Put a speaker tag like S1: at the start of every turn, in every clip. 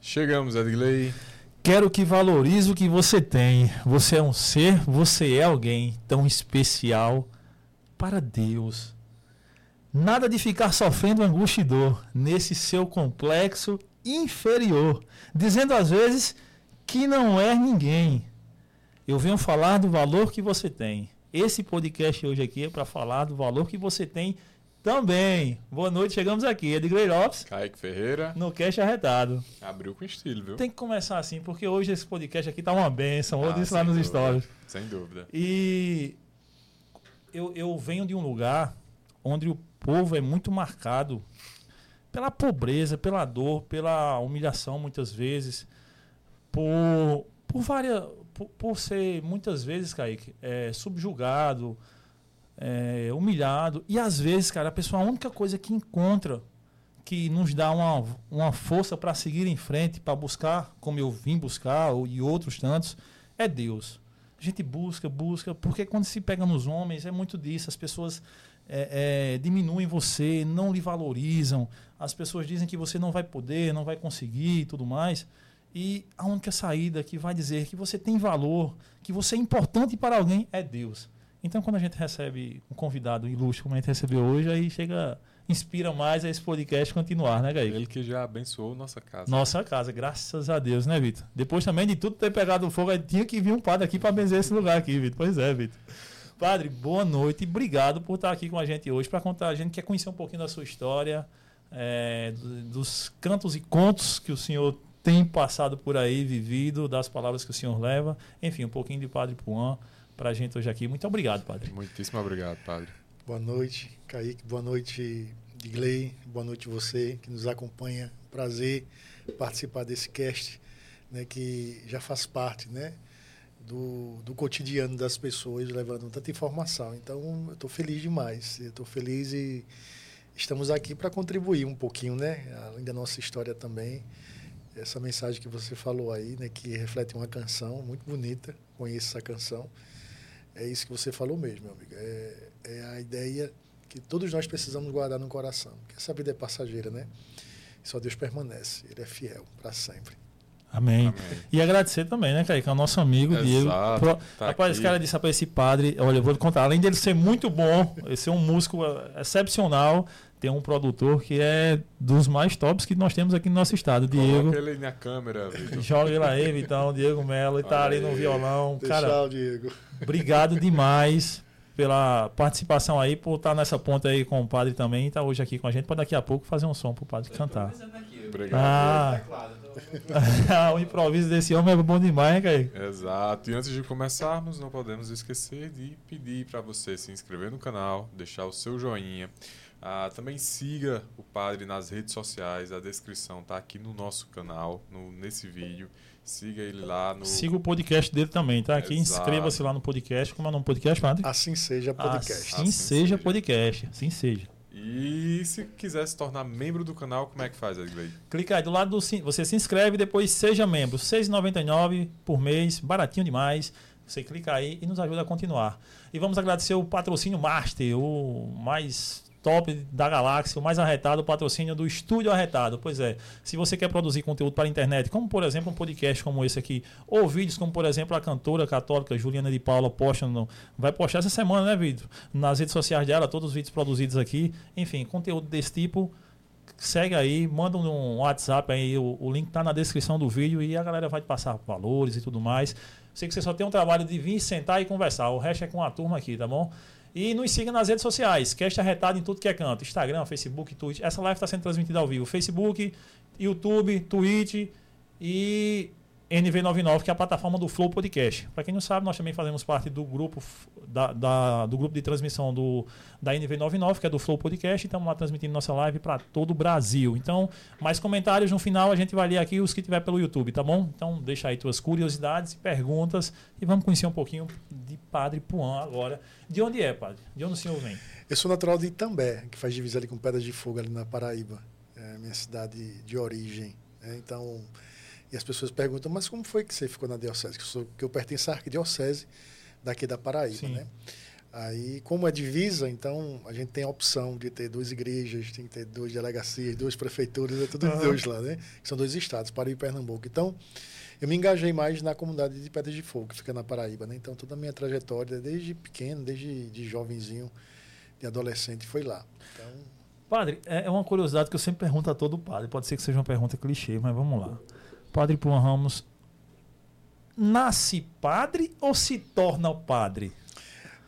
S1: Chegamos, Edgley.
S2: Quero que valorize o que você tem. Você é um ser, você é alguém tão especial para Deus. Nada de ficar sofrendo angústia e dor nesse seu complexo inferior, dizendo às vezes que não é ninguém. Eu venho falar do valor que você tem. Esse podcast hoje aqui é para falar do valor que você tem também. Boa noite, chegamos aqui. Edgley Lopes.
S1: Kaique Ferreira.
S2: No Cash Arretado.
S1: Abriu com estilo, viu?
S2: Tem que começar assim, porque hoje esse podcast aqui tá uma benção. Eu ah, disse lá nos dúvida. stories.
S1: Sem dúvida.
S2: E eu, eu venho de um lugar onde o povo é muito marcado pela pobreza, pela dor, pela humilhação muitas vezes, por, por várias. Por, por ser muitas vezes, Kaique, é, subjugado, é, humilhado. E às vezes, cara, a pessoa, a única coisa que encontra que nos dá uma, uma força para seguir em frente, para buscar, como eu vim buscar, ou, e outros tantos, é Deus. A gente busca, busca, porque quando se pega nos homens, é muito disso. As pessoas é, é, diminuem você, não lhe valorizam, as pessoas dizem que você não vai poder, não vai conseguir e tudo mais. E a única saída que vai dizer que você tem valor, que você é importante para alguém, é Deus. Então, quando a gente recebe um convidado ilustre, como a gente recebeu hoje, aí chega, inspira mais a esse podcast continuar, né, Gaí?
S1: Ele que já abençoou nossa casa.
S2: Nossa casa, graças a Deus, né, Vitor? Depois também de tudo ter pegado fogo, tinha que vir um padre aqui para benzer esse lugar aqui, Vitor. Pois é, Vitor. Padre, boa noite e obrigado por estar aqui com a gente hoje para contar. A gente quer conhecer um pouquinho da sua história, é, dos cantos e contos que o senhor tem passado por aí, vivido, das palavras que o senhor leva. Enfim, um pouquinho de Padre Puan para a gente hoje aqui. Muito obrigado, Padre.
S1: Muitíssimo obrigado, Padre.
S3: Boa noite, Kaique. Boa noite, Digley. Boa noite você que nos acompanha. Prazer participar desse cast, né, que já faz parte, né, do, do cotidiano das pessoas, levando tanta informação. Então, eu estou feliz demais. Estou feliz e estamos aqui para contribuir um pouquinho, né, além da nossa história também. Essa mensagem que você falou aí, né, que reflete uma canção muito bonita. Conheço essa canção é isso que você falou mesmo, meu amigo. É, é a ideia que todos nós precisamos guardar no coração. Porque essa vida é passageira, né? Só Deus permanece. Ele é fiel para sempre.
S2: Amém. Amém. E agradecer também, né, Kaique? É o nosso amigo Exato, Diego. Pro... Tá Rapaz, esse cara disse para esse padre: olha, eu vou te contar, além dele ser muito bom, ele ser um músico excepcional, tem um produtor que é dos mais tops que nós temos aqui no nosso estado, Coloca Diego.
S1: ele na câmera, Vitor.
S2: Joga ele aí, então, Diego Melo, e tá ali no violão.
S3: Deixa cara, o Diego.
S2: Obrigado demais pela participação aí, por estar nessa ponta aí com o padre também, e tá hoje aqui com a gente, para daqui a pouco fazer um som pro padre cantar.
S1: Obrigado.
S2: Ah, o improviso desse homem é bom demais, hein,
S1: Caio? Exato. E antes de começarmos, não podemos esquecer de pedir para você se inscrever no canal, deixar o seu joinha. Ah, também siga o padre nas redes sociais, a descrição está aqui no nosso canal, no, nesse vídeo. Siga ele lá no.
S2: Siga o podcast dele também, tá? Aqui inscreva-se lá no podcast. Como é o nome do podcast, padre?
S3: Assim seja podcast.
S2: Assim, assim seja, seja podcast. Assim seja.
S1: E se quiser se tornar membro do canal, como é que faz, Edgley?
S2: Clica aí do lado do você se inscreve e depois seja membro. R$ 6,99 por mês, baratinho demais. Você clica aí e nos ajuda a continuar. E vamos agradecer o patrocínio Master, o mais top da galáxia, o mais arretado, o patrocínio do Estúdio Arretado. Pois é, se você quer produzir conteúdo para a internet, como por exemplo um podcast como esse aqui, ou vídeos como por exemplo a cantora católica Juliana de Paula posta no, vai postar essa semana, né, vídeo? Nas redes sociais dela, todos os vídeos produzidos aqui. Enfim, conteúdo desse tipo segue aí, manda um WhatsApp aí, o, o link está na descrição do vídeo e a galera vai te passar valores e tudo mais. Sei que você só tem um trabalho de vir sentar e conversar, o resto é com a turma aqui, tá bom? E nos siga nas redes sociais. Cast arretado em tudo que é canto. Instagram, Facebook, Twitch. Essa live está sendo transmitida ao vivo. Facebook, YouTube, Twitch e NV99, que é a plataforma do Flow Podcast. Para quem não sabe, nós também fazemos parte do grupo da, da, do grupo de transmissão do, da NV99, que é do Flow Podcast, e estamos lá transmitindo nossa live para todo o Brasil. Então, mais comentários no final a gente vai ler aqui os que tiver pelo YouTube, tá bom? Então, deixa aí tuas curiosidades e perguntas e vamos conhecer um pouquinho de Padre Puan agora. De onde é, Padre? De onde o senhor vem?
S3: Eu sou natural de Itambé, que faz divisa ali com Pedras de Fogo, ali na Paraíba. É minha cidade de origem. Né? Então e as pessoas perguntam, mas como foi que você ficou na diocese? Que eu, sou, que eu pertenço à arquidiocese daqui da Paraíba, Sim. né? Aí, como é divisa, então a gente tem a opção de ter duas igrejas, tem que ter duas delegacias, duas prefeituras, é tudo uhum. dois lá, né? São dois estados, Paraíba e Pernambuco. Então, eu me engajei mais na comunidade de Pedras de Fogo, que fica na Paraíba, né? Então, toda a minha trajetória, desde pequeno, desde de jovenzinho, de adolescente, foi lá. Então,
S2: padre, é, é uma curiosidade que eu sempre pergunto a todo padre. Pode ser que seja uma pergunta clichê, mas vamos lá. Padre Puan Ramos, nasce padre ou se torna padre?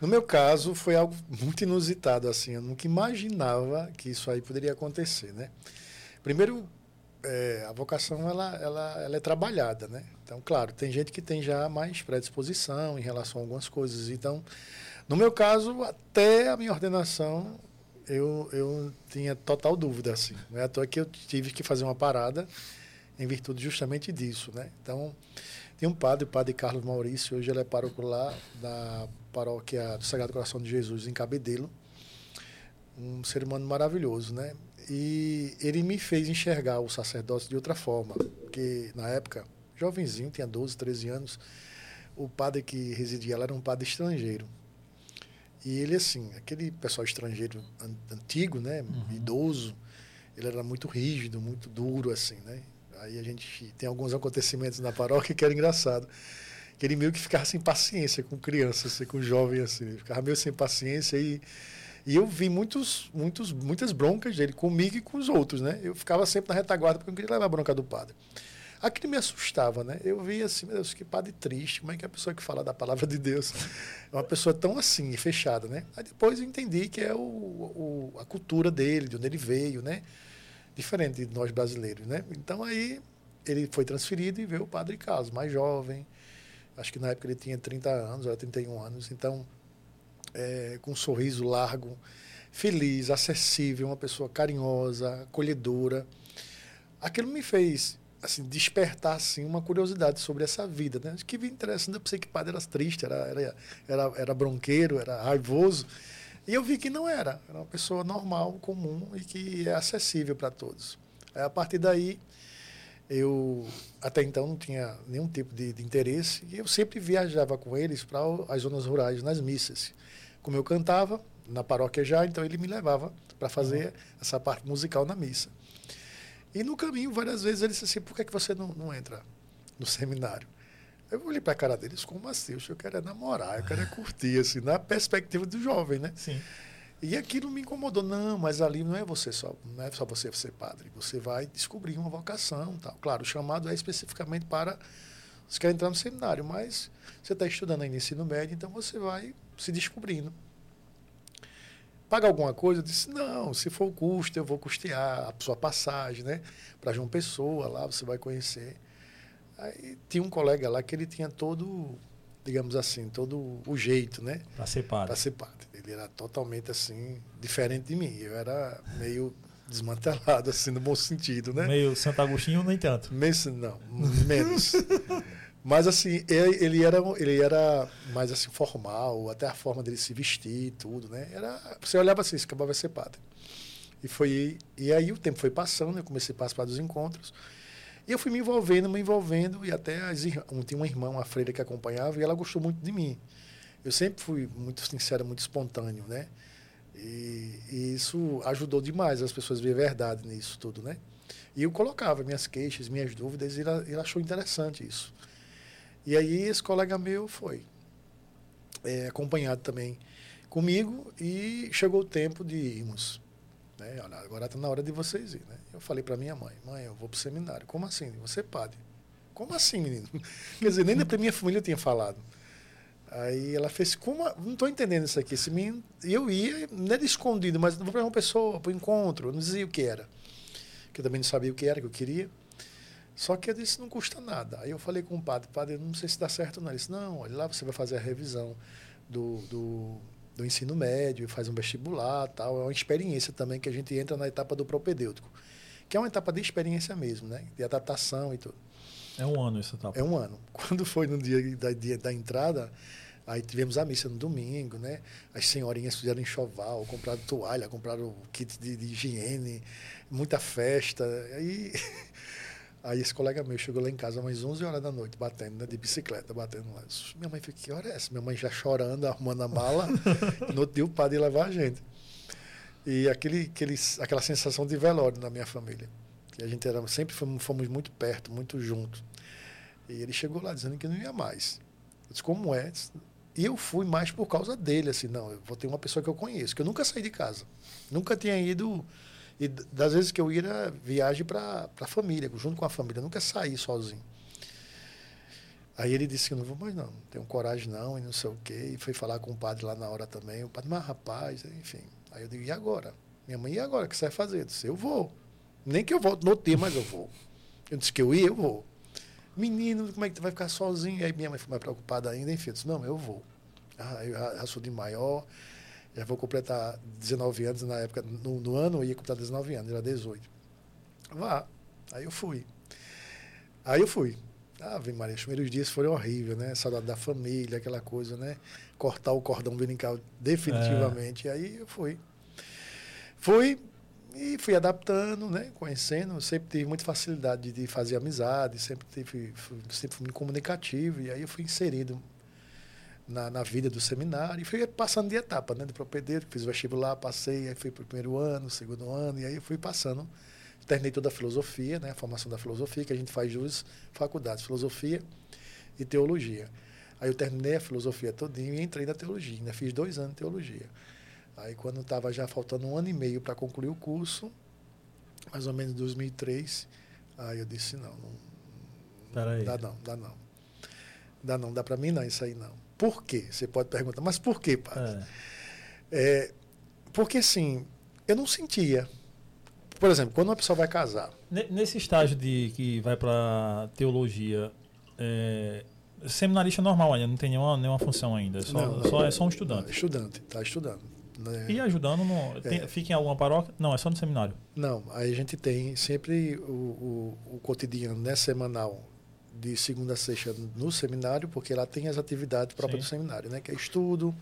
S3: No meu caso, foi algo muito inusitado, assim. Eu nunca imaginava que isso aí poderia acontecer, né? Primeiro, é, a vocação, ela, ela, ela é trabalhada, né? Então, claro, tem gente que tem já mais predisposição em relação a algumas coisas. Então, no meu caso, até a minha ordenação, eu, eu tinha total dúvida, assim. Não é à toa que eu tive que fazer uma parada em virtude justamente disso, né? Então, tem um padre, o padre Carlos Maurício, hoje ele é pároco lá da paróquia do Sagrado Coração de Jesus, em Cabedelo. Um ser humano maravilhoso, né? E ele me fez enxergar o sacerdócio de outra forma, porque na época, jovenzinho, tinha 12, 13 anos, o padre que residia lá era um padre estrangeiro. E ele, assim, aquele pessoal estrangeiro antigo, né? Uhum. Idoso, ele era muito rígido, muito duro, assim, né? Aí a gente tem alguns acontecimentos na paróquia que era engraçado. Que ele meio que ficava sem paciência com crianças, assim, com jovens, assim. Ele ficava meio sem paciência e, e eu vi muitos, muitos, muitas broncas dele comigo e com os outros, né? Eu ficava sempre na retaguarda porque eu queria levar a bronca do padre. Aquilo me assustava, né? Eu via assim, meu Deus, que padre triste, como é que é a pessoa que fala da palavra de Deus é uma pessoa tão assim, fechada, né? Aí depois eu entendi que é o, o, a cultura dele, de onde ele veio, né? Diferente de nós brasileiros, né? Então aí ele foi transferido e veio o Padre Carlos, mais jovem. Acho que na época ele tinha 30 anos, ou 31 anos. Então, é, com um sorriso largo, feliz, acessível, uma pessoa carinhosa, acolhedora. Aquilo me fez assim, despertar assim, uma curiosidade sobre essa vida. Né? Que me interessante, eu pensei que o padre era triste, era, era, era, era bronqueiro, era raivoso. E eu vi que não era. Era uma pessoa normal, comum e que é acessível para todos. Aí, a partir daí, eu até então não tinha nenhum tipo de, de interesse e eu sempre viajava com eles para as zonas rurais, nas missas. Como eu cantava na paróquia já, então ele me levava para fazer uhum. essa parte musical na missa. E no caminho, várias vezes, ele disse assim: por que, é que você não, não entra no seminário? Eu olhei para a cara deles como assim? Eu quero é namorar, eu quero é curtir, assim, na perspectiva do jovem, né?
S2: Sim.
S3: E aquilo me incomodou. Não, mas ali não é você só, não é só você ser padre. Você vai descobrir uma vocação, tal. Claro, o chamado é especificamente para os que querem entrar no seminário, mas você está estudando ainda ensino médio, então você vai se descobrindo. Paga alguma coisa? Eu disse, não, se for o custo, eu vou custear a sua passagem, né? Para João Pessoa, lá você vai conhecer. Aí tinha um colega lá que ele tinha todo, digamos assim, todo o jeito, né?
S2: Para ser padre.
S3: Para ser padre. Ele era totalmente assim, diferente de mim. Eu era meio desmantelado, assim, no bom sentido, né?
S2: Meio Santo Agostinho, nem tanto.
S3: Meio, não, menos. Mas assim, ele era, ele era mais assim, formal, até a forma dele se vestir tudo, né? Era, você olhava assim, esse cabal vai ser padre. E foi e aí o tempo foi passando, eu comecei a participar dos encontros. E eu fui me envolvendo, me envolvendo, e até as, tinha uma irmã, uma freira que acompanhava, e ela gostou muito de mim. Eu sempre fui muito sincero, muito espontâneo, né? E, e isso ajudou demais as pessoas a ver a verdade nisso tudo, né? E eu colocava minhas queixas, minhas dúvidas, e ele achou interessante isso. E aí esse colega meu foi é, acompanhado também comigo, e chegou o tempo de irmos. Né? Olha, agora está na hora de vocês ir. Né? Eu falei para minha mãe, mãe, eu vou para o seminário. Como assim? Você é padre. Como assim, menino? Quer dizer, nem para minha família eu tinha falado. Aí ela fez, como? Não estou entendendo isso aqui. Esse menino, eu ia, não era escondido, mas vou para uma pessoa, para o encontro. Eu não dizia o que era. Que eu também não sabia o que era, que eu queria. Só que eu disse, não custa nada. Aí eu falei com o padre, padre, não sei se dá certo ou não. Ele disse, não, olha lá, você vai fazer a revisão do, do do ensino médio, faz um vestibular, tal. É uma experiência também que a gente entra na etapa do propedêutico, que é uma etapa de experiência mesmo, né? De adaptação e tudo.
S2: É um ano essa etapa.
S3: É um ano. Quando foi no dia da, dia da entrada, aí tivemos a missa no domingo, né? As senhorinhas fizeram enxoval, compraram toalha, compraram kit de, de higiene, muita festa. Aí Aí esse colega meu chegou lá em casa umas 11 horas da noite, batendo, né, de bicicleta, batendo lá. Minha mãe falou, que hora é essa? Minha mãe já chorando, arrumando a mala. no outro dia o padre ia levar a gente. E aquele, aquele, aquela sensação de velório na minha família. Que a gente era, sempre fomos, fomos muito perto, muito juntos. E ele chegou lá dizendo que não ia mais. Eu disse, como é? E eu fui mais por causa dele, assim, não, eu vou ter uma pessoa que eu conheço, que eu nunca saí de casa. Nunca tinha ido e das vezes que eu ia viagem para a família, junto com a família, nunca saí sozinho. Aí ele disse que não vou mais não, não tenho coragem não, e não sei o quê. E foi falar com o padre lá na hora também. O padre, mas rapaz, enfim. Aí eu digo, e agora? Minha mãe, e agora? O que você vai fazer? Eu disse, eu vou. Nem que eu volte no tempo, mas eu vou. Eu disse que eu ia, eu vou. Menino, como é que tu vai ficar sozinho? Aí minha mãe foi mais preocupada ainda, enfim. Eu disse, não, eu vou. Ah, eu sou de maior, já vou completar 19 anos na época, no, no ano eu ia completar 19 anos, era 18. Vá. Aí eu fui. Aí eu fui. Ah, vem Maria, os primeiros dias foram horríveis, né? Saudade da família, aquela coisa, né? Cortar o cordão umbilical definitivamente. É. E aí eu fui. Fui e fui adaptando, né? Conhecendo. Sempre tive muita facilidade de fazer amizade, sempre, tive, sempre fui muito comunicativo. E aí eu fui inserido na, na vida do seminário e fui passando de etapa, né? De propedêutico, fiz vestibular, passei, aí fui para o primeiro ano, segundo ano, e aí fui passando. Terminei toda a filosofia, né? A formação da filosofia, que a gente faz duas faculdades, filosofia e teologia. Aí eu terminei a filosofia todinho e entrei na teologia, ainda fiz dois anos de teologia. Aí quando estava já faltando um ano e meio para concluir o curso, mais ou menos em 2003, aí eu disse, não, não, dá não, dá não. Dá não, dá para mim não, isso aí não. Por quê? Você pode perguntar, mas por quê, padre? É. É, porque assim, eu não sentia. Por exemplo, quando uma pessoa vai casar.
S2: Nesse estágio de que vai para teologia, é, seminarista normal ainda, não tem nenhuma, nenhuma função ainda. É só, não, não, só, é só um estudante. Não,
S3: estudante, está estudando.
S2: Né? E ajudando, no, tem, é. fica em alguma paróquia? Não, é só no seminário.
S3: Não, aí a gente tem sempre o, o, o cotidiano né, semanal de segunda a sexta no seminário, porque lá tem as atividades próprias Sim. do seminário, né? Que é estudo,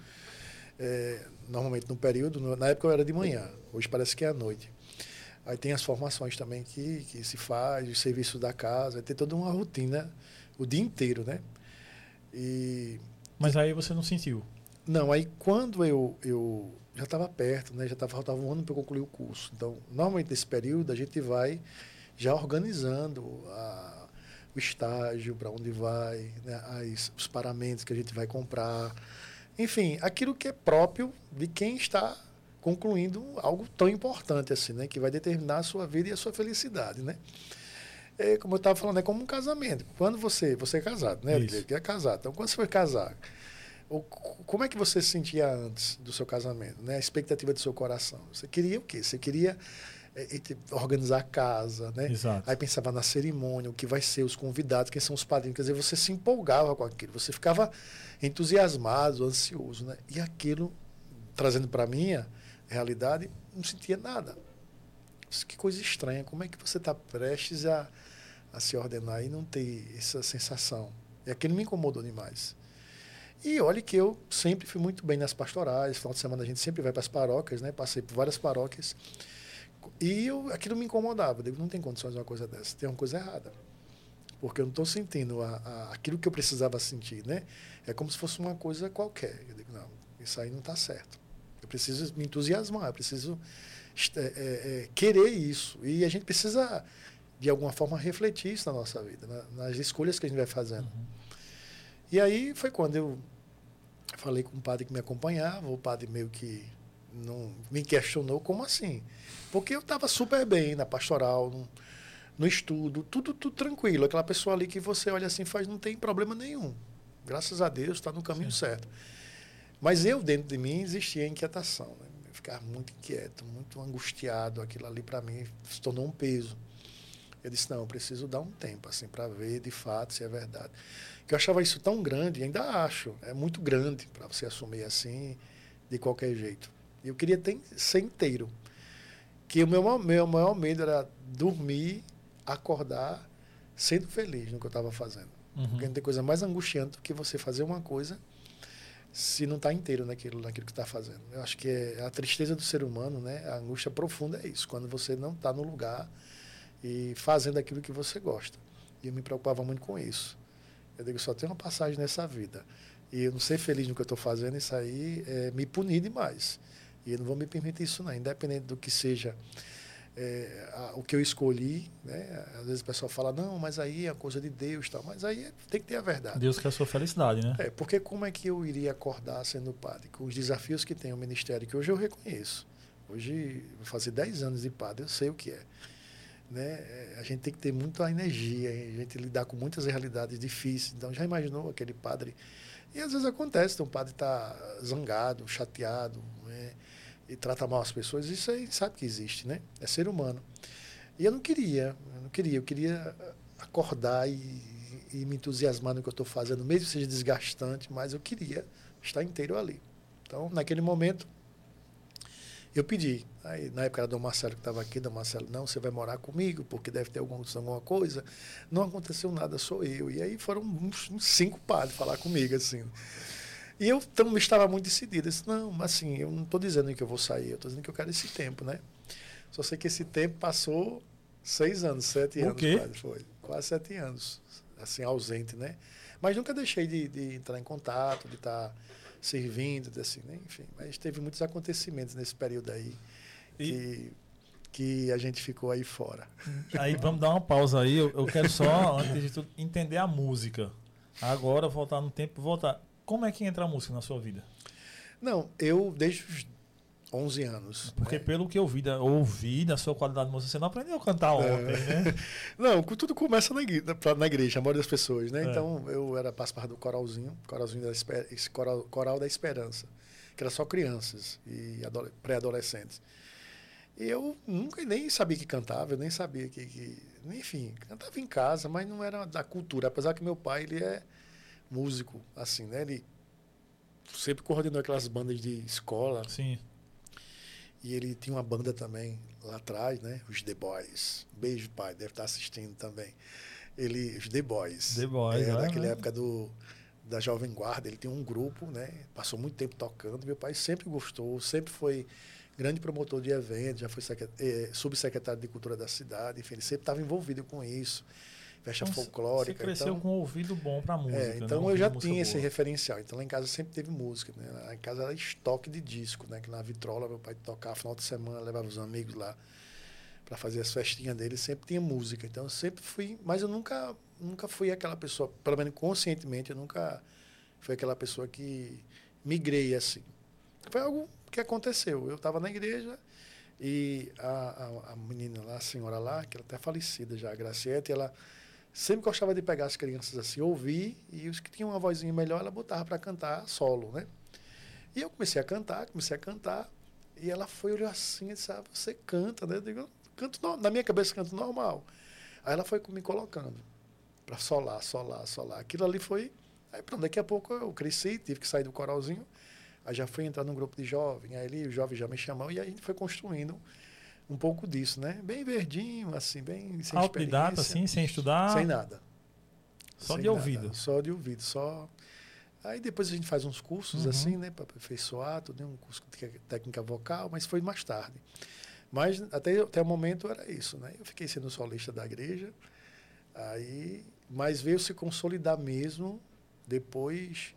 S3: é, normalmente no período, no, na época eu era de manhã, hoje parece que é à noite. Aí tem as formações também que, que se faz, os serviços da casa, tem toda uma rotina o dia inteiro, né? E,
S2: Mas aí você não sentiu?
S3: Não, aí quando eu, eu já estava perto, né? Já tava, faltava um ano para concluir o curso. Então, normalmente nesse período a gente vai já organizando a, o estágio, para onde vai, né, as, os paramentos que a gente vai comprar. Enfim, aquilo que é próprio de quem está concluindo algo tão importante assim, né, que vai determinar a sua vida e a sua felicidade, né? É, como eu estava falando, é como um casamento. Quando você, você é casado, né? Isso. É casado. Então, quando você foi casar, como é que você se sentia antes do seu casamento, né? A expectativa do seu coração. Você queria o quê? Você queria é, organizar a casa, né?
S2: Exato.
S3: Aí pensava na cerimônia, o que vai ser, os convidados, quem são os padrinhos. Quer dizer, você se empolgava com aquilo, você ficava entusiasmado, ansioso, né? E aquilo, trazendo para a minha realidade, não sentia nada. Que coisa estranha, como é que você está prestes a, a se ordenar e não ter essa sensação? E aquilo me incomodou demais. E olhe que eu sempre fui muito bem nas pastorais, final de semana a gente sempre vai para as paróquias, né? Passei por várias paróquias. E eu, aquilo me incomodava. Eu digo, não tem condições de uma coisa dessa. Tem uma coisa errada. Porque eu não estou sentindo a, a, aquilo que eu precisava sentir, né? É como se fosse uma coisa qualquer. Eu digo, não, isso aí não está certo. Eu preciso me entusiasmar, eu preciso é, é, é, querer isso. E a gente precisa, de alguma forma, refletir isso na nossa vida, na, nas escolhas que a gente vai fazendo. Uhum. E aí foi quando eu falei com o padre que me acompanhava, o padre meio que não me questionou como assim. Porque eu estava super bem na pastoral, no, no, estudo, tudo, tudo tranquilo. Aquela pessoa ali que você olha assim faz, não tem problema nenhum. Graças a Deus está no caminho Sim. certo. Mas eu, dentro de mim, existia inquietação. Né? Eu ficava muito inquieto, muito angustiado. Aquilo ali, para mim, se tornou um peso. Eu disse, não, eu preciso dar um tempo, assim, para ver de fato se é verdade. Que eu achava isso tão grande, ainda acho, é muito grande para você assumir assim, de qualquer jeito. Eu queria ter, ser inteiro. Que o meu, meu maior medo era dormir, acordar, sendo feliz no que eu estava fazendo. Uhum. Porque não tem coisa mais angustiante do que você fazer uma coisa se não está inteiro naquilo, naquilo que está fazendo. Eu acho que é a tristeza do ser humano, né? A angústia profunda é isso. Quando você não está no lugar e fazendo aquilo que você gosta. E eu me preocupava muito com isso. Eu digo, só tem uma passagem nessa vida. E eu não ser feliz no que eu estou fazendo, isso aí é me punir demais. E eu não vou me permitir isso, não. Independente do que seja é, a, o que eu escolhi, né? Às vezes o pessoal fala, não, mas aí é a coisa de Deus tal. Mas aí tem que ter a verdade.
S2: Deus quer a sua felicidade, né?
S3: É, porque como é que eu iria acordar sendo padre? Com os desafios que tem o ministério, que hoje eu reconheço. Hoje, vou fazer 10 anos de padre, eu sei o que é. Né? É, a gente tem que ter muita energia, a gente lidar com muitas realidades difíceis. Então, já imaginou aquele padre e às vezes acontece, então, o padre está zangado, chateado? E trata mal as pessoas, isso aí sabe que existe, né? É ser humano. E eu não queria, eu não queria, eu queria acordar e, e me entusiasmar no que eu estou fazendo, mesmo que seja desgastante, mas eu queria estar inteiro ali. Então, naquele momento, eu pedi. Aí, na época era do Marcelo que estava aqui, do Marcelo, não, você vai morar comigo, porque deve ter alguma, alguma coisa. Não aconteceu nada, sou eu. E aí foram uns, uns cinco padres falar comigo, assim. E eu também estava muito decidido. Eu disse, não, mas assim, eu não estou dizendo que eu vou sair, eu estou dizendo que eu quero esse tempo, né? Só sei que esse tempo passou seis anos, sete anos.
S2: O quê?
S3: Quase, foi. Quase sete anos, assim, ausente, né? Mas nunca deixei de, de entrar em contato, de estar... Tá servindo, assim, né? enfim. Mas teve muitos acontecimentos nesse período aí que, que a gente ficou aí fora.
S2: Aí vamos dar uma pausa aí. Eu, eu quero só, antes de tudo, entender a música. Agora, voltar no tempo, voltar. Como é que entra a música na sua vida?
S3: Não, eu desde os 11 anos.
S2: Porque né? pelo que eu vi, da, ouvi da sua qualidade de música, você não aprendeu a cantar ontem, é. né?
S3: não, tudo começa na igreja, na igreja, a maioria das pessoas, né? É. Então, eu era participar do coralzinho, coralzinho da Esper, coral, coral da Esperança, que era só crianças e pré-adolescentes. E eu nunca nem sabia que cantava, eu nem sabia que, que... Enfim, cantava em casa, mas não era da cultura. Apesar que meu pai, ele é músico, assim, né? Ele sempre coordenou aquelas bandas de escola.
S2: Sim.
S3: E ele tinha uma banda também lá atrás, né? Os The Boys. Beijo, pai, deve estar assistindo também. Ele, os The Boys.
S2: The Boys,
S3: é, Naquela época do, da Jovem Guarda, ele tinha um grupo, né? Passou muito tempo tocando. Meu pai sempre gostou, sempre foi grande promotor de eventos, já foi é, subsecretário de Cultura da cidade, enfim, ele sempre estava envolvido com isso festa então, folclórica.
S2: Você cresceu
S3: então,
S2: com um ouvido bom para música. É,
S3: então
S2: né?
S3: eu já tinha esse referencial. Então lá em casa sempre teve música. Né? Lá em casa era estoque de disco, né? Que na vitrola meu pai tocava final de semana, levava os amigos lá para fazer as festinhas dele, sempre tinha música. Então eu sempre fui, mas eu nunca nunca fui aquela pessoa, pelo menos conscientemente, eu nunca fui aquela pessoa que migrei assim. Foi algo que aconteceu. Eu estava na igreja e a, a, a, menina lá, a senhora lá, que ela até falecida já, a Graciete, ela sempre gostava de pegar as crianças assim, ouvir, e os que tinham uma vozinha melhor, ela botava para cantar solo, né? E eu comecei a cantar, comecei a cantar, e ela foi olhou assim e disse, ah, você canta, né? Eu digo, canto no, na minha cabeça canto normal. Aí ela foi me colocando para solar, solar, solar. Aquilo ali foi. Aí pronto, daqui a pouco eu cresci, tive que sair do coralzinho. Aí já fui entrar num grupo de jovens, aí ali os jovens já me chamam, e aí a gente foi construindo um pouco disso, né? Bem verdinho, assim, bem sem
S2: Autodidata, assim, sem estudar?
S3: Sem nada.
S2: Só sem de nada, ouvido?
S3: Só de ouvido, só... Aí depois a gente faz uns cursos, uhum. assim, né? Para aperfeiçoar, tudo, né? um curso de técnica vocal, mas foi mais tarde. Mas até, até o momento era isso, né? Eu fiquei sendo solista da igreja, aí... Mas veio se consolidar mesmo depois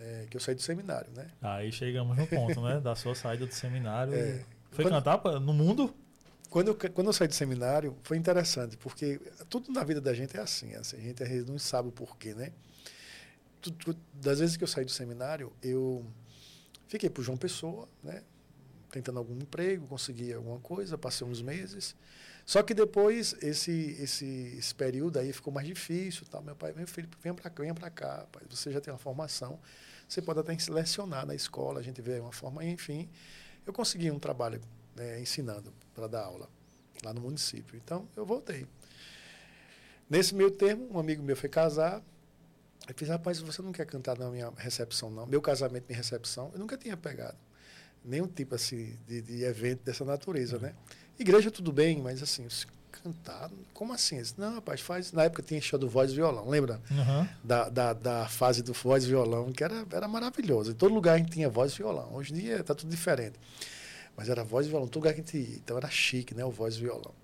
S3: é, que eu saí do seminário, né?
S2: Aí chegamos no ponto, né? Da sua saída do seminário... É. Foi quando, cantar no mundo?
S3: Quando eu, quando eu saí do seminário, foi interessante, porque tudo na vida da gente é assim, assim a gente não sabe o porquê, né? das vezes que eu saí do seminário, eu fiquei por João Pessoa, né? Tentando algum emprego, consegui alguma coisa, passei uns meses. Só que depois, esse, esse, esse período aí ficou mais difícil. Tal. Meu pai, meu filho, venha para cá, venha para cá, pai. você já tem uma formação, você pode até selecionar na escola, a gente vê uma forma, enfim eu consegui um trabalho né, ensinando para dar aula lá no município. Então, eu voltei. Nesse meio termo, um amigo meu foi casar. Eu fiz, rapaz, você não quer cantar na minha recepção, não? Meu casamento, minha recepção, eu nunca tinha pegado nenhum tipo assim de, de evento dessa natureza, uhum. né? Igreja tudo bem, mas assim, cantar, como assim? Disse, não, rapaz, faz. Na época tinha show do voz e violão, lembra?
S2: Uhum.
S3: Da, da, da, fase do voz e violão, que era, era maravilhoso. Em todo lugar a gente tinha voz e violão. Hoje em dia está tudo diferente. Mas era voz e violão, todo lugar que a gente ia. Então era chique, né? O voz e violão.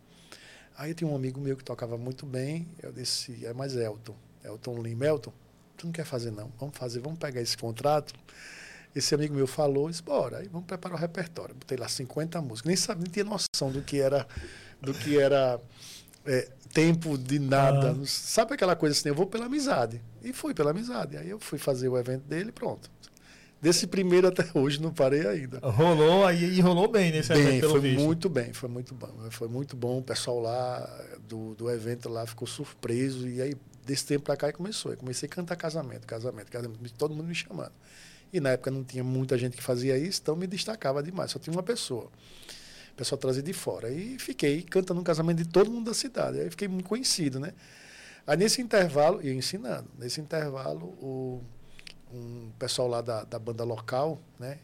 S3: Aí tinha um amigo meu que tocava muito bem, eu disse, é mais Elton, Elton Lima, Elton, tu não quer fazer não, vamos fazer, vamos pegar esse contrato. Esse amigo meu falou, disse, bora, aí vamos preparar o repertório. Botei lá 50 músicas, nem sabia, nem tinha noção do que era, do que era é, tempo de nada.
S2: Ah.
S3: Sabe aquela coisa assim, eu vou pela amizade. E fui pela amizade. Aí eu fui fazer o evento dele pronto. Desse primeiro até hoje não parei ainda.
S2: Rolou aí e rolou bem nesse
S3: Bem,
S2: evento, pelo
S3: foi
S2: visto.
S3: muito bem, foi muito bom. Foi muito bom. O pessoal lá do, do evento lá ficou surpreso. E aí, desse tempo pra cá, aí começou. Eu comecei a cantar casamento, casamento, casamento. Todo mundo me chamando. E na época não tinha muita gente que fazia isso, então me destacava demais. Só tinha uma pessoa. O pessoal trazia de fora. E fiquei cantando um casamento de todo mundo da cidade. Aí fiquei muito conhecido, né? Aí nesse intervalo, e eu ensinando, nesse intervalo, o, um pessoal lá da, da banda local, né?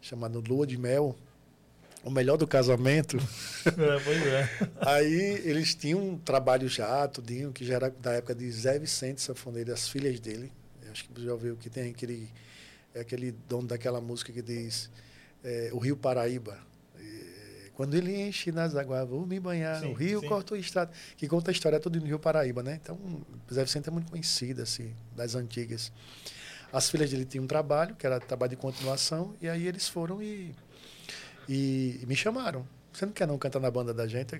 S3: Chamado Lua de Mel, o melhor do casamento.
S2: É, pois é.
S3: Aí eles tinham um trabalho já, tudinho, que já era da época de Zé Vicente Sanfoneiro, as filhas dele. Eu acho que você já ouviu que tem aquele, é aquele dono daquela música que diz é, O Rio Paraíba. Quando ele enche nas águas, vou me banhar.
S2: Sim,
S3: o rio
S2: sim.
S3: corta o estado. Que conta a história toda no Rio Paraíba, né? Então, Zé Vicente é muito conhecido, assim, das antigas. As filhas dele tinham um trabalho, que era trabalho de continuação, e aí eles foram e, e, e me chamaram. Você não quer não cantar na banda da gente?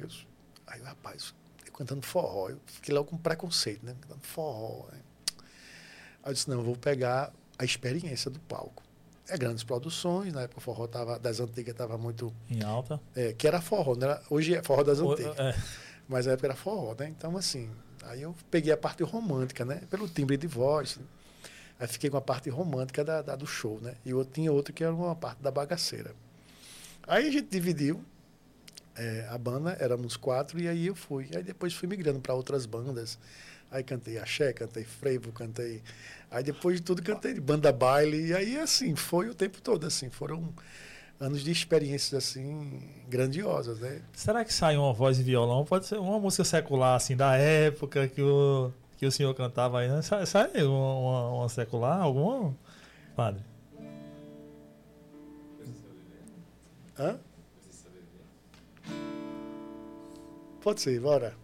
S3: Aí, rapaz, eu cantando forró. Eu fiquei logo com preconceito, né? Cantando forró. Né? Aí eu disse, não, eu vou pegar a experiência do palco. É grandes produções, na época o forró tava, das antigas estava muito...
S2: Em alta.
S3: É, que era forró, era, hoje é forró das
S2: O-
S3: antigas.
S2: é,
S3: Mas na época era forró, né? Então, assim, aí eu peguei a parte romântica, né? Pelo timbre de voz. Aí fiquei com a parte romântica da, da- do show, né? E eu tinha outro que era uma parte da bagaceira. Aí a gente dividiu é, a banda, éramos quatro, e aí eu fui. Aí depois fui migrando para outras bandas. Aí cantei axé, cantei frevo, cantei. Aí depois de tudo cantei banda baile. E aí, assim, foi o tempo todo, assim. Foram anos de experiências, assim, grandiosas, né?
S2: Será que sai uma voz e violão? Pode ser uma música secular, assim, da época que o, que o senhor cantava aí, né? Sai, sai uma, uma, uma secular, alguma? Padre.
S3: Hã? Pode ser, bora.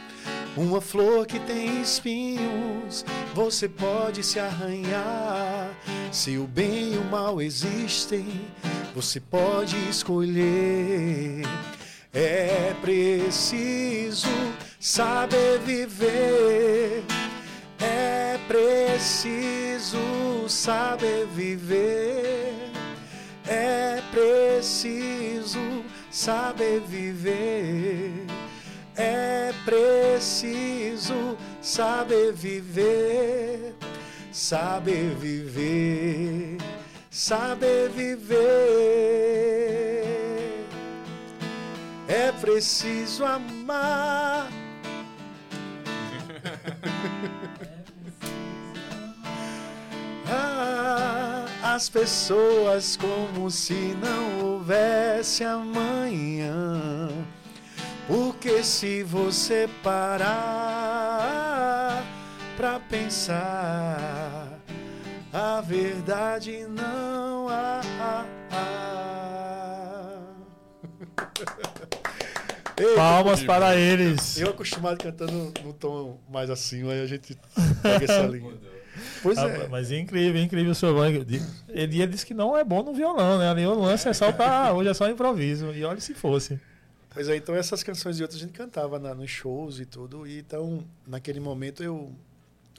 S3: Uma flor que tem espinhos, você pode se arranhar. Se o bem e o mal existem, você pode escolher. É preciso saber viver. É preciso saber viver. É preciso saber viver. É preciso saber viver. Saber viver. Saber viver. É preciso amar. Ah, as pessoas como se não houvesse amanhã. Porque se você parar pra pensar, a verdade não há. Eita,
S2: Palmas para eles.
S3: eu acostumado cantando no tom mais assim, aí a gente pega essa linha. Pois
S2: Ah,
S3: é.
S2: Mas é incrível, é incrível o senhor. Ele, ele disse que não é bom no violão, né? Ali o lance é só pra. Hoje é só improviso. E olha se fosse.
S3: Pois é, então essas canções e outras a gente cantava na, nos shows e tudo. E então, naquele momento eu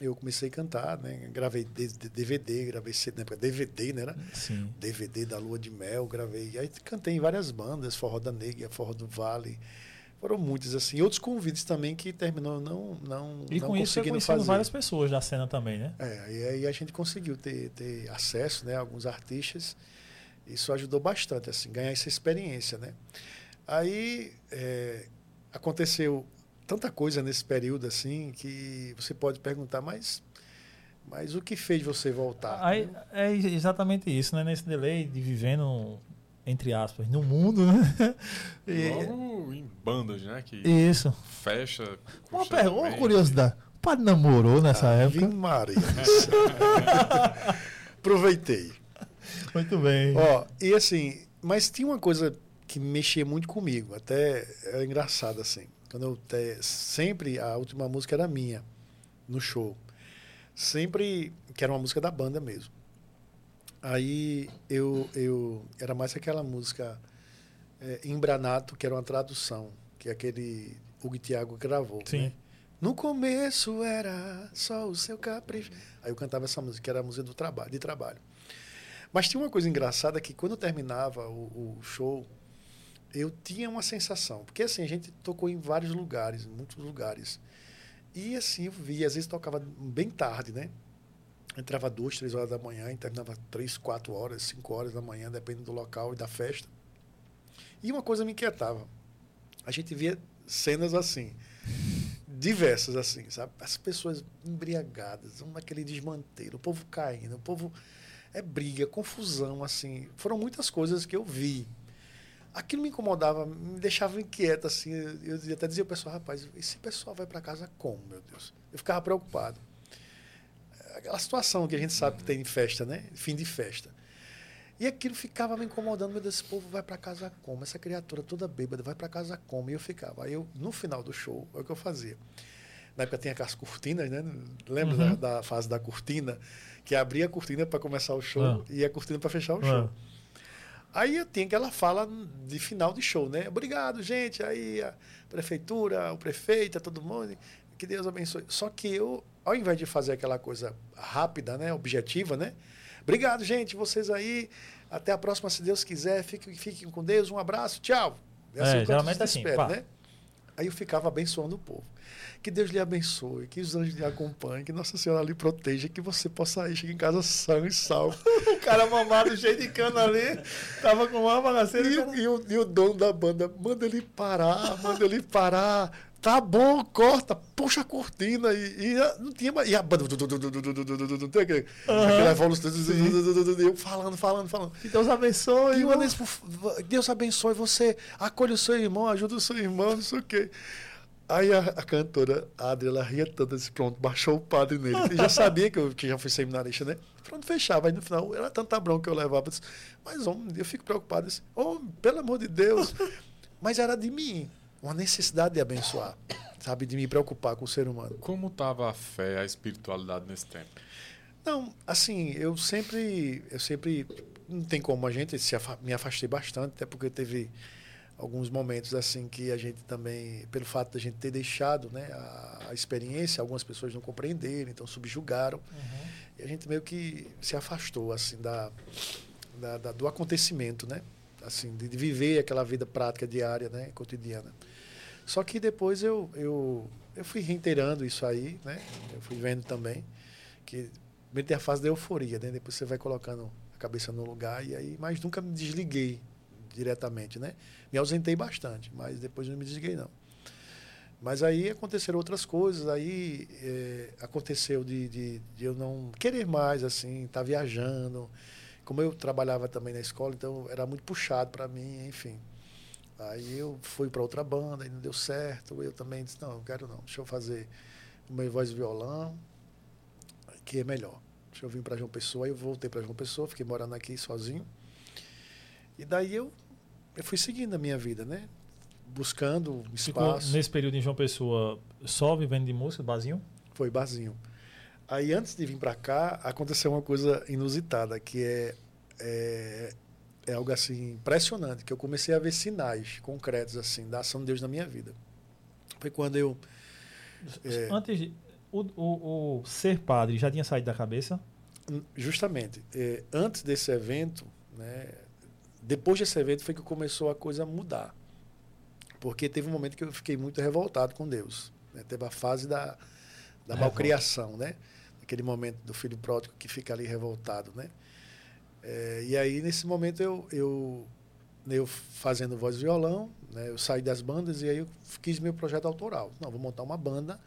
S3: eu comecei a cantar, né? Gravei DVD, gravei CD, na época DVD, né? Era
S2: Sim.
S3: DVD da Lua de Mel, gravei. Aí cantei em várias bandas, Forró da Negra, Forró do Vale. Foram muitos, assim. Outros convites também que terminou não, não,
S2: E
S3: não
S2: com isso conhecendo
S3: fazer.
S2: várias pessoas da cena também, né?
S3: É, e aí a gente conseguiu ter, ter acesso, né, a alguns artistas. Isso ajudou bastante, assim, ganhar essa experiência, né? Aí, é, aconteceu tanta coisa nesse período assim que você pode perguntar, mas mas o que fez você voltar?
S2: Aí, é exatamente isso, né? Nesse delay de vivendo entre aspas, no mundo, né?
S1: E... Logo em bandas, né? Que
S2: isso.
S1: Fecha.
S2: Uma, pergunta, uma curiosidade. O padre namorou nessa ah, época?
S3: Maria. Aproveitei.
S2: Muito bem.
S3: Ó, e assim, mas tinha uma coisa que mexia muito comigo, até era engraçado assim. Quando eu te, sempre a última música era minha no show. Sempre que era uma música da banda mesmo. Aí eu eu era mais aquela música é, Embranato, que era uma tradução, que é aquele Hugo Tiago gravou, Sim. Né? No começo era só o seu capricho. Aí eu cantava essa música, que era a música do trabalho, de trabalho. Mas tinha uma coisa engraçada que quando terminava o, o show, eu tinha uma sensação, porque assim, a gente tocou em vários lugares, muitos lugares. E assim, eu via, às vezes tocava bem tarde, né? Entrava duas, três horas da manhã e terminava três, quatro horas, cinco horas da manhã, dependendo do local e da festa. E uma coisa me inquietava. A gente via cenas assim, diversas assim, sabe? As pessoas embriagadas, naquele desmanteiro, o povo caindo, o povo é briga, confusão, assim. Foram muitas coisas que eu vi. Aquilo me incomodava, me deixava inquieto, assim. Eu até dizia ao pessoal, rapaz, esse pessoal vai para casa como, meu Deus? Eu ficava preocupado. Aquela situação que a gente sabe que tem em festa, né? Fim de festa. E aquilo ficava me incomodando, meu Deus, esse povo vai para casa como? Essa criatura toda bêbada vai para casa como? E eu ficava. Aí eu, no final do show, é o que eu fazia. Na época tinha aquelas cortinas, né? Lembra uhum. da, da, fase da cortina? Que abria a cortina para começar o show uhum. e a cortina para fechar o uhum. show. Aí eu tinha aquela fala de final de show, né? Obrigado, gente. Aí a prefeitura, o prefeito, todo mundo. Que Deus abençoe. Só que eu, ao invés de fazer aquela coisa rápida, né? Objetiva, né? Obrigado, gente. Vocês aí. Até a próxima, se Deus quiser. Fiquem, fiquem com Deus. Um abraço. Tchau.
S2: É, assim, geralmente é assim.
S3: Espera, né? Aí eu ficava abençoando o povo. Que Deus lhe abençoe, que os anjos lhe acompanhem, que Nossa Senhora lhe proteja, que você possa ir, chegar em casa são e salvo.
S2: o cara mamado, cheio de cana ali, tava com uma bagaceira.
S3: E, e, o, e o dono da banda, manda ele parar, manda ele parar. Tá bom, corta, puxa a cortina e, e não tinha mais. E a banda. Não tem aquele, uhum. evolução. Eu falando, falando, falando.
S2: Que Deus abençoe.
S3: Que Deus abençoe você. Acolhe o seu irmão, ajuda o seu irmão, não sei o quê. Aí a, a cantora Adri, ela ria tanto, disse, pronto, baixou o padre nele. Já sabia que eu que já fui seminarista, né? Pronto, fechava. Aí no final, era tanta bronca que eu levava. Disse, Mas, homem, eu fico preocupado. Disse, oh, pelo amor de Deus. Mas era de mim uma necessidade de abençoar, sabe, de me preocupar com o ser humano.
S1: Como estava a fé, a espiritualidade nesse tempo?
S3: Não, assim, eu sempre, eu sempre não tem como a gente se me afastei bastante, até porque teve alguns momentos assim que a gente também, pelo fato de a gente ter deixado, né, a, a experiência, algumas pessoas não compreenderam, então subjugaram, uhum. e a gente meio que se afastou assim da, da, da do acontecimento, né, assim, de, de viver aquela vida prática diária, né, cotidiana. Só que depois eu, eu, eu fui reiterando isso aí, né? Eu fui vendo também que primeiro tem a fase da euforia, né? Depois você vai colocando a cabeça no lugar e aí, mas nunca me desliguei diretamente, né? Me ausentei bastante, mas depois não me desliguei não. Mas aí aconteceram outras coisas, aí é, aconteceu de, de, de, eu não querer mais, assim, estar tá viajando. Como eu trabalhava também na escola, então era muito puxado para mim, enfim. Aí eu fui para outra banda e não deu certo. Eu também disse, não, não quero não. Deixa eu fazer o meu voz e violão, que é melhor. Deixa eu vir para João Pessoa. Aí eu voltei para João Pessoa, fiquei morando aqui sozinho. E daí eu, eu fui seguindo a minha vida, né? Buscando espaço.
S2: Ficou nesse período em João Pessoa só vivendo de música, barzinho?
S3: Foi barzinho. Aí antes de vir para cá, aconteceu uma coisa inusitada, que é, é é algo assim impressionante, que eu comecei a ver sinais concretos assim da ação de Deus na minha vida. Foi quando eu
S2: é, antes de, o, o, o, ser padre já tinha saído da cabeça?
S3: Justamente, é, antes desse evento, né, depois desse evento foi que começou a coisa a mudar, porque teve um momento que eu fiquei muito revoltado com Deus. Né, teve a fase da da malcriação, né? Aquele momento do filho pródigo que fica ali revoltado, né? É, e aí, nesse momento, eu, eu, eu fazendo voz e violão, né? eu saí das bandas e aí eu quis meu projeto autoral. Não, vou montar uma banda.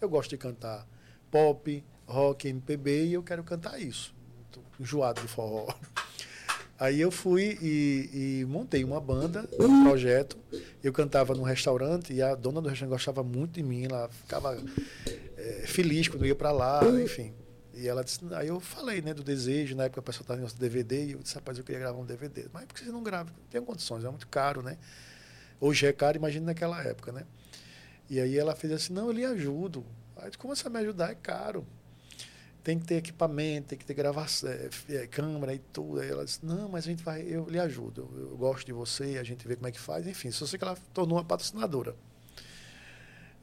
S3: Eu gosto de cantar pop, rock, MPB e eu quero cantar isso. Tô enjoado de forró. Aí eu fui e, e, montei uma banda, um projeto. Eu cantava num restaurante e a dona do restaurante gostava muito de mim. Ela ficava é, feliz quando eu ia para lá, enfim. E ela disse, aí eu falei, né, do desejo, na época a pessoa estava no DVD, e eu disse, rapaz, eu queria gravar um DVD. Mas por que você não grava? Não tem condições, é muito caro, né? Hoje é caro, imagina naquela época, né? E aí ela fez assim, não, eu lhe ajudo. Aí eu como você vai me ajudar? É caro tem que ter equipamento, tem que ter gravação, é, é, câmera e tudo. Aí ela disse, não, mas a gente vai, eu lhe ajudo, eu, eu, gosto de você, a gente vê como é que faz, enfim, só sei que ela tornou uma patrocinadora.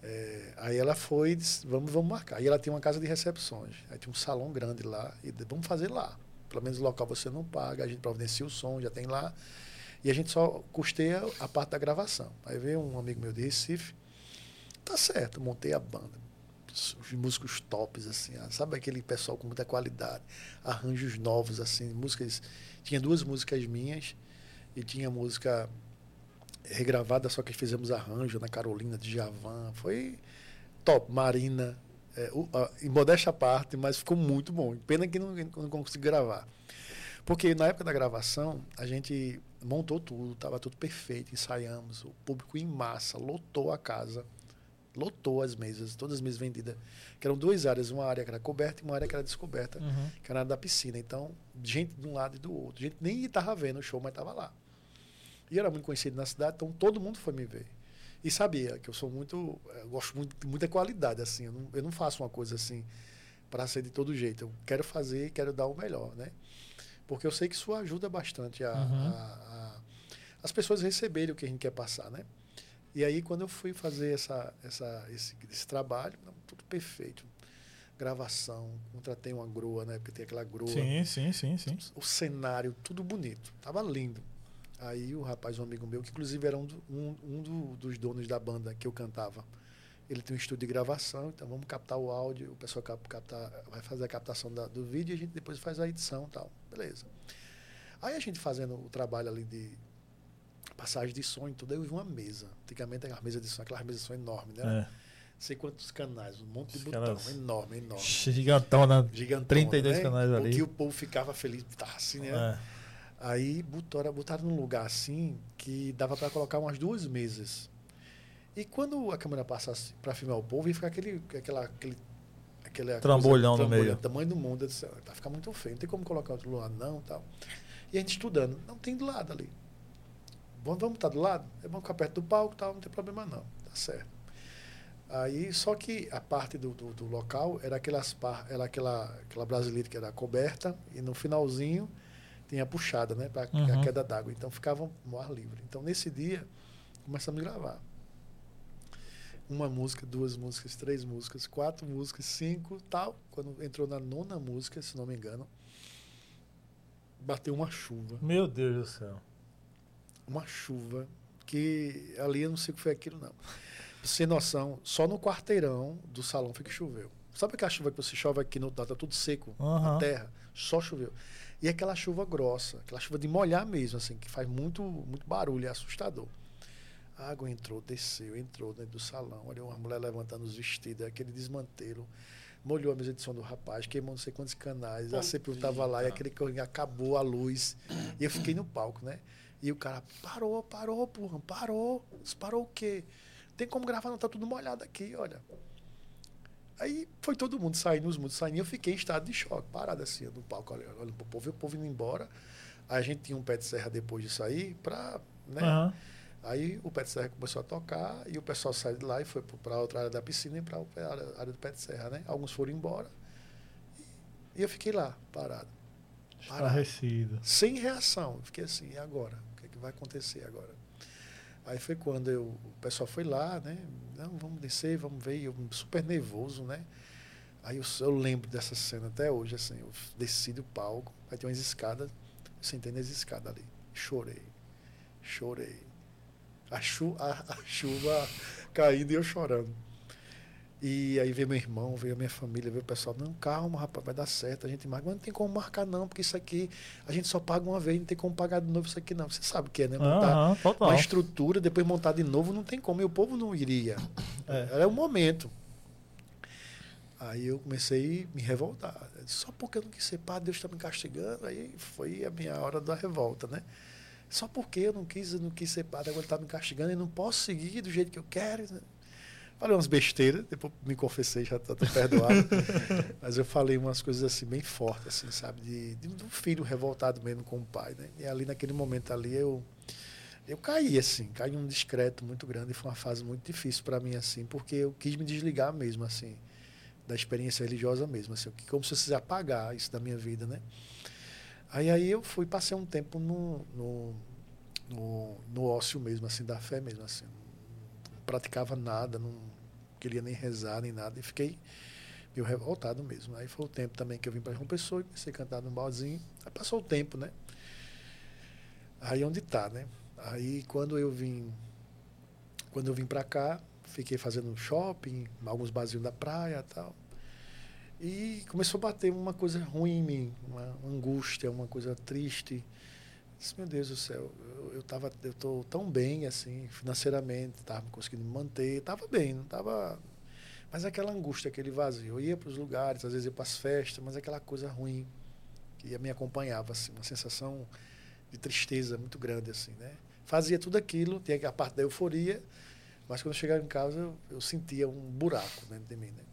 S3: É, aí ela foi disse, vamos, vamos marcar. Aí ela tinha uma casa de recepções, aí tinha um salão grande lá, e vamos fazer lá. Pelo menos o local você não paga, a gente providencia o som, já tem lá. E a gente só custeia a parte da gravação. Aí veio um amigo meu de Recife, tá certo, montei a banda os músicos tops, assim, ah, sabe aquele pessoal com muita qualidade, arranjos novos, assim, músicas. Tinha duas músicas minhas e tinha música regravada, só que fizemos arranjo na Carolina de Javan. Foi top, Marina. É, uh, em modéstia parte, mas ficou muito bom. Pena que não, não consegui gravar. Porque na época da gravação, a gente montou tudo, estava tudo perfeito, ensaiamos, o público em massa, lotou a casa lotou as mesas, todas as mesas vendidas. Que eram duas áreas, uma área que era coberta e uma área que era descoberta, uhum. que era da piscina. Então, gente de um lado e do outro. Gente nem estava vendo o show, mas estava lá. E era muito conhecido na cidade, então todo mundo foi me ver. E sabia que eu sou muito. Eu gosto muito de muita qualidade, assim. Eu não, eu não faço uma coisa assim para ser de todo jeito. Eu quero fazer e quero dar o melhor, né? Porque eu sei que isso ajuda bastante a, uhum. a, a as pessoas receberem o que a gente quer passar, né? E aí, quando eu fui fazer essa, essa, esse, esse trabalho, tudo perfeito. Gravação, contratei uma grua, né? Porque tem aquela grua.
S2: Sim, sim, sim, sim.
S3: O cenário, tudo bonito. Tava lindo. Aí o rapaz, um amigo meu, que inclusive era um, do, um, um do, dos donos da banda que eu cantava, ele tem um estúdio de gravação, então vamos captar o áudio, o pessoal cap, captar, vai fazer a captação da, do vídeo e a gente depois faz a edição e tal. Beleza. Aí a gente fazendo o trabalho ali de passagem de som e tudo. Aí eu vi uma mesa. Antigamente a mesa de som, aquelas mesas são enormes, né? É. Sei quantos canais, um monte de botão, enorme, enorme.
S2: Gigantona, Gigantona 32 né? canais ali.
S3: Porque o povo ficava feliz, tá assim, né? É. Aí botaram, botaram num lugar assim que dava para colocar umas duas mesas. E quando a câmera passasse para filmar o povo, ia ficar aquele, aquela, aquele aquele
S2: trambolhão coisa, no meio.
S3: tamanho do mundo. Disse, vai ficar muito feio, não tem como colocar outro lado, não. tal. E a gente estudando, não tem do lado ali. Vamos estar do lado? É bom ficar perto do palco, tal, não tem problema não. Tá certo. Aí, só que a parte do, do, do local era, aquelas era aquela, aquela brasileira que era coberta e no finalzinho tinha puxada, né? Para uhum. a queda d'água. Então ficava no ar livre. Então nesse dia começamos a gravar. Uma música, duas músicas, três músicas, quatro músicas, cinco, tal. Quando entrou na nona música, se não me engano, bateu uma chuva.
S2: Meu Deus do céu
S3: uma chuva que ali eu não sei o que foi aquilo, não. Sem noção, só no quarteirão do salão foi que choveu. Sabe aquela chuva que você chove aqui no tá tudo seco, uhum. a terra, só choveu. E aquela chuva grossa, aquela chuva de molhar mesmo, assim, que faz muito, muito barulho, é assustador. A água entrou, desceu, entrou dentro do salão. Olha uma mulher levantando os vestidos, aquele desmantelo. Molhou a mesa de som do rapaz, queimou não sei quantos canais. A CPU estava lá e aquele que acabou a luz. E eu fiquei no palco, né? E o cara parou, parou, porra, parou. Parou o quê? Tem como gravar, não tá tudo molhado aqui, olha. Aí foi todo mundo saindo, os mundos saindo, eu fiquei em estado de choque, parado assim, no palco, olhando, olhando pro povo, e o povo indo embora. Aí a gente tinha um pé de serra depois de sair, pra, né? Uhum. Aí o pé de serra começou a tocar, e o pessoal saiu de lá e foi para outra área da piscina e para a área do pé de serra, né? Alguns foram embora. E, e eu fiquei lá, parado.
S2: parado
S3: sem reação. fiquei assim, e agora? Vai acontecer agora? Aí foi quando eu, o pessoal foi lá, né? Não, vamos descer, vamos ver. Eu super nervoso, né? Aí eu, eu, lembro dessa cena até hoje, assim. Eu desci do palco, aí tem umas escadas, eu sentei nas escadas ali. Chorei, chorei. A, chu, a, a chuva caindo e eu chorando. E aí veio meu irmão, veio a minha família, veio o pessoal, não, calma, rapaz, vai dar certo, a gente marca. Mas não tem como marcar, não, porque isso aqui a gente só paga uma vez, não tem como pagar de novo isso aqui, não. Você sabe o que é, né? Montar
S2: Uhum,
S3: uma estrutura, depois montar de novo, não tem como. E o povo não iria.
S2: É.
S3: Era o momento. Aí eu comecei a me revoltar. Só porque eu não quis ser padre, Deus está me castigando. Aí foi a minha hora da revolta, né? Só porque eu não quis, eu não quis ser padre, agora ele está me castigando e não posso seguir do jeito que eu quero. né? Falei umas besteiras, depois me confessei, já estou perdoado. Mas eu falei umas coisas assim bem fortes, assim, sabe? De, de, um filho revoltado mesmo com o pai, né? E ali naquele momento ali eu eu caí assim, caí num discreto muito grande, foi uma fase muito difícil para mim assim, porque eu quis me desligar mesmo assim da experiência religiosa mesmo, assim, como se eu quisesse apagar isso da minha vida, né? Aí aí eu fui passei um tempo no, no, no, no ócio mesmo assim da fé mesmo assim, não praticava nada, não queria nem rezar nem nada e fiquei meio revoltado mesmo. Aí foi o tempo também que eu vim para João Pessoa e comecei a cantar no barzinho. Aí passou o tempo, né? Aí onde tá, né? Aí quando eu vim quando eu vim para cá, fiquei fazendo shopping, alguns barzinhos da praia tal. E começou a bater uma coisa ruim em mim, uma angústia, uma coisa triste. Disse, meu Deus do céu, eu, eu tava, eu tô tão bem assim, financeiramente, estava conseguindo me manter, estava bem, não estava mas aquela angústia, aquele vazio. Eu ia para os lugares, às vezes ia para as festas, mas aquela coisa ruim que me acompanhava, assim, uma sensação de tristeza muito grande, assim, né? Fazia tudo aquilo, tinha a parte da euforia, mas quando eu chegava em casa eu, eu sentia um buraco dentro de mim, né?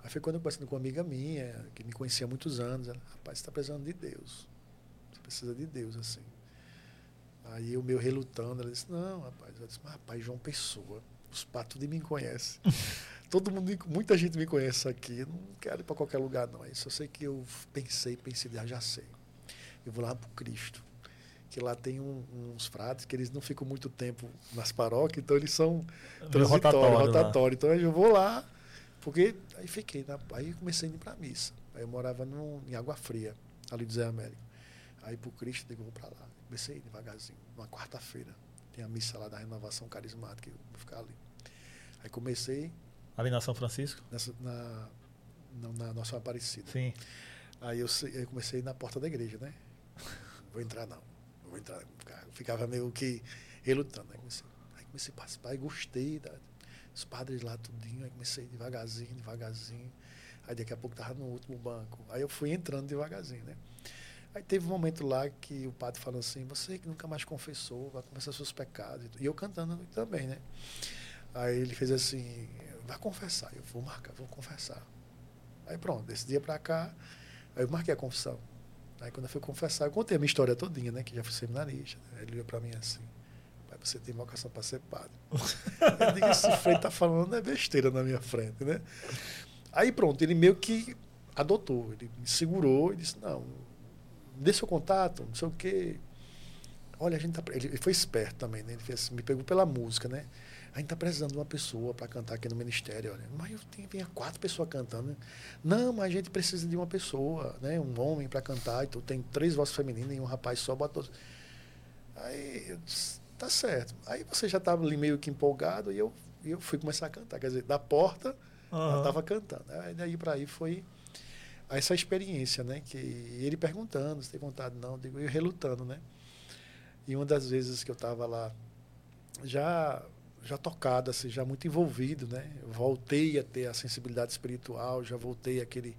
S3: Aí foi quando eu conversando com uma amiga minha, que me conhecia há muitos anos, ela, rapaz, você está precisando de Deus. Precisa de Deus, assim. Aí eu meio relutando, ela disse, não, rapaz. Eu disse, mas rapaz, João Pessoa, os patos de mim conhecem. Todo mundo, muita gente me conhece aqui. Não quero ir para qualquer lugar, não. Aí só sei que eu pensei, pensei, ah, já sei. Eu vou lá para o Cristo. Que lá tem um, uns frades que eles não ficam muito tempo nas paróquias, então eles são transitórios,
S2: rotatório,
S3: rotatório. Então eu vou lá, porque aí fiquei, na, aí comecei a ir para a missa. Aí eu morava no, em Água Fria, ali do Zé Américo. Aí para o Cristo, eu vou para lá. Comecei devagarzinho, uma quarta-feira. Tem a missa lá da renovação carismática, eu vou ficar ali. Aí comecei.
S2: Ali na São Francisco?
S3: Nessa, na, na, na Nossa Aparecida.
S2: Sim.
S3: Aí eu, eu comecei na porta da igreja, né? Vou entrar não. Vou entrar. Eu ficava meio que relutando. Aí comecei, aí comecei a participar e gostei da, os padres lá tudinho. Aí comecei devagarzinho, devagarzinho. Aí daqui a pouco estava no último banco. Aí eu fui entrando devagarzinho, né? Aí teve um momento lá que o padre falou assim: Você que nunca mais confessou, vai confessar seus pecados. E eu cantando também, né? Aí ele fez assim: Vai confessar. Eu vou marcar, vou confessar. Aí pronto, desse dia pra cá, aí eu marquei a confissão. Aí quando eu fui confessar, eu contei a minha história todinha, né? Que já fui seminarista. Aí ele olhou pra mim assim: Pai, você tem vocação para ser padre. eu digo: Esse freio tá falando é besteira na minha frente, né? Aí pronto, ele meio que adotou, ele me segurou e disse: Não dê seu contato, não sei o quê. Olha, a gente tá, ele foi esperto também, né? Ele fez assim, me pegou pela música, né? A gente tá precisando de uma pessoa para cantar aqui no ministério, olha. Mas eu tenho, tinha quatro pessoas cantando. Né? Não, mas a gente precisa de uma pessoa, né? Um homem para cantar. Então tem três vozes femininas e um rapaz só botou. Aí eu disse, tá certo. Aí você já estava ali meio que empolgado e eu, eu fui começar a cantar. Quer dizer, da porta, uhum. ela estava cantando. Aí daí para aí foi essa experiência, né? Que ele perguntando se tem vontade, não, digo, eu relutando, né? E uma das vezes que eu estava lá, já já tocado, assim, já muito envolvido, né? Voltei a ter a sensibilidade espiritual, já voltei aquele.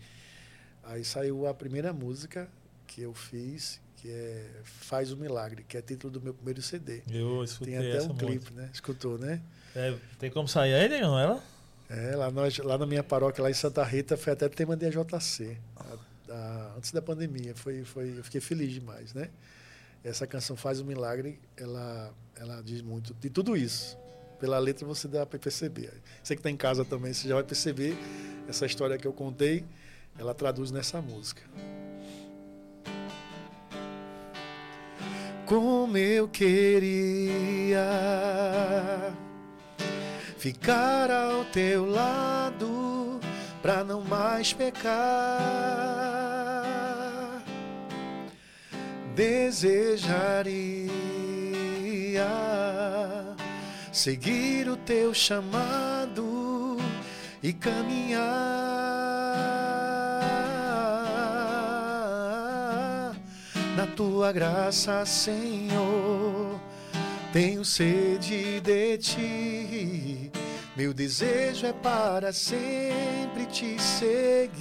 S3: Aí saiu a primeira música que eu fiz, que é Faz o Milagre, que é título do meu primeiro CD.
S2: Eu escutei
S3: Tem até um clipe, né? Escutou, né?
S2: É, tem como sair aí, não ela?
S3: É, lá, lá na minha paróquia, lá em Santa Rita, foi até tema de AJC, a, a, antes da pandemia. Foi, foi, eu fiquei feliz demais, né? Essa canção Faz o Milagre, ela, ela diz muito de tudo isso. Pela letra você dá para perceber. Você que está em casa também, você já vai perceber essa história que eu contei, ela traduz nessa música. Como eu queria ficar ao teu lado para não mais pecar. Desejaria seguir o teu chamado e caminhar na tua graça, Senhor. Tenho sede de ti, meu desejo é para sempre te seguir.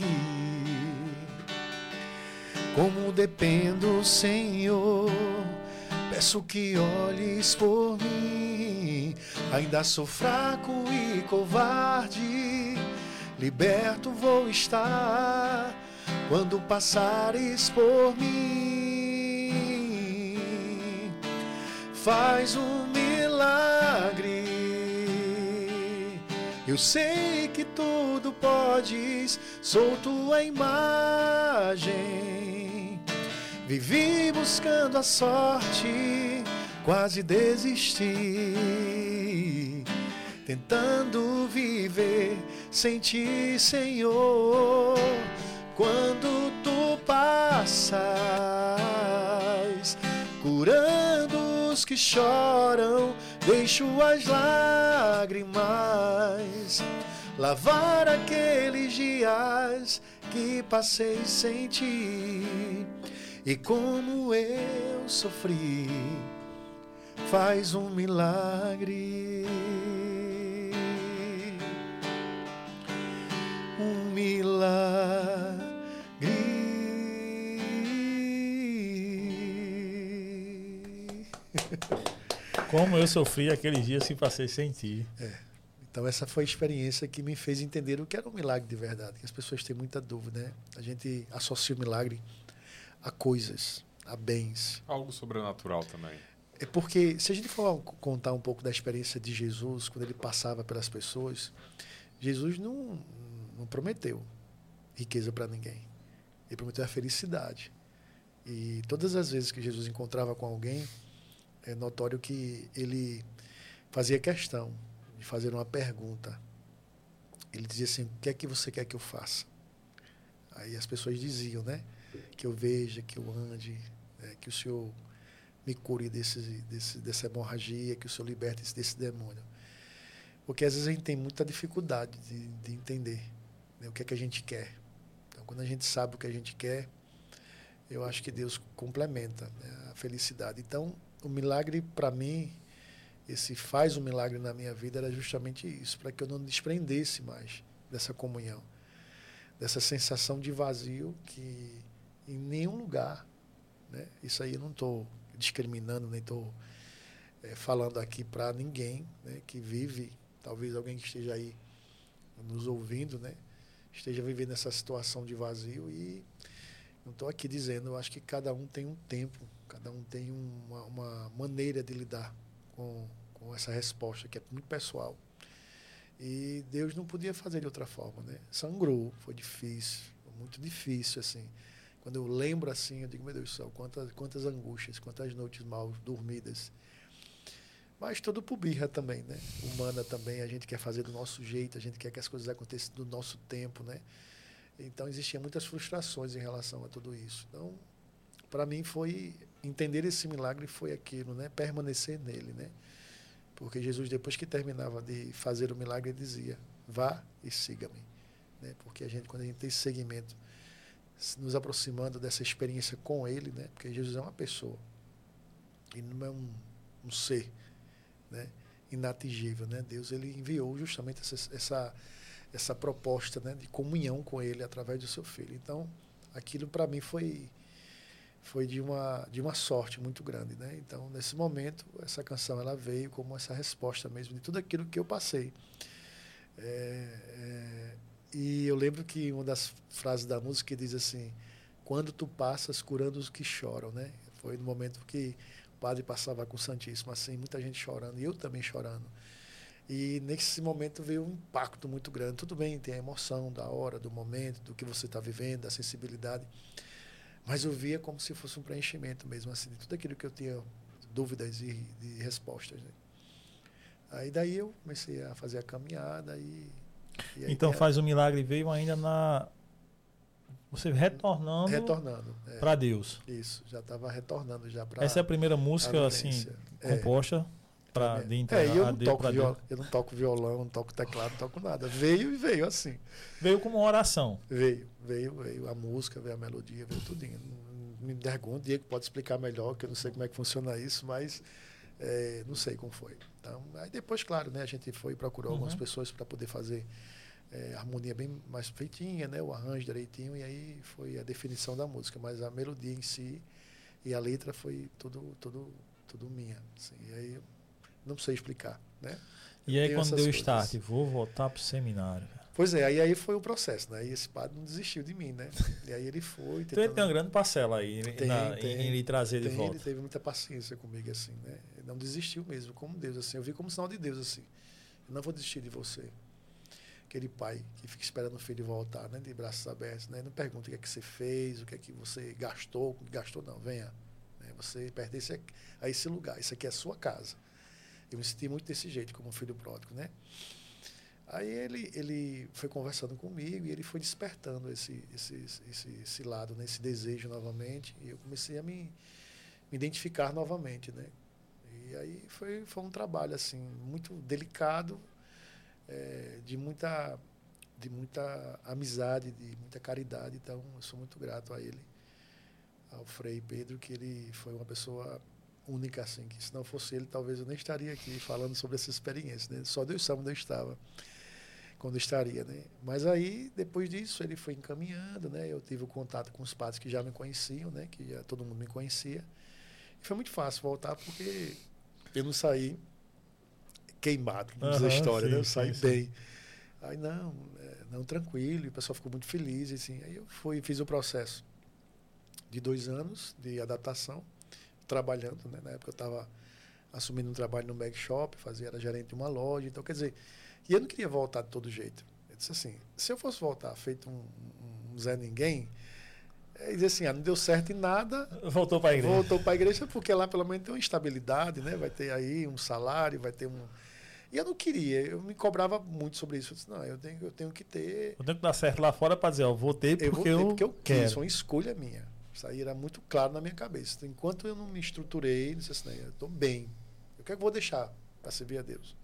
S3: Como dependo, Senhor, peço que olhes por mim. Ainda sou fraco e covarde, liberto vou estar quando passares por mim. Faz um milagre. Eu sei que tudo podes, sou tua imagem. Vivi buscando a sorte, quase desisti. Tentando viver sem ti, Senhor. Quando tu passas, curando os que choram, deixo as lágrimas lavar aqueles dias que passei sem ti. E como eu sofri, faz um milagre. Um milagre.
S2: Como eu sofri aqueles dias que passei sem ti.
S3: Então essa foi a experiência que me fez entender o que era um milagre de verdade. Que as pessoas têm muita dúvida, né? A gente associa o milagre a coisas, a bens.
S1: Algo sobrenatural também.
S3: É porque se a gente for contar um pouco da experiência de Jesus quando ele passava pelas pessoas, Jesus não, não prometeu riqueza para ninguém. Ele prometeu a felicidade. E todas as vezes que Jesus encontrava com alguém, é notório que ele fazia questão de fazer uma pergunta. Ele dizia assim: O que é que você quer que eu faça? Aí as pessoas diziam, né? Que eu veja, que eu ande, né? que o Senhor me cure desse, desse, dessa hemorragia, que o Senhor liberte desse demônio. Porque às vezes a gente tem muita dificuldade de, de entender né? o que é que a gente quer. Então, quando a gente sabe o que a gente quer, eu acho que Deus complementa né? a felicidade. Então, o milagre para mim, esse faz um milagre na minha vida era justamente isso, para que eu não desprendesse mais dessa comunhão, dessa sensação de vazio que em nenhum lugar, né? Isso aí eu não estou discriminando, nem estou é, falando aqui para ninguém né? que vive, talvez alguém que esteja aí nos ouvindo, né? Esteja vivendo essa situação de vazio e não estou aqui dizendo, eu acho que cada um tem um tempo, cada um tem uma, uma maneira de lidar com, com essa resposta, que é muito pessoal. E Deus não podia fazer de outra forma, né? Sangrou, foi difícil, muito difícil, assim. Quando eu lembro assim, eu digo, meu Deus do céu, quantas, quantas angústias, quantas noites mal dormidas. Mas tudo por birra também, né? Humana também, a gente quer fazer do nosso jeito, a gente quer que as coisas aconteçam do nosso tempo, né? Então existiam muitas frustrações em relação a tudo isso. Então, para mim foi entender esse milagre foi aquilo, né? Permanecer nele, né? Porque Jesus depois que terminava de fazer o milagre dizia: "Vá e siga-me", né? Porque a gente quando a gente tem esse segmento nos aproximando dessa experiência com ele, né? Porque Jesus é uma pessoa. E não é um, um ser, né? Inatingível, né? Deus ele enviou justamente essa, essa essa proposta né, de comunhão com ele através do seu filho. Então, aquilo para mim foi foi de uma de uma sorte muito grande, né? Então, nesse momento, essa canção ela veio como essa resposta mesmo de tudo aquilo que eu passei. É, é, e eu lembro que uma das frases da música diz assim: "Quando tu passas curando os que choram", né? Foi no momento que o padre passava com o Santíssimo assim, muita gente chorando e eu também chorando. E nesse momento veio um impacto muito grande. Tudo bem, tem a emoção da hora, do momento, do que você está vivendo, da sensibilidade. Mas eu via como se fosse um preenchimento mesmo, assim, de tudo aquilo que eu tinha dúvidas e de respostas. Né? Aí daí eu comecei a fazer a caminhada e. e
S2: então
S3: tem a-
S2: faz o milagre veio ainda na. Você retornando,
S3: Retornando. é,
S2: para Deus.
S3: Isso, já estava retornando já para.
S2: Essa é a primeira música
S3: a
S2: assim.
S3: É.
S2: composta pra, de
S3: É, e eu não, toco viol, eu não toco violão, não toco teclado, não toco nada. Veio e veio assim.
S2: Veio como uma oração.
S3: Veio, veio, veio a música, veio a melodia, veio tudinho. Me pergunta, o Diego pode explicar melhor, que eu não sei como é que funciona isso, mas é, não sei como foi. Então, aí depois, claro, né, a gente foi e procurou
S2: Uhum.
S3: algumas pessoas para poder fazer é, a harmonia bem mais feitinha, né, o arranjo direitinho, e aí foi a definição da música, mas a melodia em si e a letra foi tudo, tudo, tudo minha. assim, e aí não sei explicar, né?
S2: E aí quando deu o start, vou voltar pro seminário. cara.
S3: Pois é, aí, aí foi o processo, né? E esse padre não desistiu de mim, né? E aí ele foi.
S2: Então ele
S3: tentando-
S2: tem uma grande parcela aí
S3: Tem,
S2: na-
S3: tem.
S2: em, em lhe trazer de
S3: Tem,
S2: volta.
S3: Ele teve muita paciência comigo, assim, né? Ele não desistiu mesmo, como Deus, assim. Eu vi como sinal de Deus, assim. Eu não vou desistir de você. Aquele pai que fica esperando o filho voltar, né? De braços abertos, né? Não pergunta o que é que você fez, o que é que você gastou, o gastou, não. Venha. né? Você pertence a, a esse lugar. Isso aqui é a sua casa. Eu me senti muito desse jeito, como filho pródigo, né? Aí ele, ele foi conversando comigo e ele foi despertando esse, esse, esse, esse lado, né? esse desejo novamente. E eu comecei a me, me identificar novamente, né? E aí foi, foi um trabalho assim muito delicado, eh, de muita de muita amizade, de muita caridade. Então eu sou muito grato a ele, ao Frei Pedro, que ele foi uma pessoa única assim, que se não fosse ele talvez eu nem estaria aqui falando sobre essa experiência, né? Só Deus sabe onde eu estava quando eu estaria, né? Mas aí depois disso ele foi encaminhando, né? Eu tive o contato com os padres que já me conheciam, né? Que já todo mundo me conhecia. E foi muito fácil voltar porque eu não saí queimado, como diz a história, né?
S2: sim,
S3: Eu saí
S2: sim, sim.
S3: bem. Aí não, é, não tranquilo, e o pessoal ficou muito feliz, assim. Aí eu fui, fiz o processo de dois anos de adaptação, trabalhando, né? Na época eu estava assumindo um trabalho no bag shop, fazia era gerente de uma loja, então quer dizer, e eu não queria voltar de todo jeito. Eu disse assim, se eu fosse voltar feito um, um Zé Ninguém, é dizer assim, ah, não deu certo em nada,
S2: Voltou para a igreja.
S3: voltou para a igreja porque lá pelo menos tem uma estabilidade, né? Vai ter aí um salário, vai ter um. E eu não queria, eu me cobrava muito sobre isso. Eu disse, não, eu tenho, eu tenho que ter.
S2: Eu tenho que dar certo lá fora para dizer, ó, vou ter porque
S3: Eu vou ter
S2: eu,
S3: porque eu
S2: quero.
S3: quis, foi uma escolha minha. Isso aí era muito claro na minha cabeça. Então, enquanto eu não me estruturei, disse assim, estou bem. O que é que eu vou deixar para servir a Deus?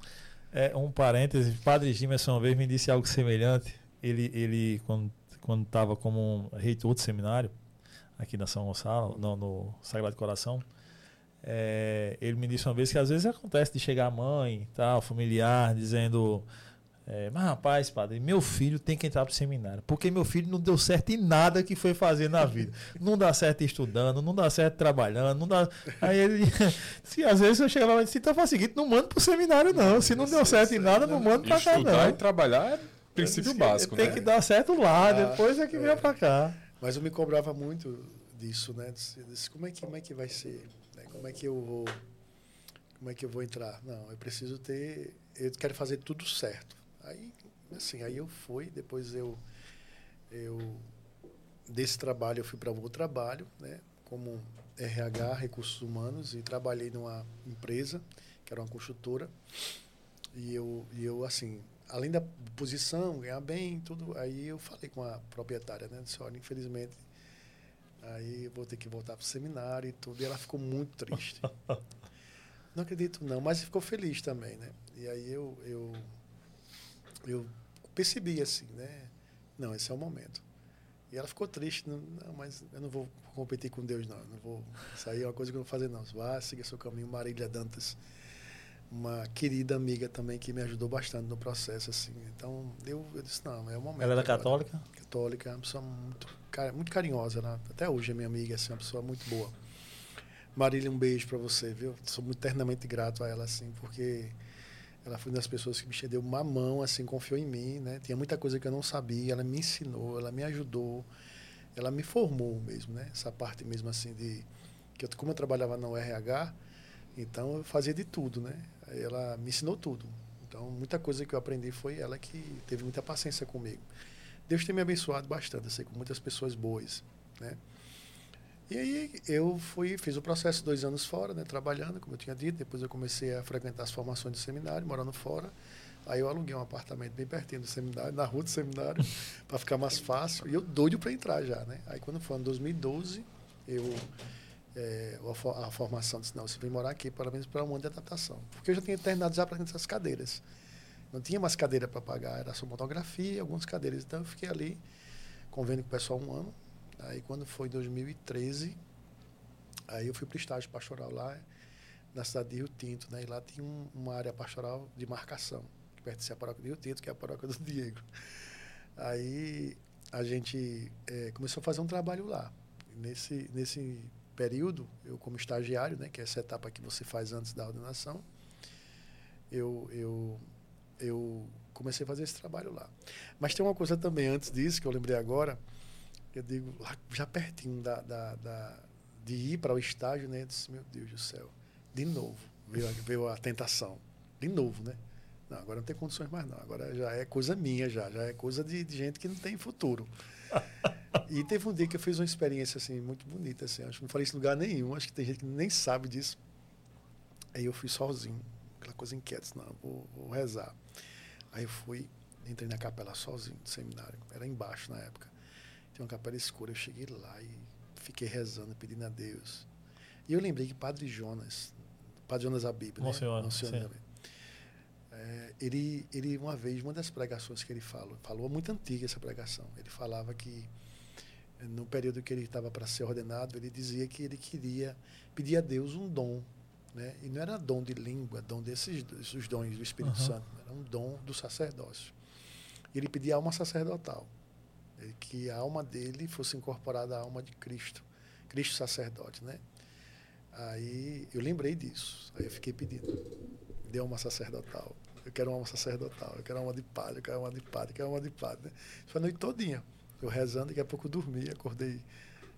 S2: É, um parêntese, Padre Gimerson uma vez me disse algo semelhante. Ele, ele quando estava como um reitor de seminário, aqui na São Gonçalo, não, no Sagrado Coração, é, ele me disse uma vez que às vezes acontece de chegar a mãe, tal, familiar, dizendo. É, mas rapaz, padre, meu filho tem que entrar para o seminário, porque meu filho não deu certo em nada que foi fazer na vida. Não dá certo estudando, não dá certo trabalhando, não dá. Aí ele. Se às vezes eu chegava lá e disse, então faz o seguinte, não manda pro seminário, não. Se não deu certo em nada, não manda pra cá,
S1: Estudar e
S2: não.
S1: trabalhar é princípio básico,
S2: Tem
S1: né?
S2: que dar certo lá,
S3: Ah,
S2: depois é que
S3: é.
S2: vem pra cá.
S3: Mas eu me cobrava muito disso, né? Disse, disse, como, é que, como é que vai ser? né? Como é que eu vou. Como é que eu vou entrar? Não, eu preciso ter. Eu quero fazer tudo certo. Aí, assim, aí eu fui, depois eu. eu desse trabalho eu fui para outro trabalho, né? Como RH, recursos humanos, e trabalhei numa empresa, que era uma construtora. E eu, e eu assim, além da posição, ganhar bem, tudo, aí eu falei com a proprietária, né? Disse, olha, infelizmente, aí eu vou ter que voltar para o seminário e tudo. E ela ficou muito triste. não acredito não, mas ficou feliz também, né? E aí eu, eu, eu percebi assim, né? Não, esse é o momento. E ela ficou triste, não, não, mas eu não vou competir com Deus, não. Não vou. Isso aí é uma coisa que eu não vou fazer, não. Vá, siga seu caminho. Marília Dantas, uma querida amiga também que me ajudou bastante no processo, assim. Então, eu, eu disse, não, é o momento.
S2: Ela era
S3: agora.
S2: católica?
S3: Católica, uma pessoa muito, muito carinhosa, né? Até hoje é minha amiga, assim, uma pessoa muito boa. Marília, um beijo para você, viu? Sou muito eternamente grato a ela, assim, porque ela foi uma das pessoas que me deu uma mão, assim, confiou em mim, né? Tinha muita coisa que eu não sabia, ela me ensinou, ela me ajudou, ela me formou mesmo, né? Essa parte mesmo, assim, de... que eu, Como eu trabalhava na URH, então eu fazia de tudo, né? Ela me ensinou tudo. Então, muita coisa que eu aprendi foi ela que teve muita paciência comigo. Deus tem me abençoado bastante, eu sei, com muitas pessoas boas, né? E aí eu fui, fiz o processo dois anos fora, né, trabalhando, como eu tinha dito. Depois eu comecei a frequentar as formações de seminário, morando fora. Aí eu aluguei um apartamento bem pertinho do seminário, na rua do seminário, para ficar mais fácil. E eu doido para entrar já, né? Aí quando foi em 2012, eu é, a, formação. Disse, não, você vem morar aqui pelo menos para um ano de adaptação. Porque eu já tinha terminado já para essas cadeiras. Não tinha mais cadeira para pagar, era só fotografia e algumas cadeiras. Então eu fiquei ali, convênio com o pessoal um ano. Aí quando foi 2013, aí eu fui para o estágio pastoral lá na cidade de Rio Tinto, né? E lá tinha um, uma área pastoral de marcação, que pertencia à paróquia de Rio Tinto, que é a paróquia do Diego. Aí a gente é, começou a fazer um trabalho lá. Nesse, nesse período, eu como estagiário, né, que é essa etapa que você faz antes da ordenação, eu, eu, eu comecei a fazer esse trabalho lá. Mas tem uma coisa também antes disso, que eu lembrei agora, eu digo, já pertinho da, da, da de ir para o estágio, né, eu disse, meu Deus do céu, de novo, veio, veio a tentação, de novo, né? Não, agora não tem condições mais não. Agora já é coisa minha, já. Já é coisa de, de gente que não tem futuro. e teve um dia que eu fiz uma experiência assim, muito bonita. Assim, acho que não falei isso em lugar nenhum. Acho que tem gente que nem sabe disso. Aí eu fui sozinho. Aquela coisa inquieta. Não, vou, vou rezar. Aí eu fui, entrei na capela sozinho, do seminário. Era embaixo na época. Tinha uma capela escura. Eu cheguei lá e fiquei rezando, pedindo a Deus. E eu lembrei que Padre Jonas, Padre Jonas a Bíblia,
S2: Monsenhor, né? Monsenhor
S3: é, ele, ele, uma vez, uma das pregações que ele falou, falou muito antiga essa pregação, ele falava que no período que ele estava para ser ordenado, ele dizia que ele queria pedir a Deus um dom, né? E não era dom de língua, dom desses, desses dons do Espírito uhum. Santo, era um dom do sacerdócio. Ele pedia alma sacerdotal, que a alma dele fosse incorporada à alma de Cristo, Cristo sacerdote, né? Aí eu lembrei disso, aí eu fiquei pedindo, deu uma sacerdotal. Eu quero uma sacerdotal, eu quero uma de padre, eu quero uma de padre, eu quero uma de padre. Né? Foi a noite todinha. Eu rezando, daqui a pouco eu dormi, acordei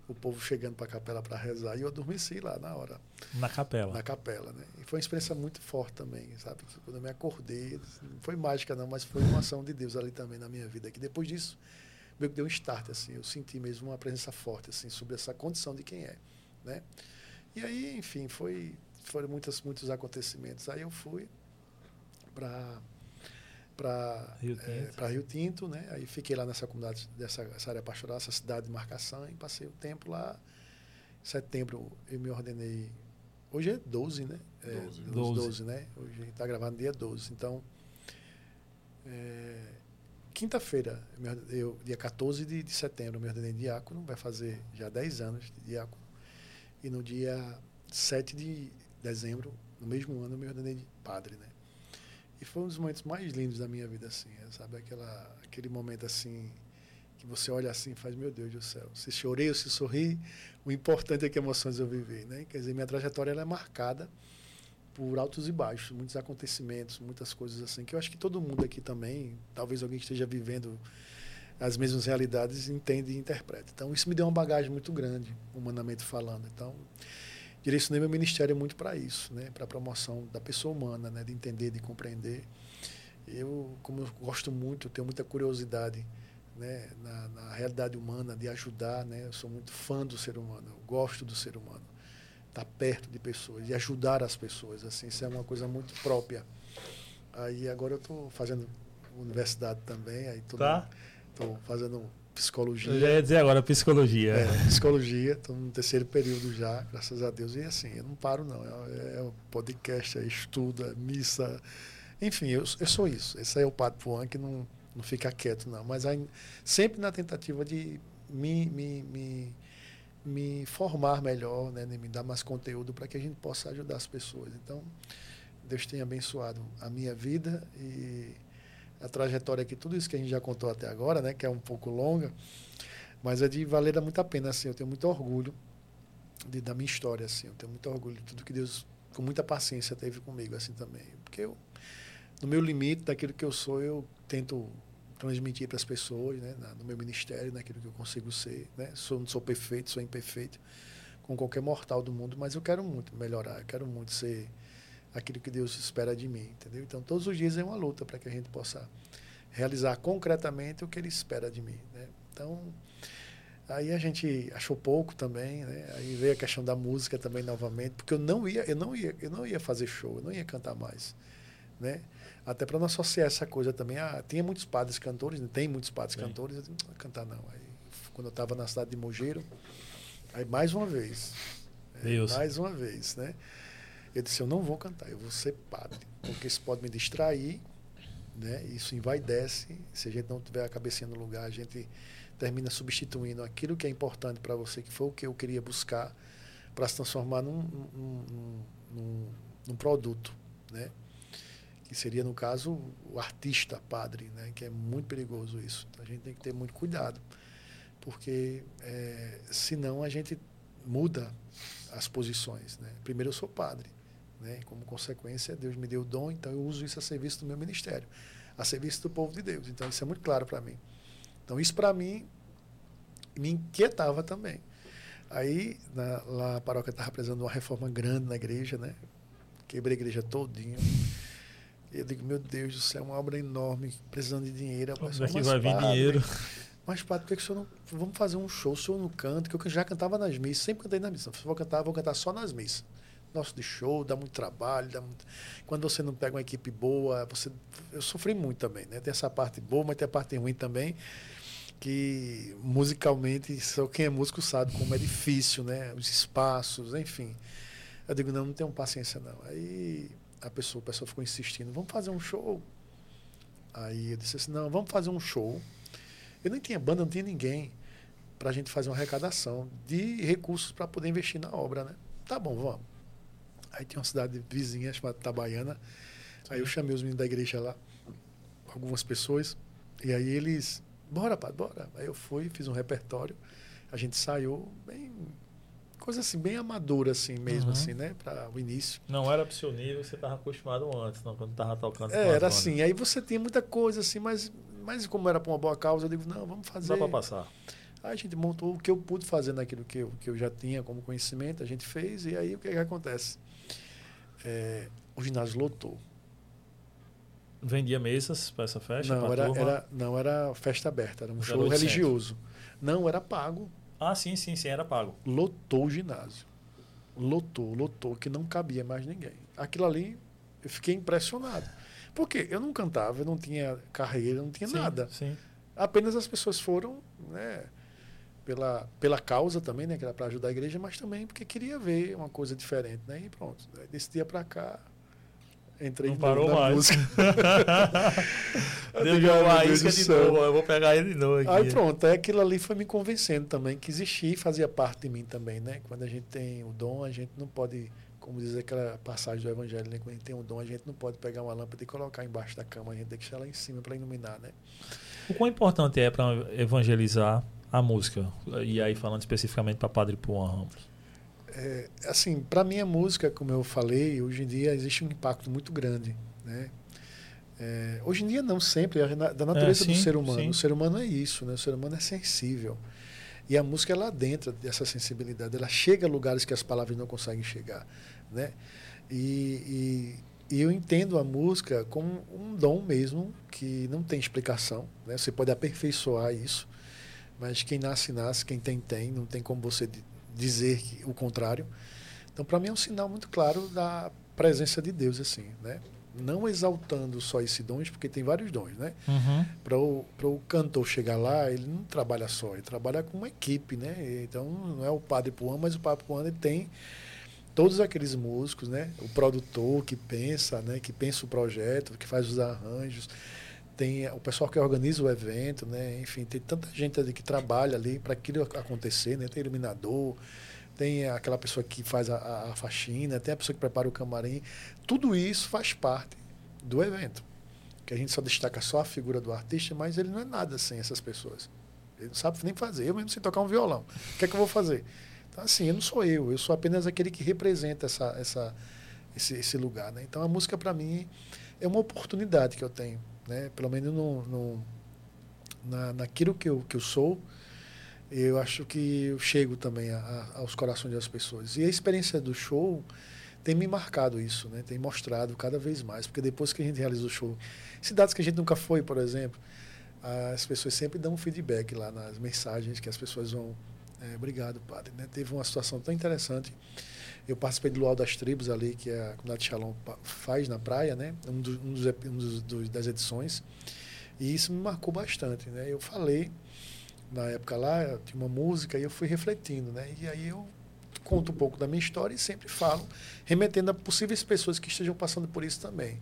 S3: o povo chegando para a capela para rezar e eu adormeci lá na hora.
S2: Na capela?
S3: Na capela, né? E foi uma experiência muito forte também, sabe? Quando eu me acordei, não foi mágica não, mas foi uma ação de Deus ali também na minha vida. Que depois disso, meio que deu um start, assim. Eu senti mesmo uma presença forte, assim, sobre essa condição de quem é, né? E aí, enfim, foi, foram muitos, muitos acontecimentos. Aí eu fui, para para Rio, é, Rio Tinto, né? Aí fiquei lá nessa comunidade, dessa área pastoral, essa cidade de marcação, e passei o tempo lá. Em setembro eu me ordenei. Hoje é 12, né? É, 12. 12. 12 né? Hoje a gente está gravando dia 12. Então, é, quinta-feira, eu, dia 14 de, de setembro, me ordenei diácono, vai fazer já 10 anos de diácono. E no dia 7 de dezembro, no mesmo ano, eu me ordenei de padre, né? E foi um dos momentos mais lindos da minha vida, assim, sabe? Aquela, aquele momento assim, que você olha assim e faz, meu Deus do céu, se chorei ou se sorri, o importante é que emoções eu vivi, né? Quer dizer, minha trajetória ela é marcada por altos e baixos, muitos acontecimentos, muitas coisas assim, que eu acho que todo mundo aqui também, talvez alguém que esteja vivendo as mesmas realidades, entende e interpreta. Então, isso me deu uma bagagem muito grande, humanamente falando. Então, direcionei meu ministério muito para isso, né? para a promoção da pessoa humana, né? de entender, de compreender. Eu, como eu gosto muito, tenho muita curiosidade né? na, na realidade humana, de ajudar. Né? Eu sou muito fã do ser humano, eu gosto do ser humano. Estar tá perto de pessoas e ajudar as pessoas. assim Isso é uma coisa muito própria. Aí agora eu estou fazendo universidade também, aí estou
S2: tá.
S3: fazendo psicologia.
S2: Eu já ia dizer agora psicologia.
S3: É, psicologia, estou no terceiro período já, graças a Deus. E assim, eu não paro não. É, é podcast, é estudo, é missa. Enfim, eu, eu sou isso. Esse é o Padre Puan que não, não fica quieto, não. Mas aí, sempre na tentativa de me, me, me, me formar melhor, né, me dar mais conteúdo para que a gente possa ajudar as pessoas. Então, Deus tenha abençoado a minha vida e a trajetória aqui, tudo isso que a gente já contou até agora, né, que é um pouco longa, mas é de valer muito a pena, assim, eu tenho muito orgulho de, da minha história, assim, eu tenho muito orgulho de tudo que Deus, com muita paciência, teve comigo, assim, também, porque eu, no meu limite, daquilo que eu sou, eu tento transmitir para as pessoas, né, no meu ministério, naquilo que eu consigo ser, né, sou, não sou perfeito, sou imperfeito, com qualquer mortal do mundo, mas eu quero muito melhorar, eu quero muito ser aquilo que Deus espera de mim, entendeu? Então, todos os dias é uma luta para que a gente possa realizar concretamente o que Ele espera de mim, né? Então, aí a gente achou pouco também, né? Aí veio a questão da música também novamente, porque eu não ia, eu não ia, eu não ia fazer show, eu não ia cantar mais, né? Até para não associar essa coisa também. Ah, tinha muitos padres cantores, né? tem muitos padres cantores, eu disse, não cantar não. Aí, quando eu estava na cidade de Mogeiro, aí mais uma vez,
S2: Deus.
S3: Mais uma vez, né? Eu disse, eu não vou cantar, eu vou ser padre, porque isso pode me distrair, né? Isso envaidece, se a gente não tiver a cabecinha no lugar, a gente termina substituindo aquilo que é importante para você, que foi o que eu queria buscar, para se transformar num, num, num, num, produto, né? Que seria, no caso, o artista padre, né? Que é muito perigoso isso. A gente tem que ter muito cuidado, porque é, senão a gente muda as posições, né? Primeiro eu sou padre, né? Como consequência, Deus me deu o dom, então eu uso isso a serviço do meu ministério, a serviço do povo de Deus. Então isso é muito claro para mim. Então isso para mim me inquietava também. Aí na, lá a paróquia estava precisando uma reforma grande na igreja, né? Quebrei a igreja todinha. Eu digo, meu Deus do céu, uma obra enorme, precisando de dinheiro.
S2: Onde é que vai vir dinheiro?
S3: Mas, padre, por que, que o senhor não. Vamos fazer um show, o senhor não canta, que eu já cantava nas missas, sempre cantei nas missas. Se vou cantar, vou cantar só nas missas. Nosso de show, dá muito trabalho, dá muito... quando você não pega uma equipe boa, você. Eu sofri muito também, né? Tem essa parte boa, mas tem a parte ruim também que musicalmente, só quem é músico sabe como é difícil, né? Os espaços, enfim. Eu digo, não, não tenho paciência não. Aí a pessoa, a pessoa ficou insistindo, vamos fazer um show. Aí eu disse assim, não, vamos fazer um show. Eu nem tinha banda, não tinha ninguém para a gente fazer uma arrecadação de recursos para poder investir na obra, né? Tá bom, vamos. Aí tinha uma cidade vizinha chamada Tabaiana. Aí eu chamei os meninos da igreja lá, algumas pessoas, e aí eles Bora, padre, bora. Aí eu fui, fiz um repertório. A gente saiu bem. Coisa assim, bem amadora, assim mesmo, uhum. assim, né? Para o início.
S2: Não era pro seu nível, você estava acostumado antes, não, quando estava tocando.
S3: É, era assim. Aí você tinha muita coisa, assim, mas, mas como era para uma boa causa, eu digo, não, vamos fazer.
S2: Dá para passar.
S3: Aí a gente montou o que eu pude fazer naquilo que eu, que eu já tinha como conhecimento, a gente fez, e aí o que, que acontece? É, o ginásio lotou.
S2: Vendia mesas para essa festa?
S3: Não, era, era, não era festa aberta, era um show religioso. Não, era pago.
S2: Ah, sim, sim, sim, era pago.
S3: Lotou o ginásio. Lotou, lotou, que não cabia mais ninguém. Aquilo ali, eu fiquei impressionado. Porque eu não cantava, eu não tinha carreira, não tinha
S2: sim,
S3: nada.
S2: Sim.
S3: Apenas as pessoas foram, né, pela, pela causa também, né, que era para ajudar a igreja, mas também porque queria ver uma coisa diferente, né? E pronto. Desse dia para cá, Entrei
S2: não parou mais. música. Deu uma isca de novo, eu vou pegar ele de novo aqui.
S3: Aí pronto, aí aquilo ali foi me convencendo também que existia e fazia parte de mim também, né? Quando a gente tem o dom, a gente não pode, como diz aquela passagem do Evangelho, né? Quando a gente tem o dom, a gente não pode pegar uma lâmpada e colocar embaixo da cama, a gente tem que deixar lá em cima para iluminar, né?
S2: O quão importante é para evangelizar a música? E aí falando especificamente para Padre Puan Ramos.
S3: É, assim, para mim a música, como eu falei, hoje em dia existe um impacto muito grande, né? É, hoje em dia não sempre, é da natureza é, sim, do ser humano. Sim. O ser humano é isso, né? O ser humano é sensível. E a música ela adentra dessa sensibilidade, ela chega a lugares que as palavras não conseguem chegar, né? E, e, e eu entendo a música como um dom mesmo que não tem explicação, né? Você pode aperfeiçoar isso, mas quem nasce nasce, quem tem tem, não tem como você dizer que, o contrário. Então, para mim é um sinal muito claro da presença de Deus, assim, né? Não exaltando só esse dons, porque tem vários dons, né?
S2: Uhum.
S3: Para o, o cantor chegar lá, ele não trabalha só, ele trabalha com uma equipe, né? Então, não é o Padre Puan, mas o Padre Puan ele tem todos aqueles músicos, né? O produtor que pensa, né? Que pensa o projeto, que faz os arranjos, tem o pessoal que organiza o evento, né? Enfim, tem tanta gente ali que trabalha ali para aquilo acontecer, né? Tem iluminador, tem aquela pessoa que faz a, a, faxina, tem a pessoa que prepara o camarim. Tudo isso faz parte do evento. Que a gente só destaca só a figura do artista, mas ele não é nada sem essas pessoas. Ele não sabe nem fazer. Eu mesmo sei tocar um violão. O que é que eu vou fazer? Então, assim, eu não sou eu. Eu sou apenas aquele que representa essa, essa, esse, esse lugar. Né? Então, a música, para mim, é uma oportunidade que eu tenho né? Pelo menos no, no na, naquilo que eu, que eu sou, eu acho que eu chego também a, a, aos corações das pessoas. E a experiência do show tem me marcado isso, né? Tem mostrado cada vez mais, porque depois que a gente realiza o show, cidades que a gente nunca foi, por exemplo, as pessoas sempre dão um feedback lá nas mensagens que as pessoas vão. É, obrigado, padre. Né? Teve uma situação tão interessante. Eu participei do Luau das Tribos ali, que a comunidade Shalom faz na praia, né? Um, dos, um, dos, um dos, dos, das edições. E isso me marcou bastante, né? Eu falei, na época lá, tinha uma música e eu fui refletindo, né? E aí eu conto um pouco da minha história e sempre falo, remetendo a possíveis pessoas que estejam passando por isso também.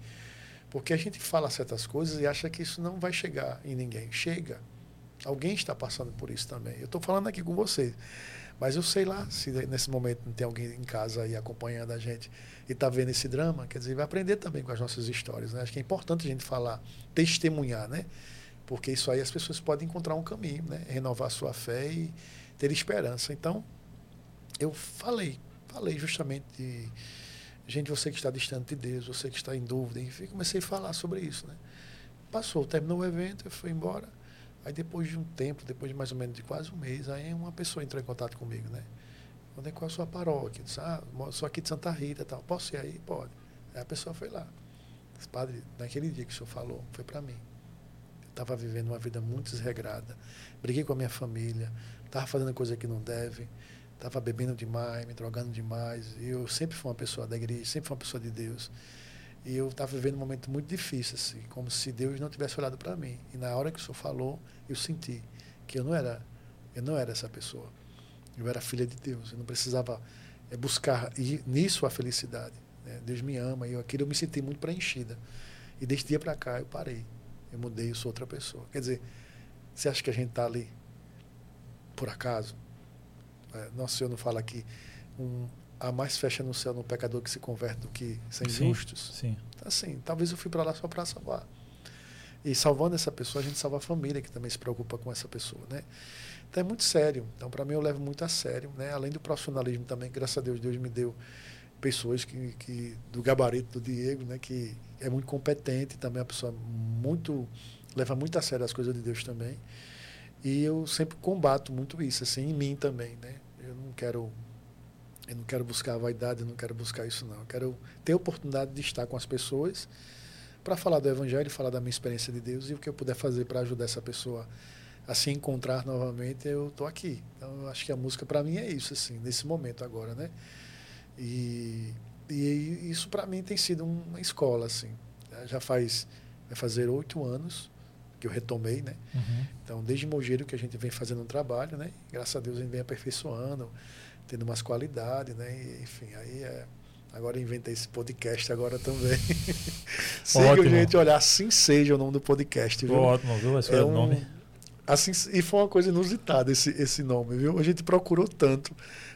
S3: Porque a gente fala certas coisas e acha que isso não vai chegar em ninguém. Chega. Alguém está passando por isso também. Eu estou falando aqui com vocês. Mas eu sei lá se nesse momento não tem alguém em casa aí acompanhando a gente e está vendo esse drama. Quer dizer, vai aprender também com as nossas histórias. Né? Acho que é importante a gente falar, testemunhar, né? Porque isso aí as pessoas podem encontrar um caminho, né? Renovar sua fé e ter esperança. Então, eu falei, falei justamente de gente, você que está distante de Deus, você que está em dúvida, enfim, comecei a falar sobre isso, né? Passou, terminou o evento, eu fui embora. Aí depois de um tempo, depois de mais ou menos de quase um mês, aí uma pessoa entrou em contato comigo, né? Onde é qual a sua paróquia? Disse, ah, sou aqui de Santa Rita tal. Posso ir aí? Pode. Aí a pessoa foi lá. Disse, padre, naquele dia que o senhor falou, foi para mim. Eu estava vivendo uma vida muito desregrada. Briguei com a minha família, estava fazendo coisa que não deve estava bebendo demais, me drogando demais. E eu sempre fui uma pessoa da igreja, sempre fui uma pessoa de Deus. E eu estava vivendo um momento muito difícil, assim, como se Deus não tivesse olhado para mim. E na hora que o Senhor falou, eu senti que eu não era, eu não era essa pessoa. Eu era filha de Deus. Eu não precisava é, buscar nisso a felicidade. Né? Deus me ama e eu, aquilo eu me senti muito preenchida. E desse dia para cá eu parei. Eu mudei, eu sou outra pessoa. Quer dizer, você acha que a gente está ali por acaso? É, Nosso Senhor não fala que um, há mais festa no céu no pecador que se converte do que sem sim, justos.
S2: Sim.
S3: Então, assim, talvez eu fui para lá só para salvar. E salvando essa pessoa, a gente salva a família que também se preocupa com essa pessoa, né? Então é muito sério. Então, para mim, eu levo muito a sério, né? Além do profissionalismo também, graças a Deus, Deus me deu pessoas que, que do gabarito do Diego, né? Que é muito competente, também é uma pessoa muito leva muito a sério as coisas de Deus também. E eu sempre combato muito isso, assim, em mim também, né? Eu não quero eu não quero buscar a vaidade, eu não quero buscar isso não. Eu quero ter a oportunidade de estar com as pessoas para falar do evangelho, falar da minha experiência de Deus e o que eu puder fazer para ajudar essa pessoa a se encontrar novamente, eu estou aqui. Então, eu acho que a música para mim é isso assim, nesse momento agora, né? E, e isso para mim tem sido uma escola assim. Já faz vai fazer oito anos que eu retomei, né? Uhum. Então, desde Mogeiro que a gente vem fazendo um trabalho, né? Graças a Deus a gente vem aperfeiçoando, tendo umas qualidades, né? E, enfim, aí é... Agora inventei esse podcast agora também. Siga, gente, olha, assim seja o nome do podcast, viu?
S2: Ótimo, viu? Esse é,
S3: um, nome. Assim, e foi uma coisa inusitada esse, esse nome, viu? A gente procurou tanto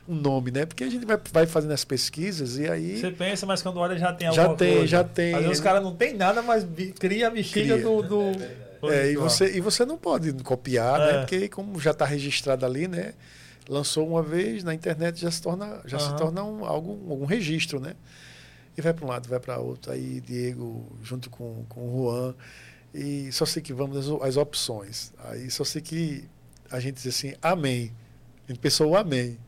S3: um nome, né? Porque a gente vai, vai fazendo as pesquisas e aí.
S2: Você pensa, mas quando olha já tem alguma
S3: Já tem,
S2: coisa.
S3: já tem.
S2: Às vezes os caras não tem nada, mas cria a bexiga cria. do, do, é
S3: é, e, você, e você não pode copiar, né? é. né? Porque como já está registrado ali, né? Lançou uma vez, na internet já se torna, já uhum. se torna um, algum, algum registro, né? E vai para um lado, vai para outro. Aí Diego, junto com, com o Juan, e só sei que vamos as, as opções. Aí só sei que a gente diz assim, amém. A gente pensou o amém.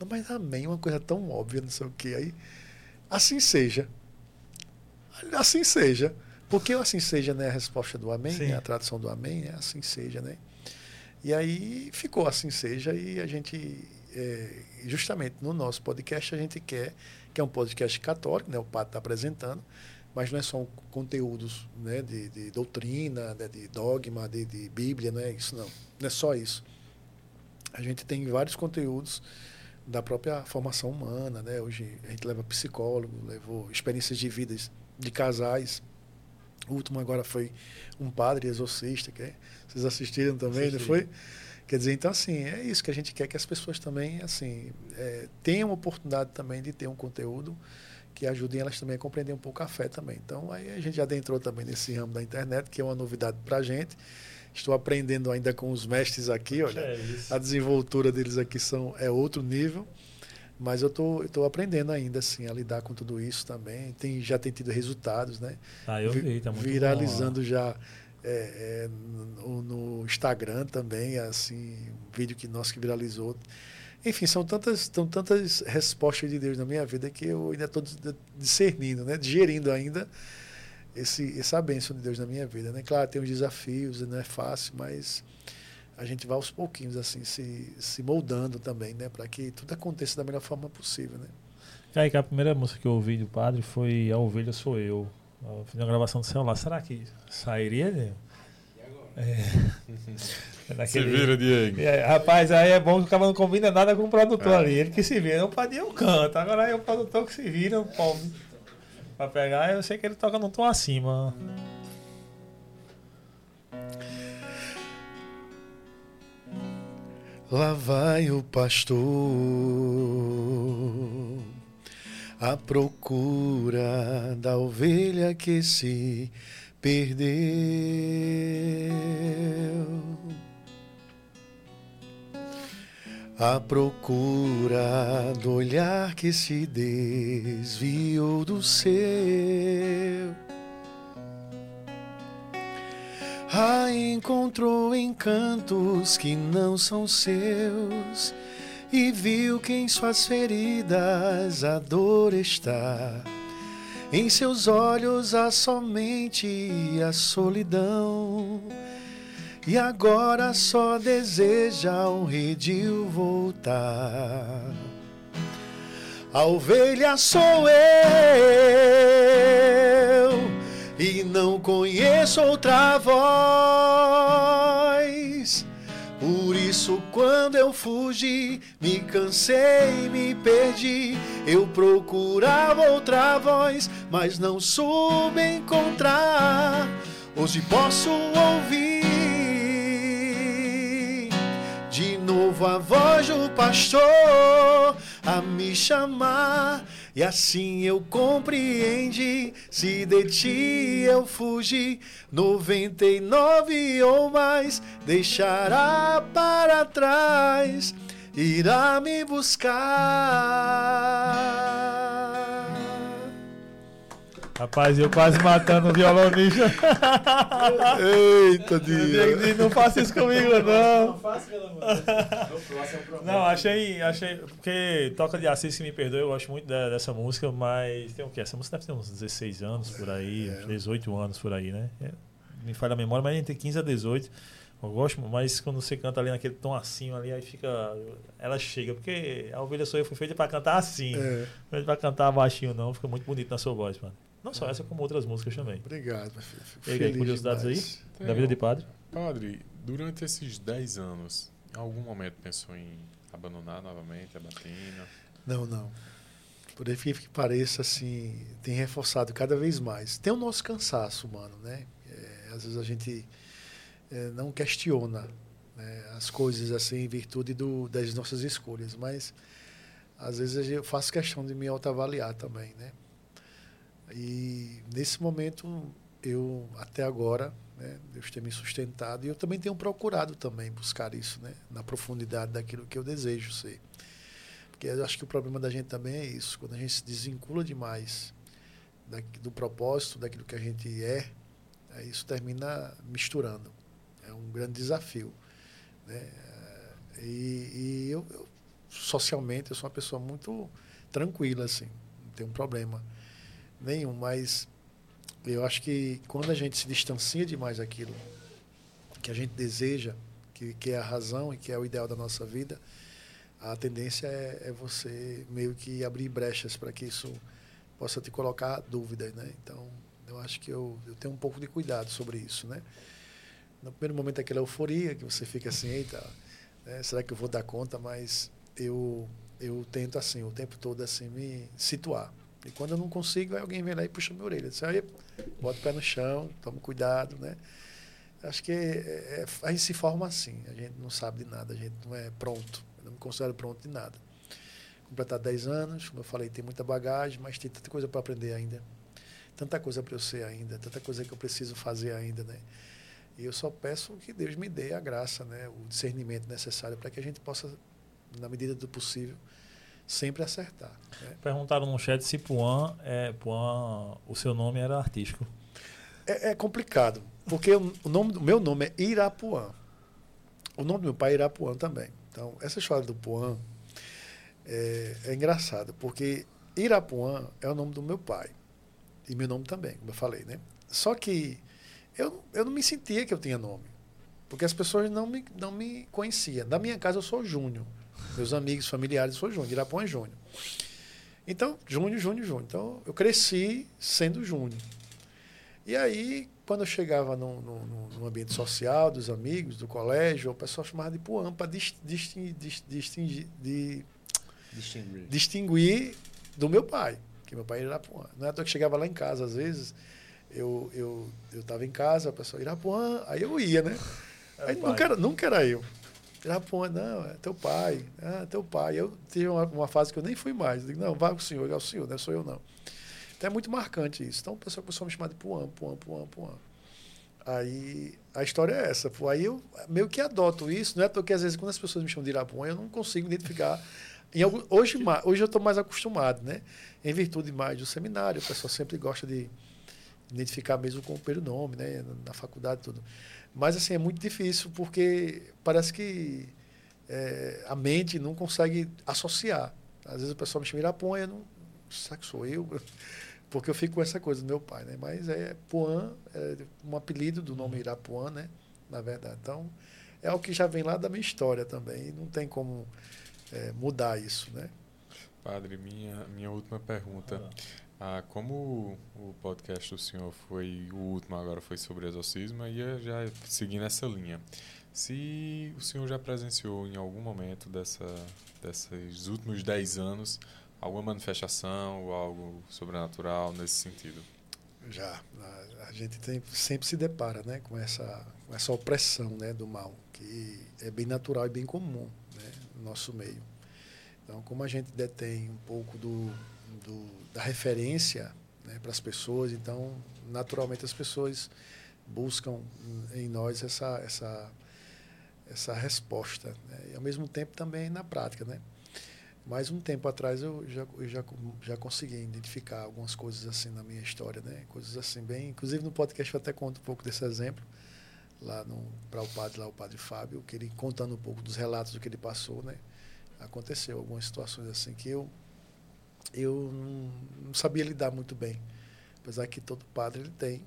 S3: Não, mas amém é uma coisa tão óbvia, não sei o quê. Aí, assim seja. Assim seja. Porque assim seja, né? A resposta do amém, né, a tradução do amém é assim seja, né? E aí ficou assim seja e a gente, é, justamente no nosso podcast, a gente quer, que é um podcast católico, né? O Pato está apresentando, mas não é só um conteúdos né, de, de doutrina, né, de dogma, de, de Bíblia, não é isso não. Não é só isso. A gente tem vários conteúdos da própria formação humana, né? Hoje a gente leva psicólogo, levou experiências de vidas de casais, o último agora foi um padre exorcista, que é, vocês assistiram também, Assisti. não foi? Quer dizer, então assim, é isso que a gente quer que as pessoas também assim é, tenham oportunidade também de ter um conteúdo que ajudem elas também a compreender um pouco a fé também. Então aí a gente já adentrou também nesse ramo da internet, que é uma novidade para a gente. Estou aprendendo ainda com os mestres aqui, olha, é a desenvoltura deles aqui são é outro nível. Mas eu tô, tô aprendendo ainda, assim, a lidar com tudo isso também. Tem, já tem tido resultados, né?
S2: Ah, eu vi, tá muito
S3: Viralizando
S2: bom,
S3: já é, é, no, no, Instagram também, assim, um vídeo que nosso que viralizou. Enfim, são tantas, são tantas respostas de Deus na minha vida que eu ainda estou discernindo, né? digerindo ainda esse, essa bênção de Deus na minha vida. Né? Claro, tem os desafios, não é fácil, mas a gente vai aos pouquinhos assim se, se moldando também, né, para que tudo aconteça da melhor forma possível, né?
S2: Aí que a primeira música que eu ouvi do padre foi A Ovelha Sou Eu. Eu fiz uma gravação do celular. Será que sairia? Né? É. Naquele...
S1: Se vira, Diego.
S2: É, rapaz, aí é bom que o cara não combina nada com o produtor é. ali. Ele que se vira. O padrinho canta. Agora é o produtor que se vira, o pobre. Pra pegar, eu sei que ele toca num tom acima.
S3: Lá vai o pastor à procura da ovelha que se perdeu. À procura do olhar que se desviou do seu a encontrou encantos que não são seus e viu que em suas feridas a dor está. Em seus olhos há somente a solidão. E agora só deseja ao redil voltar. A ovelha sou eu e não conheço outra voz. Isso, quando eu fugi, me cansei, me perdi. Eu procurava outra voz, mas não soube encontrar. Hoje posso ouvir de novo a voz do pastor a me chamar e assim eu compreendi, se de ti eu fugi, noventa e nove ou mais deixará para trás, irá me buscar.
S2: Rapaz, eu quase matando o violonista.
S3: Eita, Diego.
S2: Não faça isso comigo, não. Não faça, pelo amor Não, achei, achei. Porque Toca de Assis, que me perdoe, eu gosto muito dessa música, mas tem o quê? Essa música deve ter uns 16 anos por aí, é. 18 anos por aí, né? É, me falha a memória, mas entre 15 a 18. Eu gosto, mas quando você canta ali naquele tom assim, ali, aí fica. Ela chega, porque a ovelha sou eu foi feita para cantar assim. É. Não é para cantar baixinho, não. Fica muito bonito na sua voz, mano. Não só essa, como outras músicas também.
S3: Obrigado, meu filho.
S2: Fico e aí, curiosidades demais. aí Tem da vida de padre?
S1: Padre, durante esses 10 anos, em algum momento pensou em abandonar novamente a batina?
S3: Não, não. Por incrível que pareça, assim, tem reforçado cada vez mais. Tem o nosso cansaço humano, né? É, às vezes a gente é, não questiona né, as coisas assim em virtude do, das nossas escolhas, mas às vezes eu faço questão de me autoavaliar também, né? E nesse momento, eu até agora, né, Deus tem me sustentado e eu também tenho procurado também buscar isso, né, na profundidade daquilo que eu desejo ser. Porque eu acho que o problema da gente também é isso, quando a gente se desvincula demais da, do propósito, daquilo que a gente é, isso termina misturando. É um grande desafio. Né? E, e eu, eu, socialmente, eu sou uma pessoa muito tranquila, assim, não tenho um problema nenhum, mas eu acho que quando a gente se distancia demais daquilo que a gente deseja, que, que é a razão e que é o ideal da nossa vida, a tendência é, é você meio que abrir brechas para que isso possa te colocar dúvidas, né? Então, eu acho que eu, eu tenho um pouco de cuidado sobre isso, né? No primeiro momento aquela euforia que você fica assim, eita, né? será que eu vou dar conta? Mas eu eu tento assim o tempo todo assim me situar e quando eu não consigo, alguém vem lá e puxa minha orelha. Diz, aí, bota o pé no chão, toma cuidado, né? Acho que é, é, a gente se forma assim. A gente não sabe de nada, a gente não é pronto. Eu não me considero pronto de nada. Completar 10 anos, como eu falei, tem muita bagagem, mas tem tanta coisa para aprender ainda. Tanta coisa para eu ser ainda, tanta coisa que eu preciso fazer ainda, né? E eu só peço que Deus me dê a graça, né? O discernimento necessário para que a gente possa, na medida do possível, sempre acertar. Né?
S2: Perguntaram no chat se Puan, é, Puan, o seu nome era artístico.
S3: É, é complicado, porque o, nome, o meu nome é Irapuã. O nome do meu pai é Irapuã também. Então, essa história do Puan é, é engraçada, porque Irapuã é o nome do meu pai. E meu nome também, como eu falei, né? Só que eu, eu não me sentia que eu tinha nome. Porque as pessoas não me, não me conheciam. Da minha casa eu sou Júnior. Meus amigos, familiares, foi Júnior. Irapuã é Júnior. Então, Júnior, Júnior, Júnior. Então, eu cresci sendo Júnior. E aí, quando eu chegava no, no, no, ambiente social, dos amigos, do colégio, o pessoal chamava de Puan para distinguir, distinguir, de, distinguir. distinguir do meu pai, que meu pai era Irapuã. Não é à toa que chegava lá em casa, às vezes, eu eu eu estava em casa, a pessoa Irapuã, aí eu ia, né? Aí nunca era, nunca era eu. Irapuã, não, é teu pai, ah, teu pai. Eu tive uma, uma fase que eu nem fui mais. Eu digo, não, vai com o senhor, é o senhor, não sou eu não. Então é muito marcante isso. Então o pessoal começou a me chamar de Puan, Puan, Puan, Puan. Aí a história é essa. Pô. Aí eu meio que adoto isso, não é porque às vezes quando as pessoas me chamam de Irapuã, eu não consigo identificar. Algum, hoje, hoje eu estou mais acostumado, né? Em virtude mais do seminário, o pessoal sempre gosta de identificar mesmo com o primeiro nome, né? Na faculdade tudo. Mas assim, é muito difícil porque parece que é, a mente não consegue associar. Às vezes o pessoal me chama Irapuã, não. Será que sou eu? Porque eu fico com essa coisa do meu pai, né? Mas é Puan, é um apelido do nome Irapuã, né? Na verdade. Então, é o que já vem lá da minha história também. E não tem como é, mudar isso, né?
S1: Padre, minha, minha última pergunta. Ah, como o podcast do senhor foi o último agora foi sobre exorcismo, ia já seguir nessa linha. Se o senhor já presenciou em algum momento dessa, desses últimos 10 anos alguma manifestação ou algo sobrenatural nesse sentido?
S3: Já. A, a gente tem, sempre se depara né, com, essa, com essa opressão né, do mal, que é bem natural e bem comum né, no nosso meio. Então, como a gente detém um pouco do, do da referência né, para as pessoas, então, naturalmente, as pessoas buscam em nós essa, essa, essa resposta. Né? E, ao mesmo tempo, também na prática. Né? Mas um tempo atrás eu já, eu já, já consegui identificar algumas coisas assim na minha história, né? Coisas assim bem. Inclusive no podcast eu até conto um pouco desse exemplo lá para o padre lá o padre Fábio, que ele contando um pouco dos relatos do que ele passou, né? Aconteceu algumas situações assim que eu eu não, sabia lidar muito bem, apesar que todo padre ele tem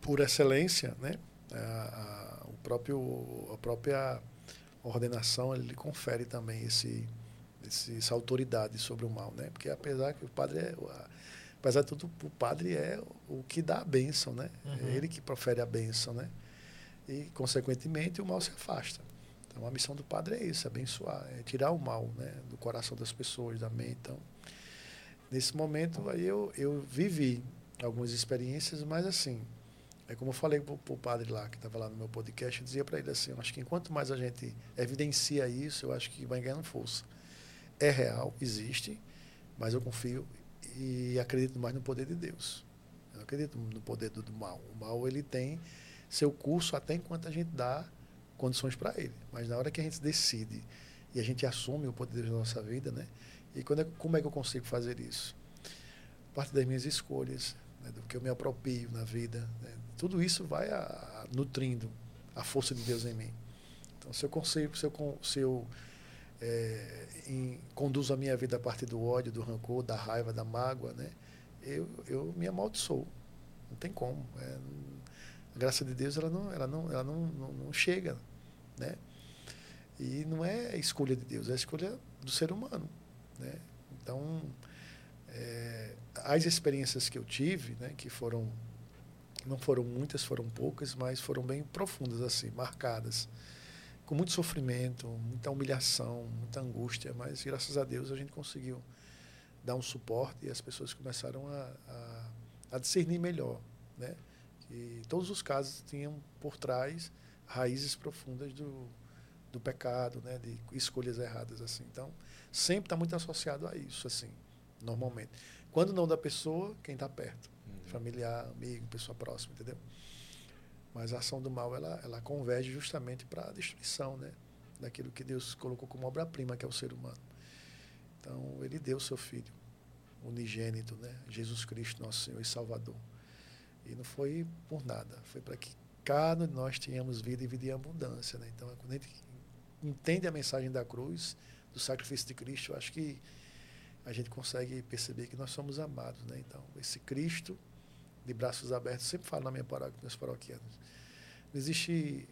S3: por excelência, né? A, a, o próprio a própria ordenação ele confere também esse, esse, essa autoridade sobre o mal, né? Porque apesar que o padre é apesar de tudo o padre é o que dá a bênção, né? É uhum. É ele que profere a bênção, né? E consequentemente o mal se afasta. Então a missão do padre é isso, abençoar, é tirar o mal, né, do coração das pessoas, da mente. Então, nesse momento aí eu eu vivi algumas experiências, mas assim, é como eu falei para o padre lá, que estava lá no meu podcast, eu dizia para ele assim, eu acho que enquanto mais a gente evidencia isso, eu acho que vai ganhando força. É real, existe, mas eu confio e acredito mais no poder de Deus. Eu não acredito no poder do, do mal. O mal ele tem seu curso até enquanto a gente dá condições para ele. Mas na hora que a gente decide e a gente assume o poder da nossa vida, né? E quando é, como é que eu consigo fazer isso? Parte das minhas escolhas, né? do que eu me aproprio na vida, né? tudo isso vai a, a, nutrindo a força de Deus em mim. Então, se eu consigo, se eu, se eu é, em, conduzo a minha vida a partir do ódio, do rancor, da raiva, da mágoa, né? eu, eu me amaldiçoo. Não tem como. É, a graça de Deus ela não, ela não, ela não, não, não chega. Né? E não é escolha de Deus, é a escolha do ser humano. Né? Então, é, as experiências que eu tive, né, que foram não foram muitas, foram poucas, mas foram bem profundas, assim, marcadas. Com muito sofrimento, muita humilhação, muita angústia, mas graças a Deus a gente conseguiu dar um suporte e as pessoas começaram a, a, a discernir melhor. Né? Que todos os casos tinham por trás raízes profundas do, do pecado, né? de escolhas erradas. assim. Então, sempre está muito associado a isso, assim, normalmente. Quando não da pessoa, quem está perto familiar, amigo, pessoa próxima, entendeu? Mas a ação do mal, ela, ela converge justamente para a destruição, né? Daquilo que Deus colocou como obra-prima, que é o ser humano. Então, ele deu o seu filho, unigênito, né? Jesus Cristo, nosso Senhor e Salvador. E não foi por nada, foi para que nós tenhamos vida e vida em abundância, né? Então, quando a gente entende a mensagem da cruz, do sacrifício de Cristo, eu acho que a gente consegue perceber que nós somos amados, né? Então, esse Cristo de braços abertos, sempre falo na minha paróquia, meus paroquianos. Não existe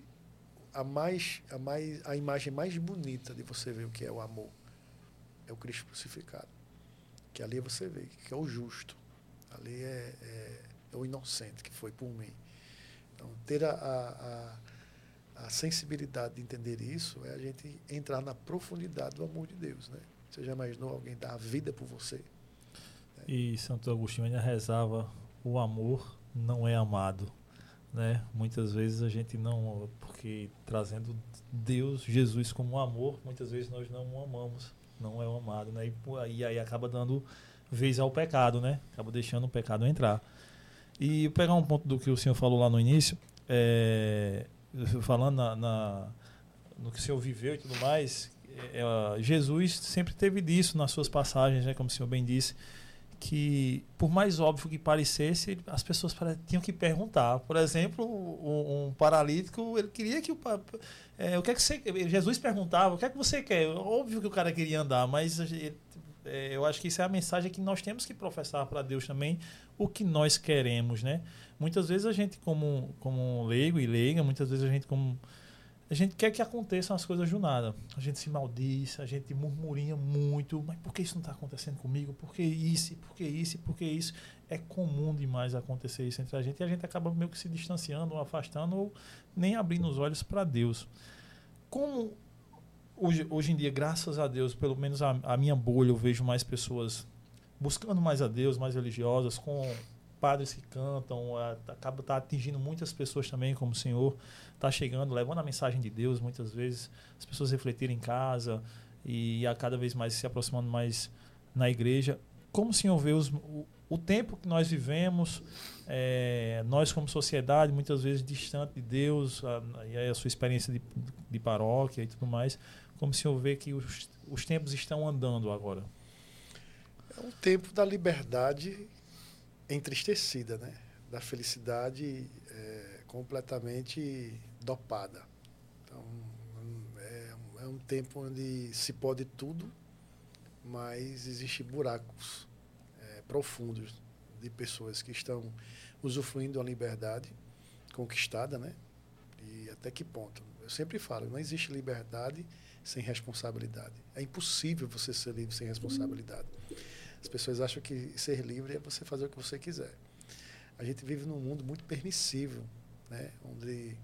S3: a mais, a mais a imagem mais bonita de você ver o que é o amor. É o Cristo crucificado. Que ali você vê, que é o justo. Ali é, é, o inocente que foi por mim. Então, ter a, a, a, sensibilidade de entender isso é a gente entrar na profundidade do amor de Deus. Né? Você já imaginou alguém dar a vida por você?
S2: E Santo Agostinho ainda rezava: o amor não é amado. Né? Muitas vezes a gente não, porque trazendo Deus, Jesus como amor, muitas vezes nós não o amamos, não é o amado, né? E, e aí acaba dando vez ao pecado, né? Acaba deixando o pecado entrar. E pegar um ponto do que o senhor falou lá no início, é, falando na, na, no que o senhor viveu e tudo mais, é, é Jesus sempre teve disso nas suas passagens, né? Como o senhor bem disse que, por mais óbvio que parecesse, as pessoas tinham que perguntar. Por exemplo, um, um paralítico, ele queria que o. É, o que é que você. Jesus perguntava: o que é que você quer? Óbvio que o cara queria andar, mas é, eu acho que isso é a mensagem que nós temos que professar para Deus também, o que nós queremos, né? Muitas vezes a gente, como, como leigo e leiga, muitas vezes a gente, como a gente quer que aconteçam as coisas do nada. A gente se maldiz, a gente murmurinha muito. Mas por que isso não está acontecendo comigo? Por que isso? Por que isso? Por que isso? É comum demais acontecer isso entre a gente e a gente acaba meio que se distanciando, ou afastando, ou nem abrindo os olhos para Deus. Como hoje, hoje em dia, graças a Deus, pelo menos a, a minha bolha, eu vejo mais pessoas buscando mais a Deus, mais religiosas, com padres que cantam, acaba tá atingindo muitas pessoas também, como o Senhor está chegando, levando a mensagem de Deus, muitas vezes as pessoas refletirem em casa e a cada vez mais se aproximando mais na igreja. Como o Senhor vê os, o, o tempo que nós vivemos, é, nós como sociedade, muitas vezes distante de Deus, a, e a sua experiência de, de paróquia e tudo mais, como o Senhor vê que os, os tempos estão andando agora?
S3: É um tempo da liberdade entristecida, né? Da felicidade é, completamente dopada. Então, é, é, um tempo onde se pode tudo, mas existem buracos é, profundos de pessoas que estão usufruindo da liberdade conquistada, né? E até que ponto? Eu sempre falo, não existe liberdade sem responsabilidade. É impossível você ser livre sem responsabilidade. As pessoas acham que ser livre é você fazer o que você quiser. A gente vive num mundo muito permissivo, né? onde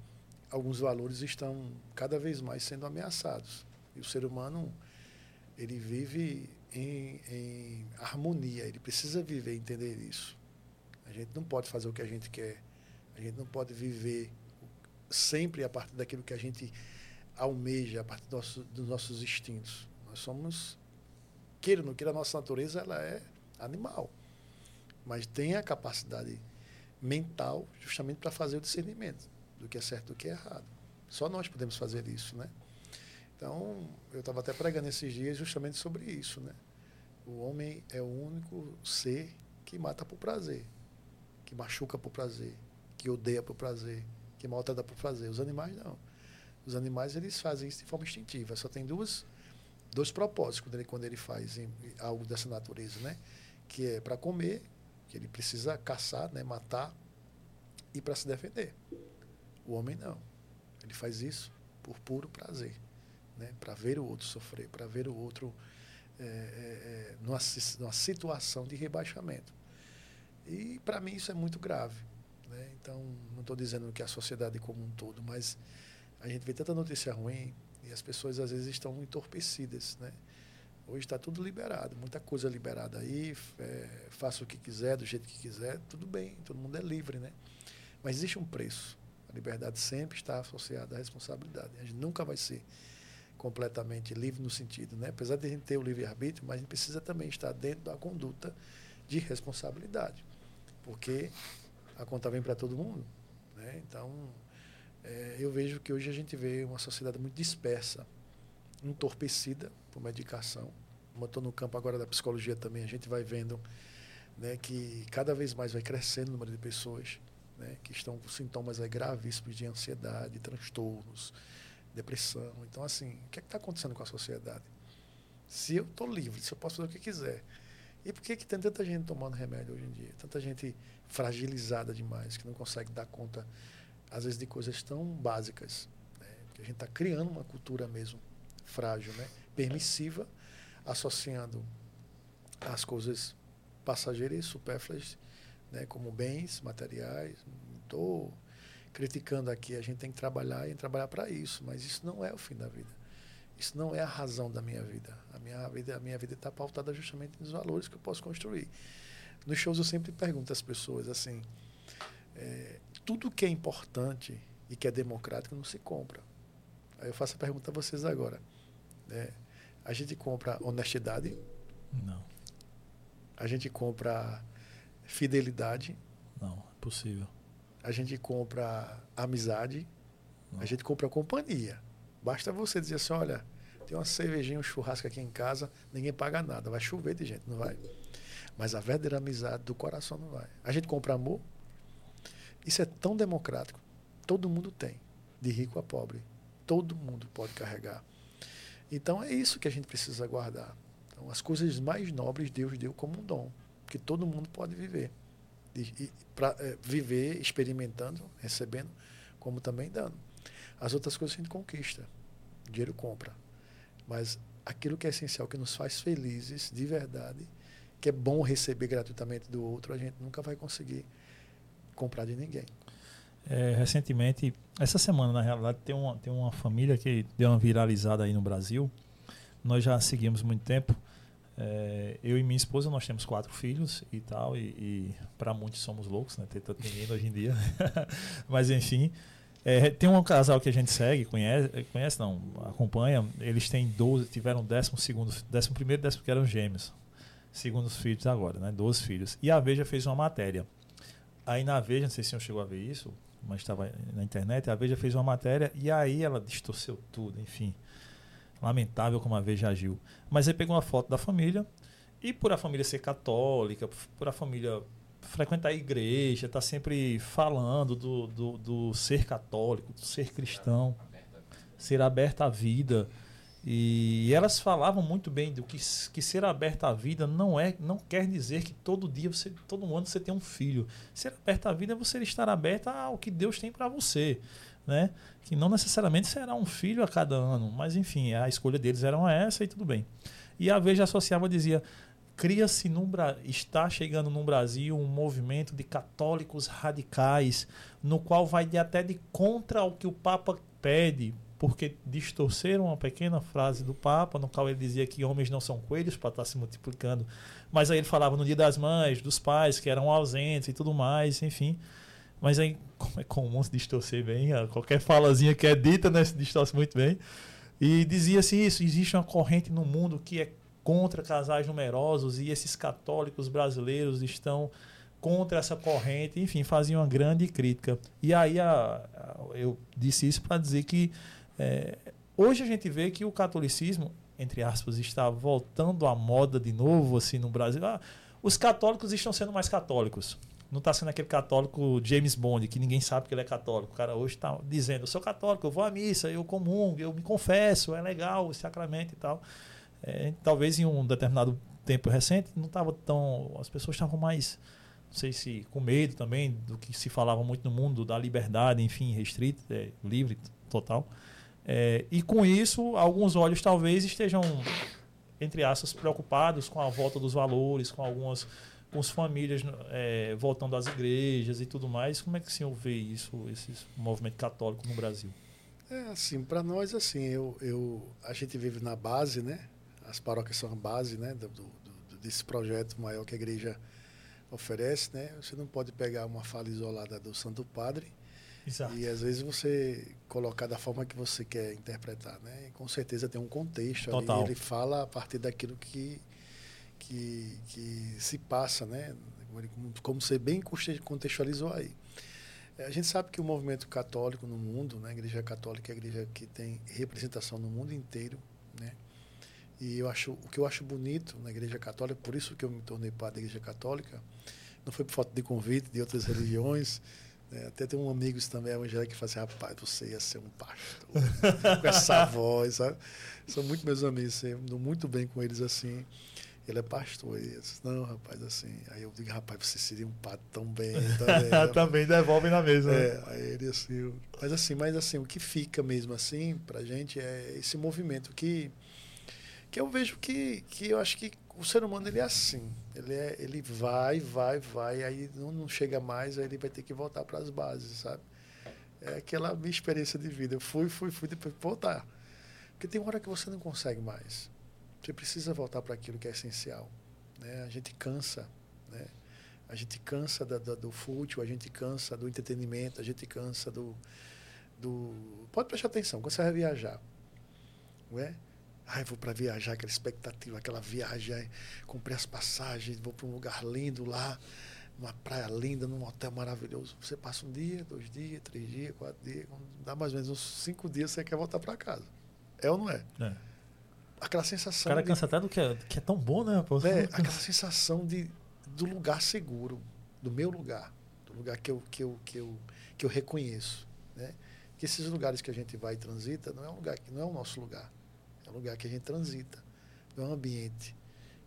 S3: alguns valores estão cada vez mais sendo ameaçados. E o ser humano ele vive em, em harmonia, ele precisa viver e entender isso. A gente não pode fazer o que a gente quer, a gente não pode viver sempre a partir daquilo que a gente almeja, a partir do nosso, dos nossos instintos. Nós somos queira ou não queira, a nossa natureza ela é animal. Mas tem a capacidade mental justamente para fazer o discernimento do que é certo e do que é errado. Só nós podemos fazer isso, né? Então, eu estava até pregando esses dias justamente sobre isso, né? O homem é o único ser que mata por prazer, que machuca por prazer, que odeia por prazer, que maltrata por prazer. Os animais não. Os animais eles fazem isso de forma instintiva. Só tem duas dois propósitos quando ele, quando ele faz em, algo dessa natureza, né? Que é para comer, que ele precisa caçar, né? matar, e para se defender. O homem não. Ele faz isso por puro prazer, né? Para ver o outro sofrer, para ver o outro é, é, numa, numa situação de rebaixamento. E para mim isso é muito grave. Né? Então, não estou dizendo que a sociedade como um todo, mas a gente vê tanta notícia ruim, e as pessoas às vezes estão entorpecidas, né? Hoje está tudo liberado, muita coisa liberada aí, é, faça o que quiser, do jeito que quiser, tudo bem, todo mundo é livre, né? Mas existe um preço. A liberdade sempre está associada à responsabilidade. A gente nunca vai ser completamente livre no sentido, né? Apesar de a gente ter o livre-arbítrio, mas a gente precisa também estar dentro da conduta de responsabilidade. Porque a conta vem para todo mundo, né? Então, é, eu vejo que hoje a gente vê uma sociedade muito dispersa, entorpecida por medicação. Como estou no campo agora da psicologia também, a gente vai vendo né, que cada vez mais vai crescendo o número de pessoas né, que estão com sintomas aí, gravíssimos de ansiedade, transtornos, depressão. Então, assim, o que é está acontecendo com a sociedade? Se eu estou livre, se eu posso fazer o que quiser, e por que, que tem tanta gente tomando remédio hoje em dia? Tanta gente fragilizada demais, que não consegue dar conta às vezes de coisas tão básicas. Né? Que a gente está criando uma cultura mesmo frágil, né? permissiva, associando as coisas passageiras e supérfluas né, como bens materiais. Estou criticando aqui, a gente tem que trabalhar e trabalhar para isso, mas isso não é o fim da vida. Isso não é a razão da minha vida. A minha vida a minha vida está pautada justamente nos valores que eu posso construir. Nos shows eu sempre pergunto às pessoas assim, é, tudo que é importante e que é democrático não se compra. Aí eu faço a pergunta a vocês agora. Né? A gente compra honestidade?
S2: Não.
S3: A gente compra fidelidade?
S2: Não, é possível.
S3: A gente compra amizade? Não. A gente compra companhia. Basta você dizer assim, olha, tem uma cervejinha, um churrasco aqui em casa, ninguém paga nada, vai chover de gente, não vai. Mas a verdadeira amizade do coração não vai. A gente compra amor. Isso é tão democrático. Todo mundo tem, de rico a pobre. Todo mundo pode carregar. Então é isso que a gente precisa guardar. Então, as coisas mais nobres Deus deu como um dom, que todo mundo pode viver. E, para é, viver experimentando, recebendo, como também dando. As outras coisas a gente conquista. O dinheiro compra. Mas aquilo que é essencial, que nos faz felizes de verdade, que é bom receber gratuitamente do outro, a gente nunca vai conseguir comprar de ninguém.
S2: É, recentemente, essa semana, na realidade, tem uma, tem uma família que deu uma viralizada aí no Brasil. Nós já seguimos muito tempo. É, eu e minha esposa, nós temos quatro filhos e tal, e, e para muitos somos loucos, né? Ter tanto menino hoje em dia. Mas, enfim, é, tem um casal que a gente segue, conhece, conhece não, acompanha. Eles têm 12, tiveram décimo segundo, décimo primeiro, décimo que eram gêmeos. Segundos filhos agora, né? 12 filhos. E a Veja fez uma matéria. Aí na Veja, não sei se o senhor chegou a ver isso, mas estava na internet, a Veja fez uma matéria e aí ela distorceu tudo, enfim. Lamentável como a Veja agiu. Mas aí pegou uma foto da família e por a família ser católica, por a família frequentar a igreja, está sempre falando do, do, do, ser católico, do ser cristão, ser aberta à vida. E elas falavam muito bem do que, que ser aberta à vida não é, não quer dizer que todo dia você, todo ano você tem um filho. Ser aberta à vida é você estar aberta ao que Deus tem para você, né? Que não necessariamente será um filho a cada ano, mas enfim, a escolha deles era essa e tudo bem. E a Veja associava dizia: cria-se no está chegando no Brasil um movimento de católicos radicais, no qual vai de até de contra o que o Papa pede, porque distorceram uma pequena frase do Papa, no qual ele dizia que homens não são coelhos para estar se multiplicando. Mas aí ele falava no dia das mães, dos pais que eram ausentes e tudo mais, enfim. Mas aí, como é comum se distorcer bem, qualquer falazinha que é dita, né, se distorce muito bem. E dizia-se isso: existe uma corrente no mundo que é contra casais numerosos e esses católicos brasileiros estão contra essa corrente, enfim, faziam uma grande crítica. E aí a, a, eu disse isso para dizer que é, hoje a gente vê que o catolicismo, entre aspas, está voltando à moda de novo assim no Brasil. Ah, os católicos estão sendo mais católicos. Não está sendo aquele católico James Bond, que ninguém sabe que ele é católico. O cara hoje está dizendo, eu sou católico, eu vou à missa, eu comungo, eu me confesso, é legal o sacramento e tal. É, talvez em um determinado tempo recente não estava tão. As pessoas estavam mais, não sei se com medo também do que se falava muito no mundo da liberdade, enfim, restrita, é, livre, total. É, e com isso, alguns olhos talvez estejam, entre aspas, preocupados com a volta dos valores, com algumas com as famílias é, voltando às igrejas e tudo mais. Como é que o senhor vê isso, esse movimento católico no Brasil?
S3: É assim, para nós assim, eu, eu a gente vive na base, né? as paróquias são a base né, do, do, desse projeto maior que a igreja oferece. Né? Você não pode pegar uma fala isolada do Santo Padre Exato. e às vezes você colocar da forma que você quer interpretar. Né? E com certeza tem um contexto
S2: Total.
S3: ali, ele fala a partir daquilo que, que, que se passa, né? como, como você bem contextualizou aí. A gente sabe que o movimento católico no mundo, né, a Igreja Católica é a igreja que tem representação no mundo inteiro, né? E eu acho, o que eu acho bonito na Igreja Católica, por isso que eu me tornei padre da Igreja Católica, não foi por falta de convite de outras religiões. Né? Até tem um amigo também evangélico que fala assim, rapaz, você ia ser um pastor, com essa voz, sabe? São muito meus amigos, assim, dou muito bem com eles assim. Ele é pastor. E eu disse, não, rapaz, assim. Aí eu digo, rapaz, você seria um padre tão bem.
S2: Também, também devolve na mesa.
S3: Né? É, aí ele assim. Mas assim, mas assim, o que fica mesmo assim pra gente é esse movimento que que eu vejo que, que eu acho que o ser humano ele é assim. Ele, é, ele vai, vai, vai, aí não, não chega mais, aí ele vai ter que voltar para as bases, sabe? É aquela minha experiência de vida. Eu fui, fui, fui, depois voltar. Porque tem hora que você não consegue mais. Você precisa voltar para aquilo que é essencial. Né? A gente cansa, né? A gente cansa da, da, do fútil, a gente cansa do entretenimento, a gente cansa do, do... Pode prestar atenção, quando você vai viajar, não é? Ai, vou para viajar, aquela expectativa, aquela viagem, comprei as passagens, vou para um lugar lindo lá, numa praia linda, num hotel maravilhoso. Você passa um dia, dois dias, três dias, quatro dias, dá mais ou menos uns cinco dias, você quer voltar para casa. É ou não é?
S2: É.
S3: Aquela sensação.
S2: O cara
S3: de-
S2: cansa até do que é, que é tão bom, né? Pô?
S3: é, aquela sensação de, do lugar seguro, do meu lugar, do lugar que eu, que eu, que eu, que eu reconheço. Né? Que esses lugares que a gente vai e transita não é um lugar que não é o nosso lugar. É um lugar que a gente transita, é um ambiente.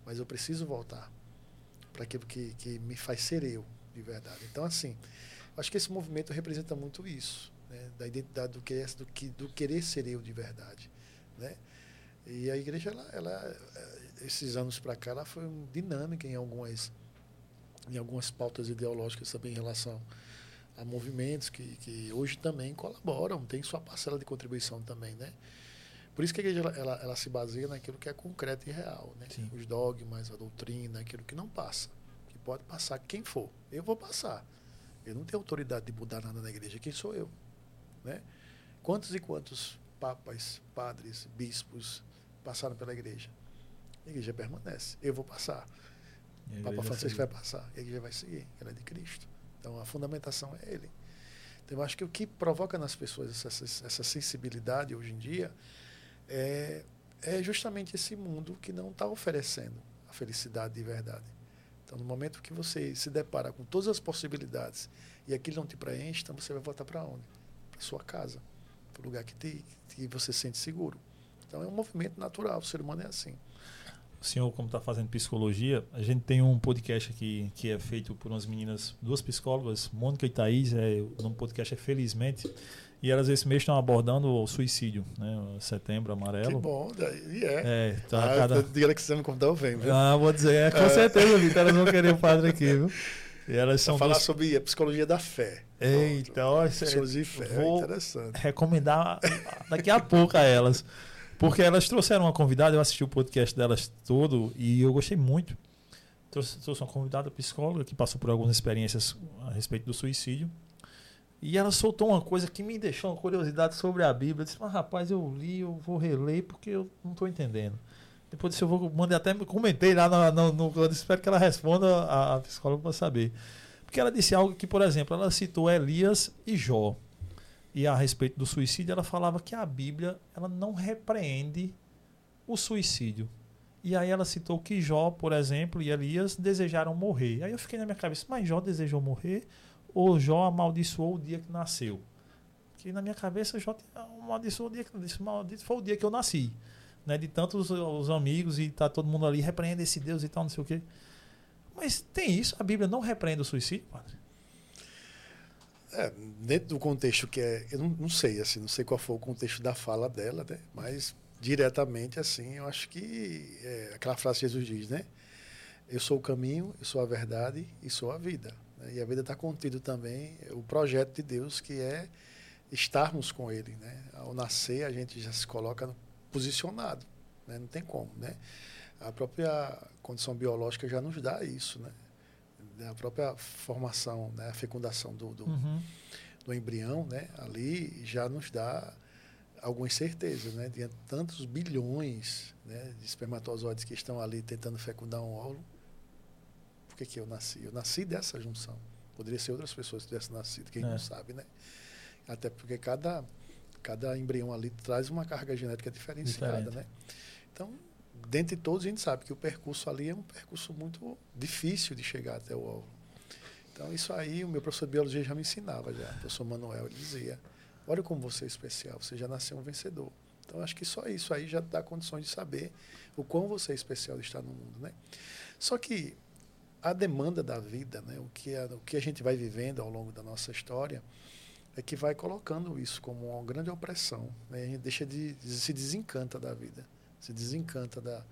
S3: Mas eu preciso voltar para aquilo que, que me faz ser eu, de verdade. Então, assim, acho que esse movimento representa muito isso, né? da identidade do, que, é- do, que, do querer ser eu de verdade. Né? E a igreja, ela, ela, eh, esses anos para cá, ela foi dinâmica em algumas, em algumas pautas ideológicas também em relação a movimentos que, que hoje também colaboram, tem sua parcela de contribuição também, né? Por isso que a igreja ela, ela, ela se baseia naquilo que é concreto e real, né?
S2: Sim.
S3: Os dogmas, a doutrina, aquilo que não passa, que pode passar quem for. Eu vou passar. Eu não tenho autoridade de mudar nada na igreja. Quem sou eu, né? Quantos e quantos papas, padres, bispos passaram pela igreja? A igreja permanece. Eu vou passar. O Papa Francisco vai passar. A igreja vai seguir. Ela é de Cristo. Então a fundamentação é ele. Então eu acho que o que provoca nas pessoas essa- essa sensibilidade hoje em dia é, é justamente esse mundo que não está oferecendo a felicidade de verdade. Então no momento que você se depara com todas as possibilidades e aquilo não te preenche, então você vai voltar para onde? Para sua casa, para o lugar que, te, que você se sente seguro. Então é um movimento natural, o ser humano é assim.
S2: O senhor, como está fazendo psicologia, a gente tem um podcast aqui que é feito por umas meninas, duas psicólogas, Mônica e Thaís, é, o nome do podcast é Felizmente, e elas esse mês estão abordando o suicídio, né? o Setembro
S3: Que
S2: Amarelo.
S3: bom, e é.
S2: É, tá
S3: ah,
S2: cada...
S3: Diga que você me convidar, eu venho. viu?
S2: Ah, vou dizer, é, com certeza, Vitor, elas vão querer o padre aqui, viu? E elas são
S3: falar sobre a psicologia da fé.
S2: Eita, cê-
S3: Psicologia e fé,
S2: vou
S3: é interessante.
S2: recomendar daqui a pouco a elas. Porque elas trouxeram uma convidada, eu assisti o podcast delas todo e eu gostei muito. Trouxe, trouxe uma convidada psicóloga que passou por algumas experiências a respeito do suicídio. E ela soltou uma coisa que me deixou uma curiosidade sobre a Bíblia. Eu disse, mas rapaz, eu li, eu vou reler porque eu não estou entendendo. Depois disso eu vou mandei até comentei lá no, no, no espero que ela responda a, a psicóloga para saber. Porque ela disse algo que, por exemplo, ela citou Elias e Jó. E a respeito do suicídio, ela falava que a Bíblia ela não repreende o suicídio. E aí ela citou que Jó, por exemplo, e Elias desejaram morrer. Aí eu fiquei na minha cabeça, mas Jó desejou morrer ou Jó amaldiçoou o dia que nasceu? Que na minha cabeça Jó amaldiçoou o dia que disse, maldito foi o dia que eu nasci. Né? De tantos os amigos e tá todo mundo ali repreende esse Deus e tal, não sei o quê. Mas tem isso? A Bíblia não repreende o suicídio, padre?
S3: É, dentro do contexto que é, eu não, não sei, assim, não sei qual foi o contexto da fala dela, né? Mas diretamente assim, eu acho que é aquela frase que Jesus diz, né? Eu sou o caminho, eu sou a verdade e sou a vida. Né? E a vida está contido também o projeto de Deus que é estarmos com Ele, né? Ao nascer a gente já se coloca posicionado, né? Não tem como, né? A própria condição biológica já nos dá isso, né? A própria formação, né? a fecundação do, do,
S2: Uhum.
S3: do embrião, né, ali já nos dá algumas certezas, né, diante de tantos bilhões, né, de espermatozoides que estão ali tentando fecundar um óvulo. Por que que eu nasci? Eu nasci dessa junção. Poderia ser outras pessoas que tivessem nascido, quem
S2: É.
S3: não sabe, né? Até porque cada cada embrião ali traz uma carga genética diferenciada,
S2: Diferente.
S3: né? Então, dentre todos a gente sabe que o percurso ali é um percurso muito difícil de chegar até o óvulo. Então, isso aí, o meu professor de biologia já me ensinava, já. O professor Manuel dizia: olha como você é especial, você já nasceu um vencedor. Então, acho que só isso aí já dá condições de saber o quão você é especial de estar no mundo, né? Só que a demanda da vida, né, o, que a, o que a gente vai vivendo ao longo da nossa história, é que vai colocando isso como uma grande opressão. Né? A gente deixa de, se desencanta da vida, se desencanta da,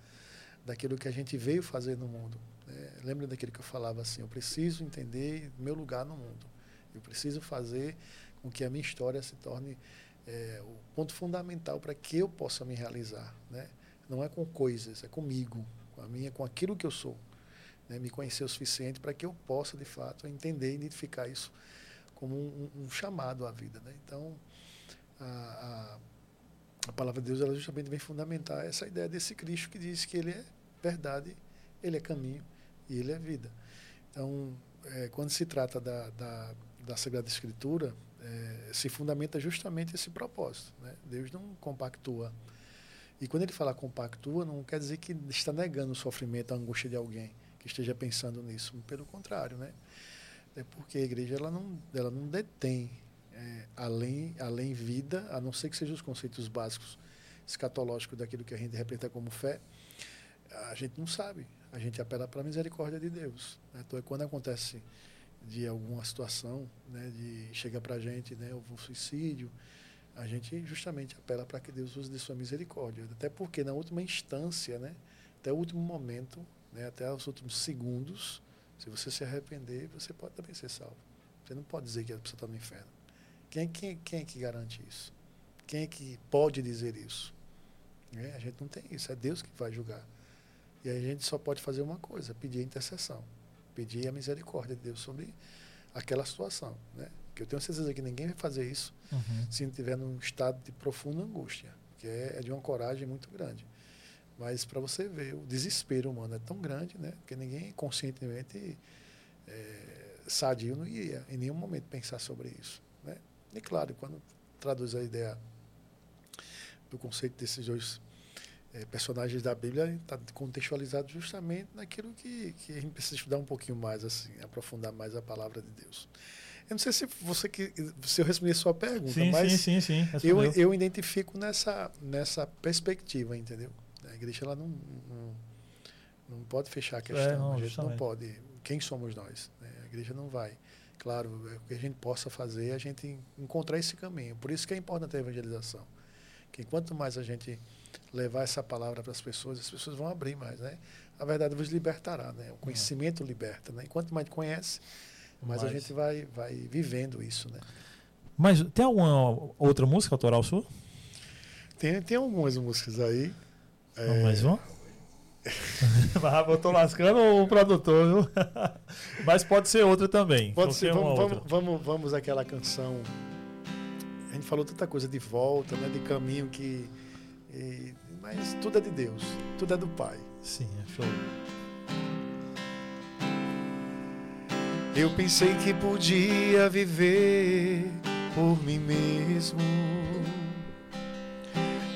S3: daquilo que a gente veio fazer no mundo. Né? Lembra daquilo que eu falava assim: eu preciso entender meu lugar no mundo. Eu preciso fazer com que a minha história se torne é, o ponto fundamental para que eu possa me realizar. Né? Não é com coisas, é comigo, com a minha, com aquilo que eu sou. Né? Me conhecer o suficiente para que eu possa, de fato, entender e identificar isso como um, um chamado à vida. Né? Então, a, a, a, palavra de Deus ela justamente vem fundamentar essa ideia desse Cristo que diz que ele é verdade, ele é caminho e ele é vida. Então, é, quando se trata da, da, da Sagrada Escritura, é, se fundamenta justamente esse propósito. Né? Deus não compactua. E quando ele fala compactua, não quer dizer que está negando o sofrimento, a angústia de alguém que esteja pensando nisso. Pelo contrário, né? É porque a igreja ela não, ela não detém é, além, além vida, a não ser que sejam os conceitos básicos escatológicos daquilo que a gente representa como fé, a gente não sabe. A gente apela para a misericórdia de Deus. Né? Então, é quando acontece de alguma situação, né, de chega para a gente né, o suicídio, a gente justamente apela para que Deus use de sua misericórdia. Até porque, na última instância, né, até o último momento, né, até os últimos segundos, se você se arrepender, você pode também ser salvo. Você não pode dizer que a pessoa está no inferno. Quem, quem, quem é que garante isso? Quem é que pode dizer isso? É, a gente não tem isso, é Deus que vai julgar. E a gente só pode fazer uma coisa, pedir a intercessão, pedir a misericórdia de Deus sobre aquela situação. Né? Que eu tenho certeza que ninguém vai fazer isso uhum. se não estiver num estado de profunda angústia, que é, é de uma coragem muito grande. Mas para você ver, o desespero humano é tão grande, né? Porque ninguém conscientemente é, sadio não ia em nenhum momento pensar sobre isso. Né? E claro, quando traduz a ideia do conceito desses dois é, personagens da Bíblia, está contextualizado justamente naquilo que, que a gente precisa estudar um pouquinho mais, assim, aprofundar mais a palavra de Deus. Eu não sei se você que se eu respondi a sua pergunta,
S2: sim,
S3: mas
S2: sim, sim,
S3: eu, eu identifico nessa, nessa perspectiva, entendeu? A igreja ela não, não, não pode fechar a questão. É, não, a gente justamente. não pode. Quem somos nós? Né? A igreja não vai. Claro, é o que a gente possa fazer é a gente encontrar esse caminho. Por isso que é importante a evangelização. Que quanto mais a gente levar essa palavra para as pessoas, as pessoas vão abrir mais, né? A verdade vos libertará, né? O conhecimento é. liberta, né? E quanto mais conhece, mais a gente vai, vai vivendo isso, né?
S2: Mas tem alguma outra música autoral sua?
S3: Tem, tem algumas músicas aí.
S2: É... mais uma? eu tô lascando o produtor, viu? Mas pode ser outra também.
S3: Pode ser, vamos, vamos, vamos, vamos aquela canção. A gente falou tanta coisa de volta, né? De caminho que. E, mas tudo é de Deus, tudo é do Pai.
S2: Sim, é show.
S3: Eu pensei que podia viver por mim mesmo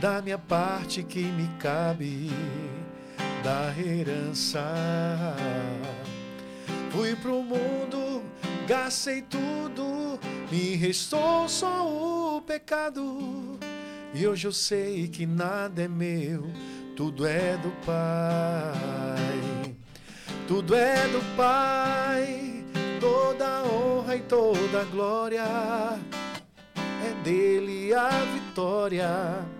S3: da minha parte que me cabe da herança. Fui pro mundo, gastei tudo, me restou só o pecado. E hoje eu sei que nada é meu, tudo é do Pai. Tudo é do Pai, toda honra e toda glória. É dele a vitória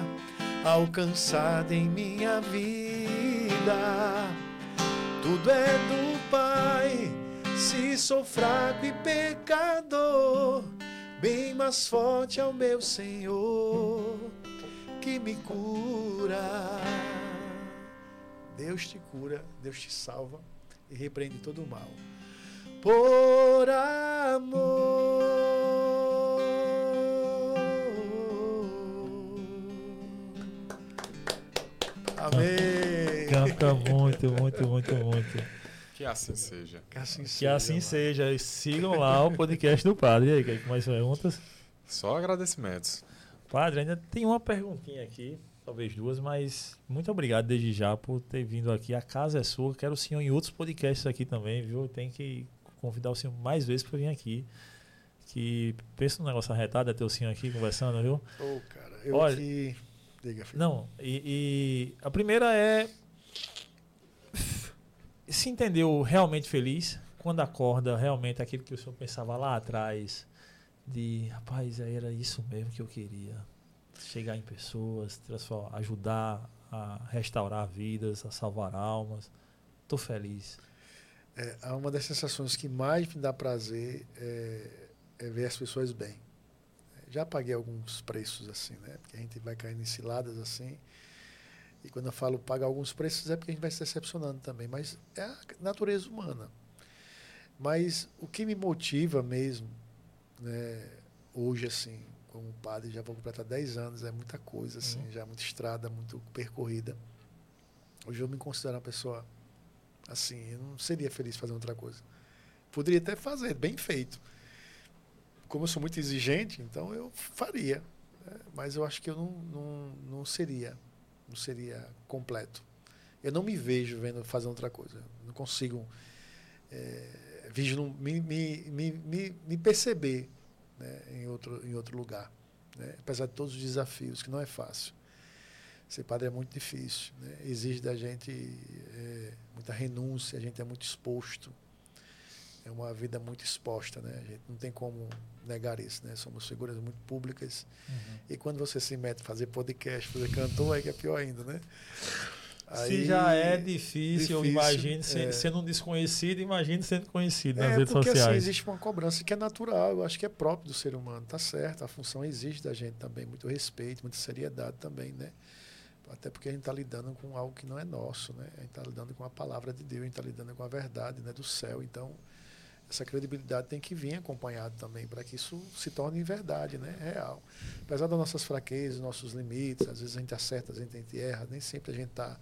S3: alcançada em minha vida. Tudo é do Pai, se sou fraco e pecador, bem mais forte é o meu Senhor que me cura. Deus te cura, Deus te salva e repreende todo o mal. por amor. Amém.
S2: Canta muito, muito, muito, muito.
S1: Que assim seja.
S3: Que assim
S2: Que
S3: seja.
S2: assim
S3: mano.
S2: seja. E Sigam lá o podcast do Padre. E aí, quer mais perguntas?
S1: Só agradecimentos.
S2: Padre, ainda tem uma perguntinha aqui, talvez duas, mas muito obrigado desde já por ter vindo aqui. A casa é sua, quero o senhor em outros podcasts aqui também, viu? Tem que convidar o senhor mais vezes para vir aqui. Que pensa no negócio arretado, é ter o senhor aqui conversando, viu?
S3: Ô, cara, eu
S2: Olha-
S3: que. Diga, filho.
S2: Não, e, e a primeira é se entendeu realmente feliz quando acorda realmente aquilo que o senhor pensava lá atrás de rapaz, era isso mesmo que eu queria. Chegar em pessoas, transformar, ajudar a restaurar vidas, a salvar almas. Tô feliz.
S3: É, uma das sensações que mais me dá prazer é, é ver as pessoas bem. Já paguei alguns preços assim, né? Porque a gente vai caindo em ciladas assim. E quando eu falo pagar alguns preços é porque a gente vai se decepcionando também. Mas é a natureza humana. Mas o que me motiva mesmo, né? Hoje, assim, como padre, já vou completar 10 anos, é muita coisa, assim,
S2: Uhum.
S3: já muita estrada, muito percorrida. Hoje eu me considero uma pessoa assim, eu não seria feliz fazendo outra coisa. Poderia até fazer, bem feito. Como eu sou muito exigente, então eu faria. né? Mas eu acho que eu não, não, não seria, não seria completo. Eu não me vejo vendo fazendo outra coisa. Não consigo é, me, me, me, me perceber né, em, outro, em outro lugar. né? Apesar de todos os desafios, que não é fácil. Ser padre é muito difícil. Né? Exige da gente é, muita renúncia, a gente é muito exposto. É uma vida muito exposta, né? A gente não tem como negar isso, né? Somos figuras muito públicas. E quando você se mete a fazer podcast, fazer cantor, aí que é pior ainda, né?
S2: Se já é difícil,
S3: difícil,
S2: imagino
S3: é.
S2: sendo um desconhecido, imagine sendo conhecido nas
S3: É,
S2: redes
S3: porque assim,
S2: sociais.
S3: existe uma cobrança que é natural, eu acho que é próprio do ser humano, tá certo, a função exige da gente também, muito respeito, muita seriedade também, né? Até porque a gente está lidando com algo que não é nosso, né? A gente está lidando com a palavra de Deus, a gente está lidando com a verdade né, do céu, então essa credibilidade tem que vir acompanhado também para que isso se torne verdade, né? Real. Apesar das nossas fraquezas, nossos limites, às vezes a gente acerta, às vezes a gente erra, nem sempre a gente está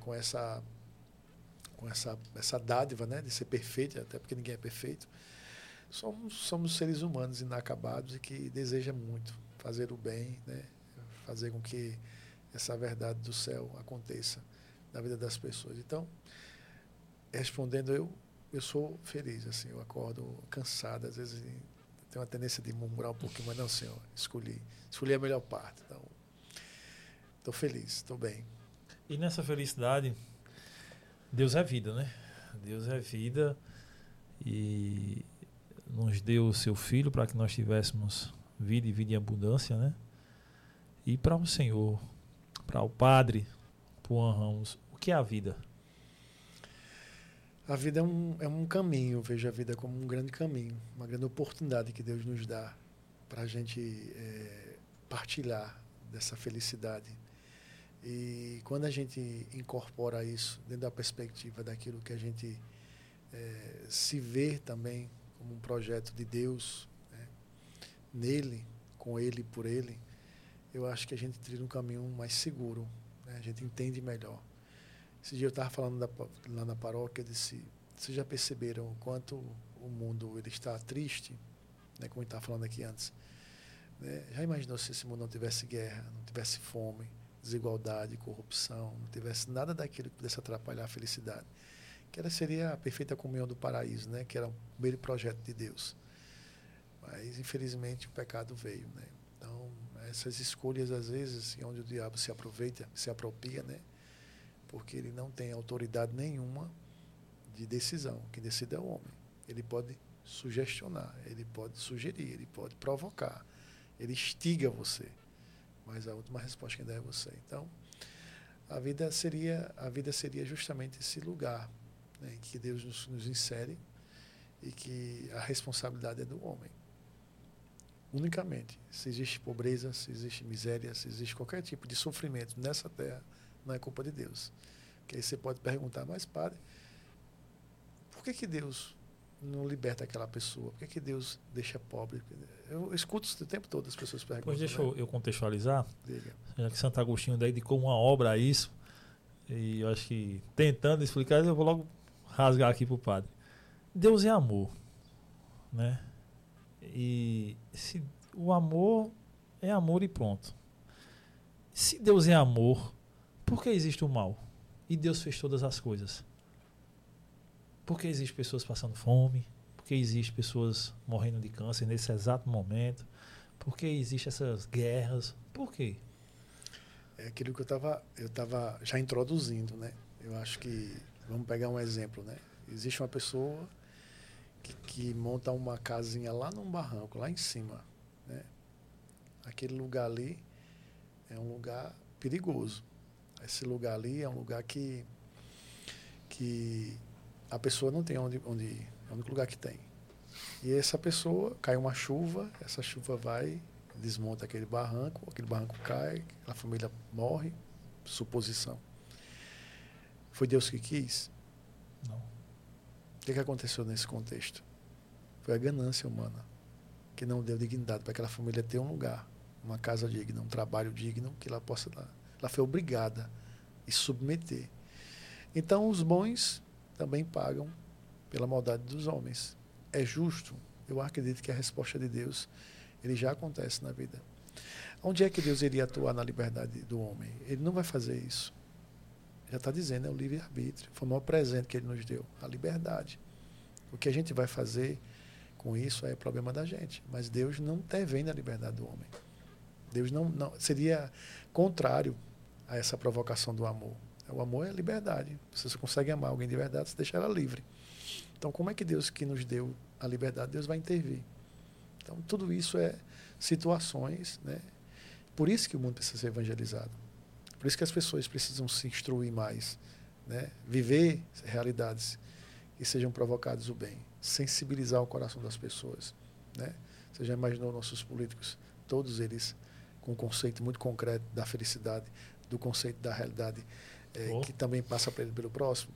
S3: com essa com essa, essa dádiva né, de ser perfeito, até porque ninguém é perfeito. Somos, somos seres humanos inacabados e que deseja muito fazer o bem, né, fazer com que essa verdade do céu aconteça na vida das pessoas. Então, respondendo eu, eu sou feliz, assim, eu acordo cansado, às vezes tenho uma tendência de murmurar um pouquinho, mas não, senhor, escolhi, escolhi a melhor parte. Então, estou feliz, estou bem.
S2: E nessa felicidade, Deus é vida, né? Deus é vida e nos deu o seu filho para que nós tivéssemos vida e vida em abundância, né? E para o Senhor, para o Padre, Juan Ramos, o que é a vida?
S3: A vida é um, é um caminho, eu vejo a vida como um grande caminho, uma grande oportunidade que Deus nos dá para a gente é, partilhar dessa felicidade. E quando a gente incorpora isso dentro da perspectiva daquilo que a gente é, se vê também como um projeto de Deus, né, nele, com Ele, por Ele, eu acho que a gente trilha um caminho mais seguro, né, a gente entende melhor. Esse dia eu estava falando da, lá na paróquia, disse, vocês já perceberam o quanto o mundo ele está triste, né, como estava falando aqui antes? Né? Já imaginou se esse mundo não tivesse guerra, não tivesse fome, desigualdade, corrupção, não tivesse nada daquilo que pudesse atrapalhar a felicidade? Que ela seria a perfeita comunhão do paraíso, né? que era o primeiro projeto de Deus. Mas, infelizmente, o pecado veio. Né? Então, essas escolhas, às vezes, assim, onde o diabo se aproveita, se apropria, né? Porque ele não tem autoridade nenhuma de decisão. Quem decide é o homem. Ele pode sugestionar, ele pode sugerir, ele pode provocar, ele instiga você, mas a última resposta quem dá é você. Então, a vida seria a vida seria justamente esse lugar né, em que Deus nos, nos insere e que a responsabilidade é do homem. Unicamente. Se existe pobreza, se existe miséria, se existe qualquer tipo de sofrimento nessa terra, não é culpa de Deus. Que aí você pode perguntar, mas padre, por que, que Deus não liberta aquela pessoa? Por que, que Deus deixa pobre? Eu escuto o tempo todo as pessoas perguntando.
S2: Pois deixa eu,
S3: né?
S2: eu contextualizar.
S3: Diga.
S2: Já que Santo Agostinho dedicou uma obra a isso, e eu acho que tentando explicar, eu vou logo rasgar aqui para o padre. Deus é amor, né? E se o amor é amor e pronto. Se Deus é amor, por que existe o mal? E Deus fez todas as coisas. Por que existe pessoas passando fome? Por que existe pessoas morrendo de câncer nesse exato momento? Por que existem essas guerras? Por quê?
S3: É aquilo que eu estava eu tava já introduzindo, né? Eu acho que, vamos pegar um exemplo, né? Existe uma pessoa que, que monta uma casinha lá num barranco, lá em cima, né? Aquele lugar ali é um lugar perigoso. Esse lugar ali é um lugar que, que a pessoa não tem onde, onde. É o único lugar que tem. E essa pessoa, cai uma chuva, essa chuva vai, desmonta aquele barranco, aquele barranco cai, a família morre, suposição. Foi Deus que quis?
S2: Não.
S3: O que, que aconteceu nesse contexto? Foi a ganância humana, que não deu dignidade para aquela família ter um lugar, uma casa digna, um trabalho digno que ela possa dar. Ela foi obrigada a submeter. Então, os bons também pagam pela maldade dos homens. É justo? Eu acredito que a resposta de Deus ele já acontece na vida. Onde é que Deus iria atuar na liberdade do homem? Ele não vai fazer isso. Já está dizendo, é o livre-arbítrio. Foi o maior presente que ele nos deu, a liberdade. O que a gente vai fazer com isso é problema da gente. Mas Deus não intervém na liberdade do homem. Deus não, não seria contrário a essa provocação do amor. O amor é liberdade. Se você consegue amar alguém de verdade, você deixa ela livre. Então, como é que Deus que nos deu a liberdade, Deus vai intervir? Então, tudo isso é situações, né? Por isso que o mundo precisa ser evangelizado. Por isso que as pessoas precisam se instruir mais, né? Viver realidades que sejam provocadas o bem, sensibilizar o coração das pessoas, né? Você já imaginou nossos políticos, todos eles com um conceito muito concreto da felicidade, do conceito da realidade é, oh. que também passa pelo, pelo próximo?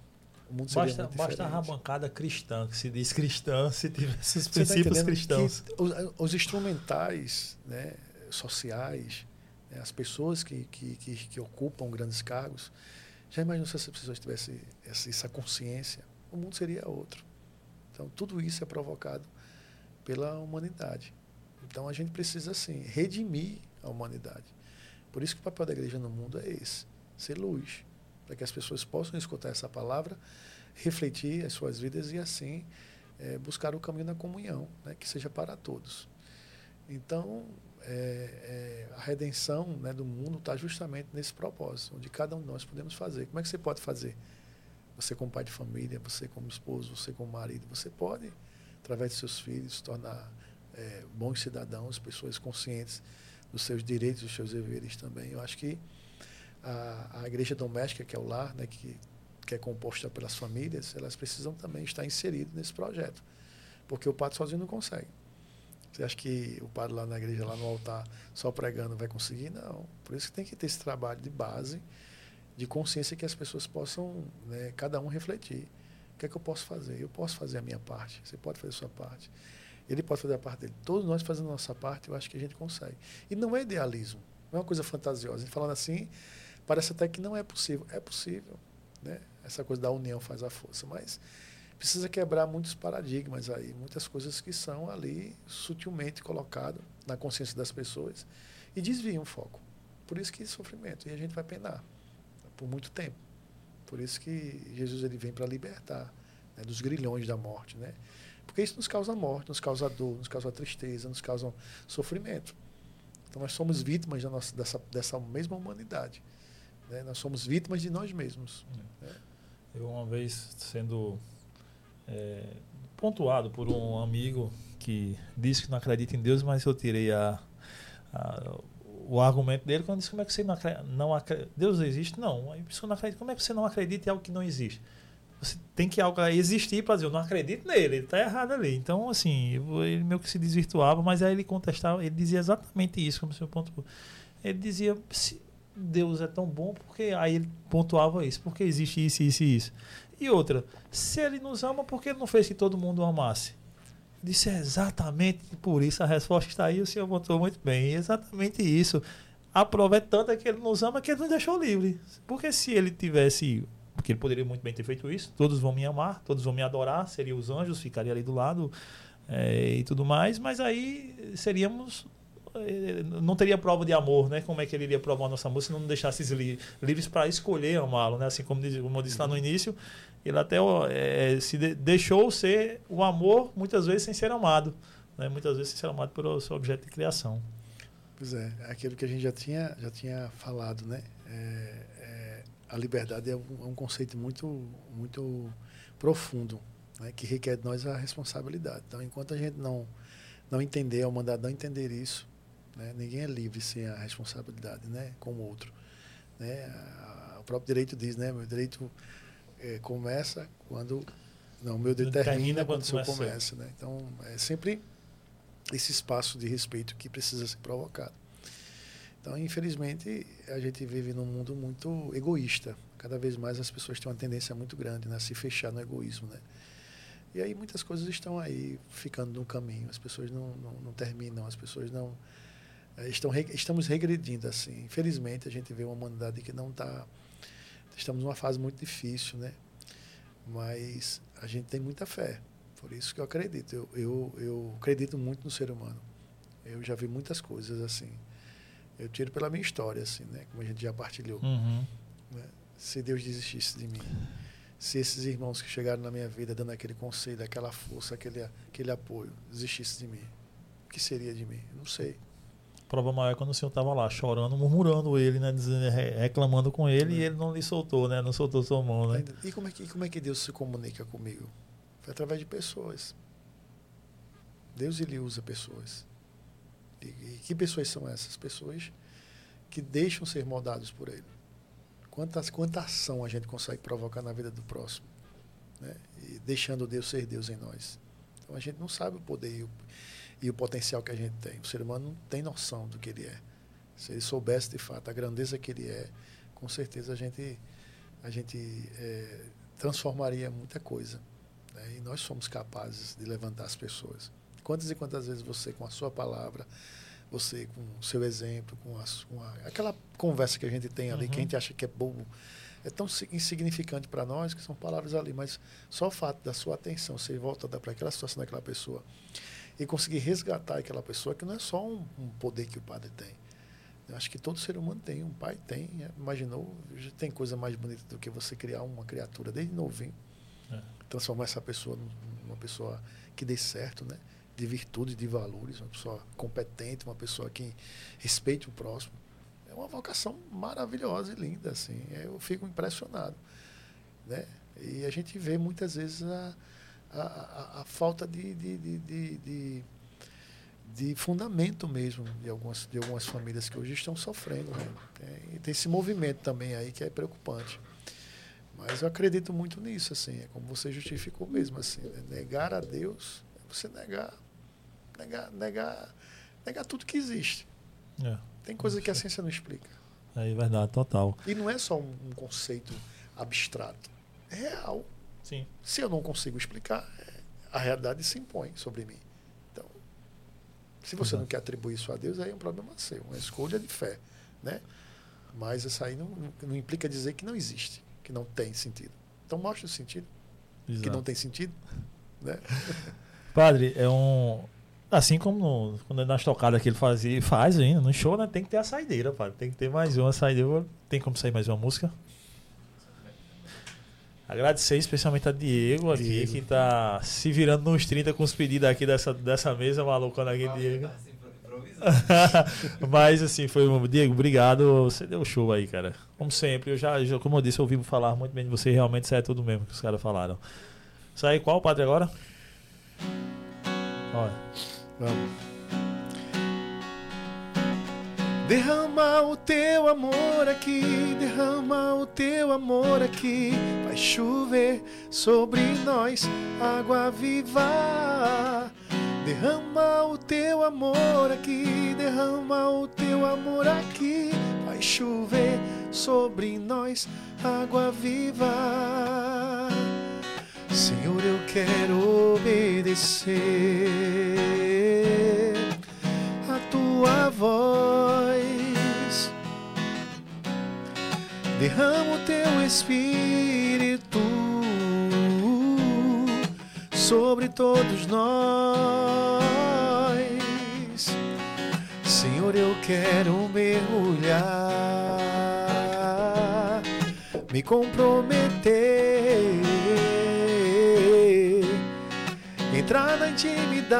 S3: O mundo seria
S2: basta,
S3: muito
S2: basta a bancada cristã, que se diz cristã, se tivesse os
S3: tá
S2: princípios
S3: entendendo
S2: cristãos.
S3: Os, os instrumentais né, sociais, né, as pessoas que, que, que, que ocupam grandes cargos, já imaginou se essas pessoas tivessem essa, essa consciência? O mundo seria outro. Então, tudo isso é provocado pela humanidade. Então, a gente precisa, assim, redimir a humanidade. Por isso que o papel da igreja no mundo é esse: ser luz, para que as pessoas possam escutar essa palavra, refletir as suas vidas e, assim, é, buscar o caminho da comunhão, né, que seja para todos. Então, é, é, a redenção né, do mundo está justamente nesse propósito, onde cada um de nós podemos fazer. Como é que você pode fazer? Você como pai de família, você como esposo, você como marido, você pode, através de seus filhos, se tornar é, bons cidadãos, pessoas conscientes dos seus direitos, dos seus deveres também. Eu acho que a, a igreja doméstica, que é o lar, né, que, que é composta pelas famílias, elas precisam também estar inseridas nesse projeto, porque o padre sozinho não consegue. Você acha que o padre lá na igreja, lá no altar, só pregando vai conseguir? Não. Por isso que tem que ter esse trabalho de base, de consciência que as pessoas possam, né, cada um refletir. O que é que eu posso fazer? Eu posso fazer a minha parte, você pode fazer a sua parte. Ele pode fazer a parte dele. Todos nós fazendo a nossa parte, eu acho que a gente consegue. E não é idealismo, não é uma coisa fantasiosa. Falando assim, parece até que não é possível. É possível. Né? Essa coisa da união faz a força. Mas precisa quebrar muitos paradigmas aí, muitas coisas que são ali sutilmente colocadas na consciência das pessoas e desviam o foco. Por isso que sofrimento. E a gente vai penar por muito tempo. Por isso que Jesus ele vem para libertar né, dos grilhões da morte. Né? Porque isso nos causa morte, nos causa dor, nos causa tristeza, nos causa sofrimento. Então nós somos vítimas nossa, dessa, dessa mesma humanidade. Né? Nós somos vítimas de nós mesmos.
S2: É. Né? Eu uma vez sendo é, pontuado por um amigo que disse que não acredita em Deus, mas eu tirei a, a o argumento dele quando disse como é que você não acredita, não acredita Deus existe? Não. Aí não acredita, como é que você não acredita em algo que não existe? Você tem que algo existir para dizer, eu não acredito nele, ele está errado ali. Então, assim, ele meio que se desvirtuava, mas aí ele contestava, ele dizia exatamente isso, como seu ponto. Ele dizia, se, Deus é tão bom porque aí ele pontuava isso, porque existe isso, isso e isso. E outra, se ele nos ama, por que ele não fez que todo mundo o amasse? Disse é exatamente por isso, a resposta está aí, o senhor botou muito bem. Exatamente isso. A prova é tanta que ele nos ama que ele nos deixou livre. Porque se ele tivesse. Porque ele poderia muito bem ter feito isso, todos vão me amar, todos vão me adorar, seriam os anjos, ficaria ali do lado é, e tudo mais, mas aí seríamos eh, não teria prova de amor, né? Como é que ele iria provar a nossa amor se não deixasse li livres para escolher amá-lo, né? Assim como, como eu disse lá no início, ele até é, se de deixou ser o amor muitas vezes sem ser amado, né? Muitas vezes sem ser amado pelo seu objeto de criação.
S3: Pois é, aquilo que a gente já tinha já tinha falado, né? É, a liberdade é um, é um, conceito muito muito profundo, né? Que requer de nós a responsabilidade. Então, enquanto a gente não não entender, o mandado não entender isso, né? Ninguém é livre sem a responsabilidade né? com o outro. Né? O próprio direito diz, né? Meu direito é, começa quando. Não, o meu direito termina, termina quando o seu começa. Né? Então, é sempre esse espaço de respeito que precisa ser provocado. Então, infelizmente, a gente vive num mundo muito egoísta. Cada vez mais as pessoas têm uma tendência muito grande né, a se fechar no egoísmo. Né? E aí muitas coisas estão aí ficando no caminho. As pessoas não, não, não terminam, as pessoas não, é, estão, estamos regredindo assim. Infelizmente, a gente vê uma humanidade que não está. Estamos numa fase muito difícil, né? Mas a gente tem muita fé. Por isso que eu acredito. Eu, eu, eu acredito muito no ser humano. Eu já vi muitas coisas assim. Eu tiro pela minha história, assim, né? Como a gente já partilhou.
S2: Uhum.
S3: Né? Se Deus desistisse de mim, se esses irmãos que chegaram na minha vida dando aquele conselho, aquela força, aquele, aquele apoio, desistisse de mim, o que seria de mim? Não sei
S2: prova maior é quando o senhor estava lá chorando, murmurando ele, né, dizendo, reclamando com ele, é. e ele não lhe soltou, né, não soltou sua mão, né?
S3: E como é que como é que Deus se comunica comigo? Foi através de pessoas. Deus ele usa pessoas. E, que pessoas são essas pessoas que deixam ser moldados por ele? Quantas quanta ação a gente consegue provocar na vida do próximo, né? E deixando Deus ser Deus em nós. Então a gente não sabe o poder e o, e o potencial que a gente tem. O ser humano não tem noção do que ele é. Se ele soubesse de fato a grandeza que ele é, com certeza a gente, a gente é, transformaria muita coisa. Né? E nós somos capazes de levantar as pessoas. Quantas e quantas vezes você, com a sua palavra, você com o seu exemplo, com, a, com a, aquela conversa que a gente tem ali, uhum. que a gente acha que é bobo, é tão insignificante para nós que são palavras ali, mas só o fato da sua atenção ser voltada para aquela situação daquela pessoa e conseguir resgatar aquela pessoa, que não é só um, um poder que o padre tem. Eu acho que todo ser humano tem, um pai tem. É, imaginou, tem coisa mais bonita do que você criar uma criatura desde novinho, é. transformar essa pessoa numa pessoa que dê certo, né? De virtude, de valores, uma pessoa competente, uma pessoa que respeite o próximo. É uma vocação maravilhosa e linda, assim. Eu fico impressionado, né? E a gente vê muitas vezes a, a, a, a falta de, de, de, de, de fundamento mesmo de algumas, de algumas famílias que hoje estão sofrendo. Né? Tem, tem esse movimento também aí que é preocupante. Mas eu acredito muito nisso, assim, é como você justificou mesmo, assim, né? negar a Deus é você negar, negar, negar, negar tudo que existe. É. Tem coisa que a ciência não explica.
S2: É verdade, total.
S3: E não é só um, um conceito abstrato, é real.
S2: Sim.
S3: Se eu não consigo explicar, é, a realidade se impõe sobre mim. Então, se você Exato. não quer atribuir isso a Deus, aí é um problema seu, uma escolha de fé, né? Mas isso aí não, não implica dizer que não existe, que não tem sentido. Então mostra o sentido, Exato. que não tem sentido, né?
S2: Padre, é um Assim como no, quando é nas tocadas que ele fazia, faz ainda, no show, né? Tem que ter a saideira, padre. Tem que ter mais uma saideira. Tem como sair mais uma música? Agradecer especialmente a Diego aqui, Diego. que tá se virando nos 30 com os pedidos aqui dessa, dessa mesa malucona aqui, Diego. Mas assim, foi um. Diego, obrigado. Você deu show aí, cara. Como sempre, eu já, já como eu disse, eu ouvi falar muito bem de você. Realmente isso é tudo mesmo que os caras falaram. Sai qual, padre, agora? Olha.
S3: Vamos. Derrama o teu amor aqui, derrama o teu amor aqui. Vai chover sobre nós água viva. Derrama o teu amor aqui, derrama o teu amor aqui. Vai chover sobre nós água viva. Senhor, eu quero obedecer a tua voz. Derrama teu espírito sobre todos nós. Senhor, eu quero mergulhar, me comprometer, entrar na intimidade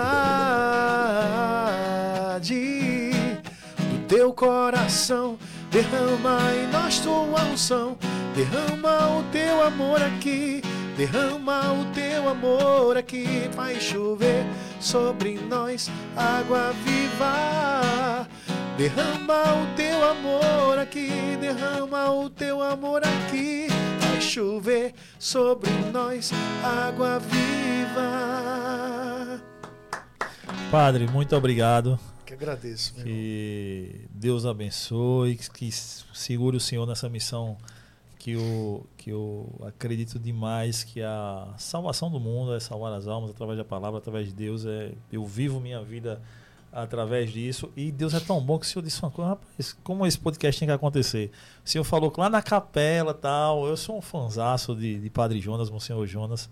S3: do teu coração. Derrama em nós tua unção, derrama o teu amor aqui, derrama o teu amor aqui, faz chover sobre nós água viva. Derrama o teu amor aqui, derrama o teu amor aqui, chover sobre nós água viva.
S2: Padre, muito obrigado.
S3: Que agradeço.
S2: Que Deus abençoe, que que segure o Senhor nessa missão que eu, que eu acredito demais que a salvação do mundo é salvar as almas através da palavra, através de Deus. É, eu vivo minha vida através disso. E Deus é tão bom que o Senhor disse uma coisa, rapaz, como esse podcast tem que acontecer? O Senhor falou que lá na capela tal, eu sou um fanzaço de, de Padre Jonas, Monsenhor Jonas.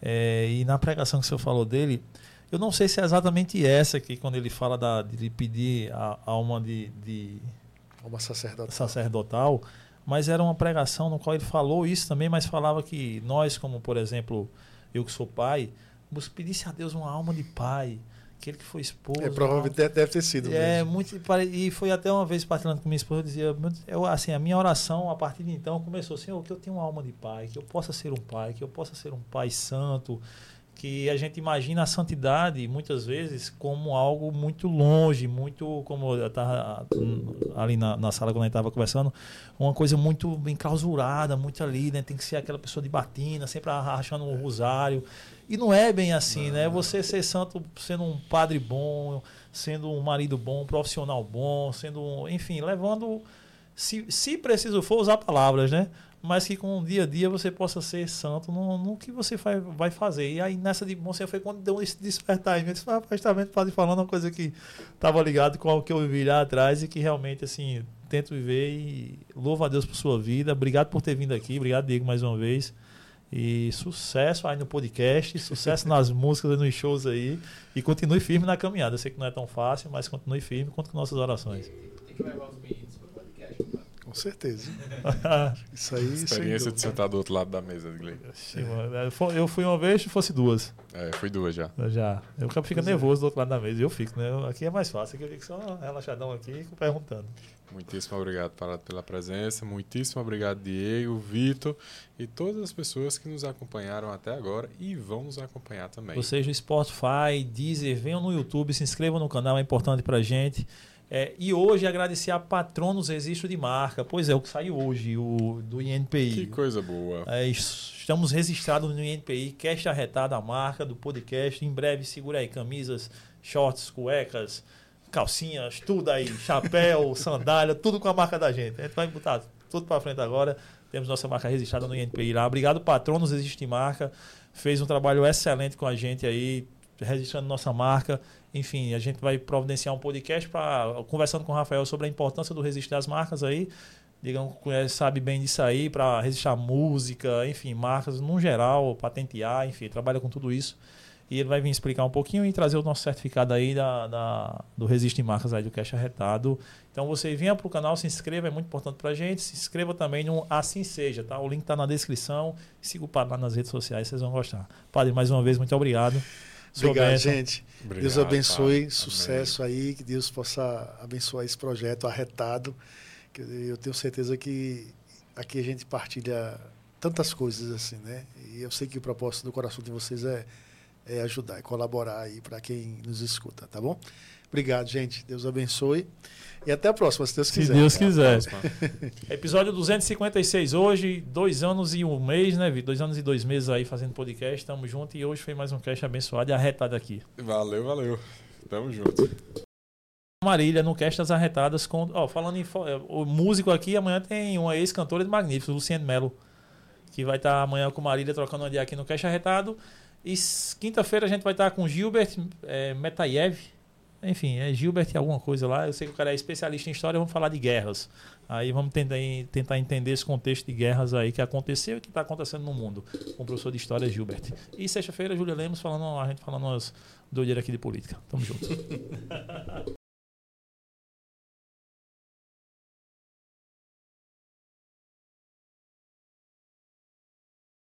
S2: É, e na pregação que o Senhor falou dele, eu não sei se é exatamente essa que quando ele fala da, de lhe pedir a alma de, de
S3: Uma sacerdote.
S2: sacerdotal, mas era uma pregação no qual ele falou isso também, mas falava que nós, como por exemplo, eu que sou pai, pedisse a Deus uma alma de pai, aquele que foi esposo.
S3: É, provavelmente deve, deve ter sido.
S2: É,
S3: mesmo.
S2: muito, e foi até uma vez partilhando com minha esposa, eu dizia, eu, assim, a minha oração a partir de então começou, Senhor, que eu tenha uma alma de pai, que eu possa ser um pai, que eu possa ser um pai santo, que a gente imagina a santidade muitas vezes como algo muito longe, muito como eu estava ali na, na sala quando a gente estava conversando, uma coisa muito enclausurada, muito ali, né? Tem que ser aquela pessoa de batina, sempre arrachando um rosário. E não é bem assim, né? Você ser santo sendo um padre bom, sendo um marido bom, um profissional bom, sendo, um, enfim, levando, se, se preciso for, usar palavras, né? Mas que com o dia a dia você possa ser santo no, no que você vai, vai fazer. E aí nessa de você foi quando deu esse despertar. Eu disse, rapaz, tá vendo, padre falando uma coisa que estava ligado com o que eu vivi lá atrás e que realmente, assim, tento viver e louvo a Deus por sua vida. Obrigado por ter vindo aqui. Obrigado, Diego, mais uma vez. E sucesso aí no podcast, sucesso nas músicas e nos shows aí. E continue firme na caminhada. Eu sei que não é tão fácil, mas continue firme, conta com nossas orações.
S4: Tem que levar os meninos pro podcast. mano.
S3: Com certeza. Isso aí,
S1: Experiência de sentar do outro lado da mesa, Gley.
S2: Sim, mano. Eu fui- fui uma vez, se fosse duas.
S1: É, foi duas já.
S2: Já. Eu fico
S3: Pois é.
S2: nervoso do outro lado da mesa. Eu fico, né? Aqui é mais fácil. Aqui eu fico só relaxadão aqui e fico perguntando.
S1: Muitíssimo obrigado Parado, pela presença. Muitíssimo obrigado, Diego, Vitor e todas as pessoas que nos acompanharam até agora e vão nos acompanhar também.
S2: Vocês do Spotify, Deezer, venham no YouTube, se inscrevam no canal, é importante pra gente. É, e hoje agradecer a Patronos Registro de Marca. Pois é, o que saiu hoje, o do
S1: Que
S2: INPI.
S1: coisa boa.
S2: É, estamos registrados no INPI, cast arretada a marca do podcast. Em breve, segura aí camisas, shorts, cuecas, calcinhas, tudo aí, chapéu, sandália, tudo com a marca da gente. A gente vai botar tudo para frente agora. Temos nossa marca registrada no INPI lá. Obrigado, Patronos Existe Marca. Fez um trabalho excelente com a gente aí, registrando nossa marca. Enfim, a gente vai providenciar um podcast para conversando com o Rafael sobre a importância do registro das marcas aí. Digam sabe bem disso aí, para registrar música, enfim, marcas no geral, patentear, enfim, trabalha com tudo isso. E ele vai vir explicar um pouquinho e trazer o nosso certificado aí da, da- do Resiste Marcas aí do Cash Arretado. Então você venha para o canal, se inscreva, é muito importante para a gente. Se inscreva também no Assim Seja, tá? O link está na descrição. Siga o Padre lá nas redes sociais, vocês vão gostar. Padre, mais uma vez, muito obrigado. Sua
S3: Obrigado,
S2: bênção.
S3: gente.
S1: Obrigado,
S3: Deus abençoe,
S1: Padre.
S3: sucesso aí, que Deus possa abençoar esse projeto arretado. Eu tenho certeza que aqui a gente partilha tantas coisas assim, né? E eu sei que o propósito do coração de vocês é, é ajudar, é colaborar aí para quem nos escuta, tá bom? Obrigado, gente. Deus abençoe. E até a próxima, se Deus
S2: Se
S3: quiser.
S2: Deus
S1: Até a
S2: quiser. Episódio 256 hoje, dois anos e um mês, né, Vitor? Dois anos e dois meses aí fazendo podcast, tamo junto e hoje foi mais um cast abençoado e arretado aqui.
S1: Valeu, valeu. Tamo junto.
S2: Marília, no Cast das Arretadas. Com, ó, falando em é, o músico aqui, amanhã tem uma ex-cantora de Magnífico, Luciano Melo, que vai estar amanhã com Marília trocando uma ideia aqui no Cast Arretado. E quinta-feira a gente vai estar com Gilbert é, Metayev. Enfim, é Gilbert alguma coisa lá. Eu sei que o cara é especialista em história, vamos falar de guerras. Aí vamos tentar, tentar entender esse contexto de guerras aí que aconteceu e que está acontecendo no mundo. Com o professor de história Gilbert. E sexta-feira, Júlia Lemos falando, a gente falando umas doideiras aqui de política. Tamo junto.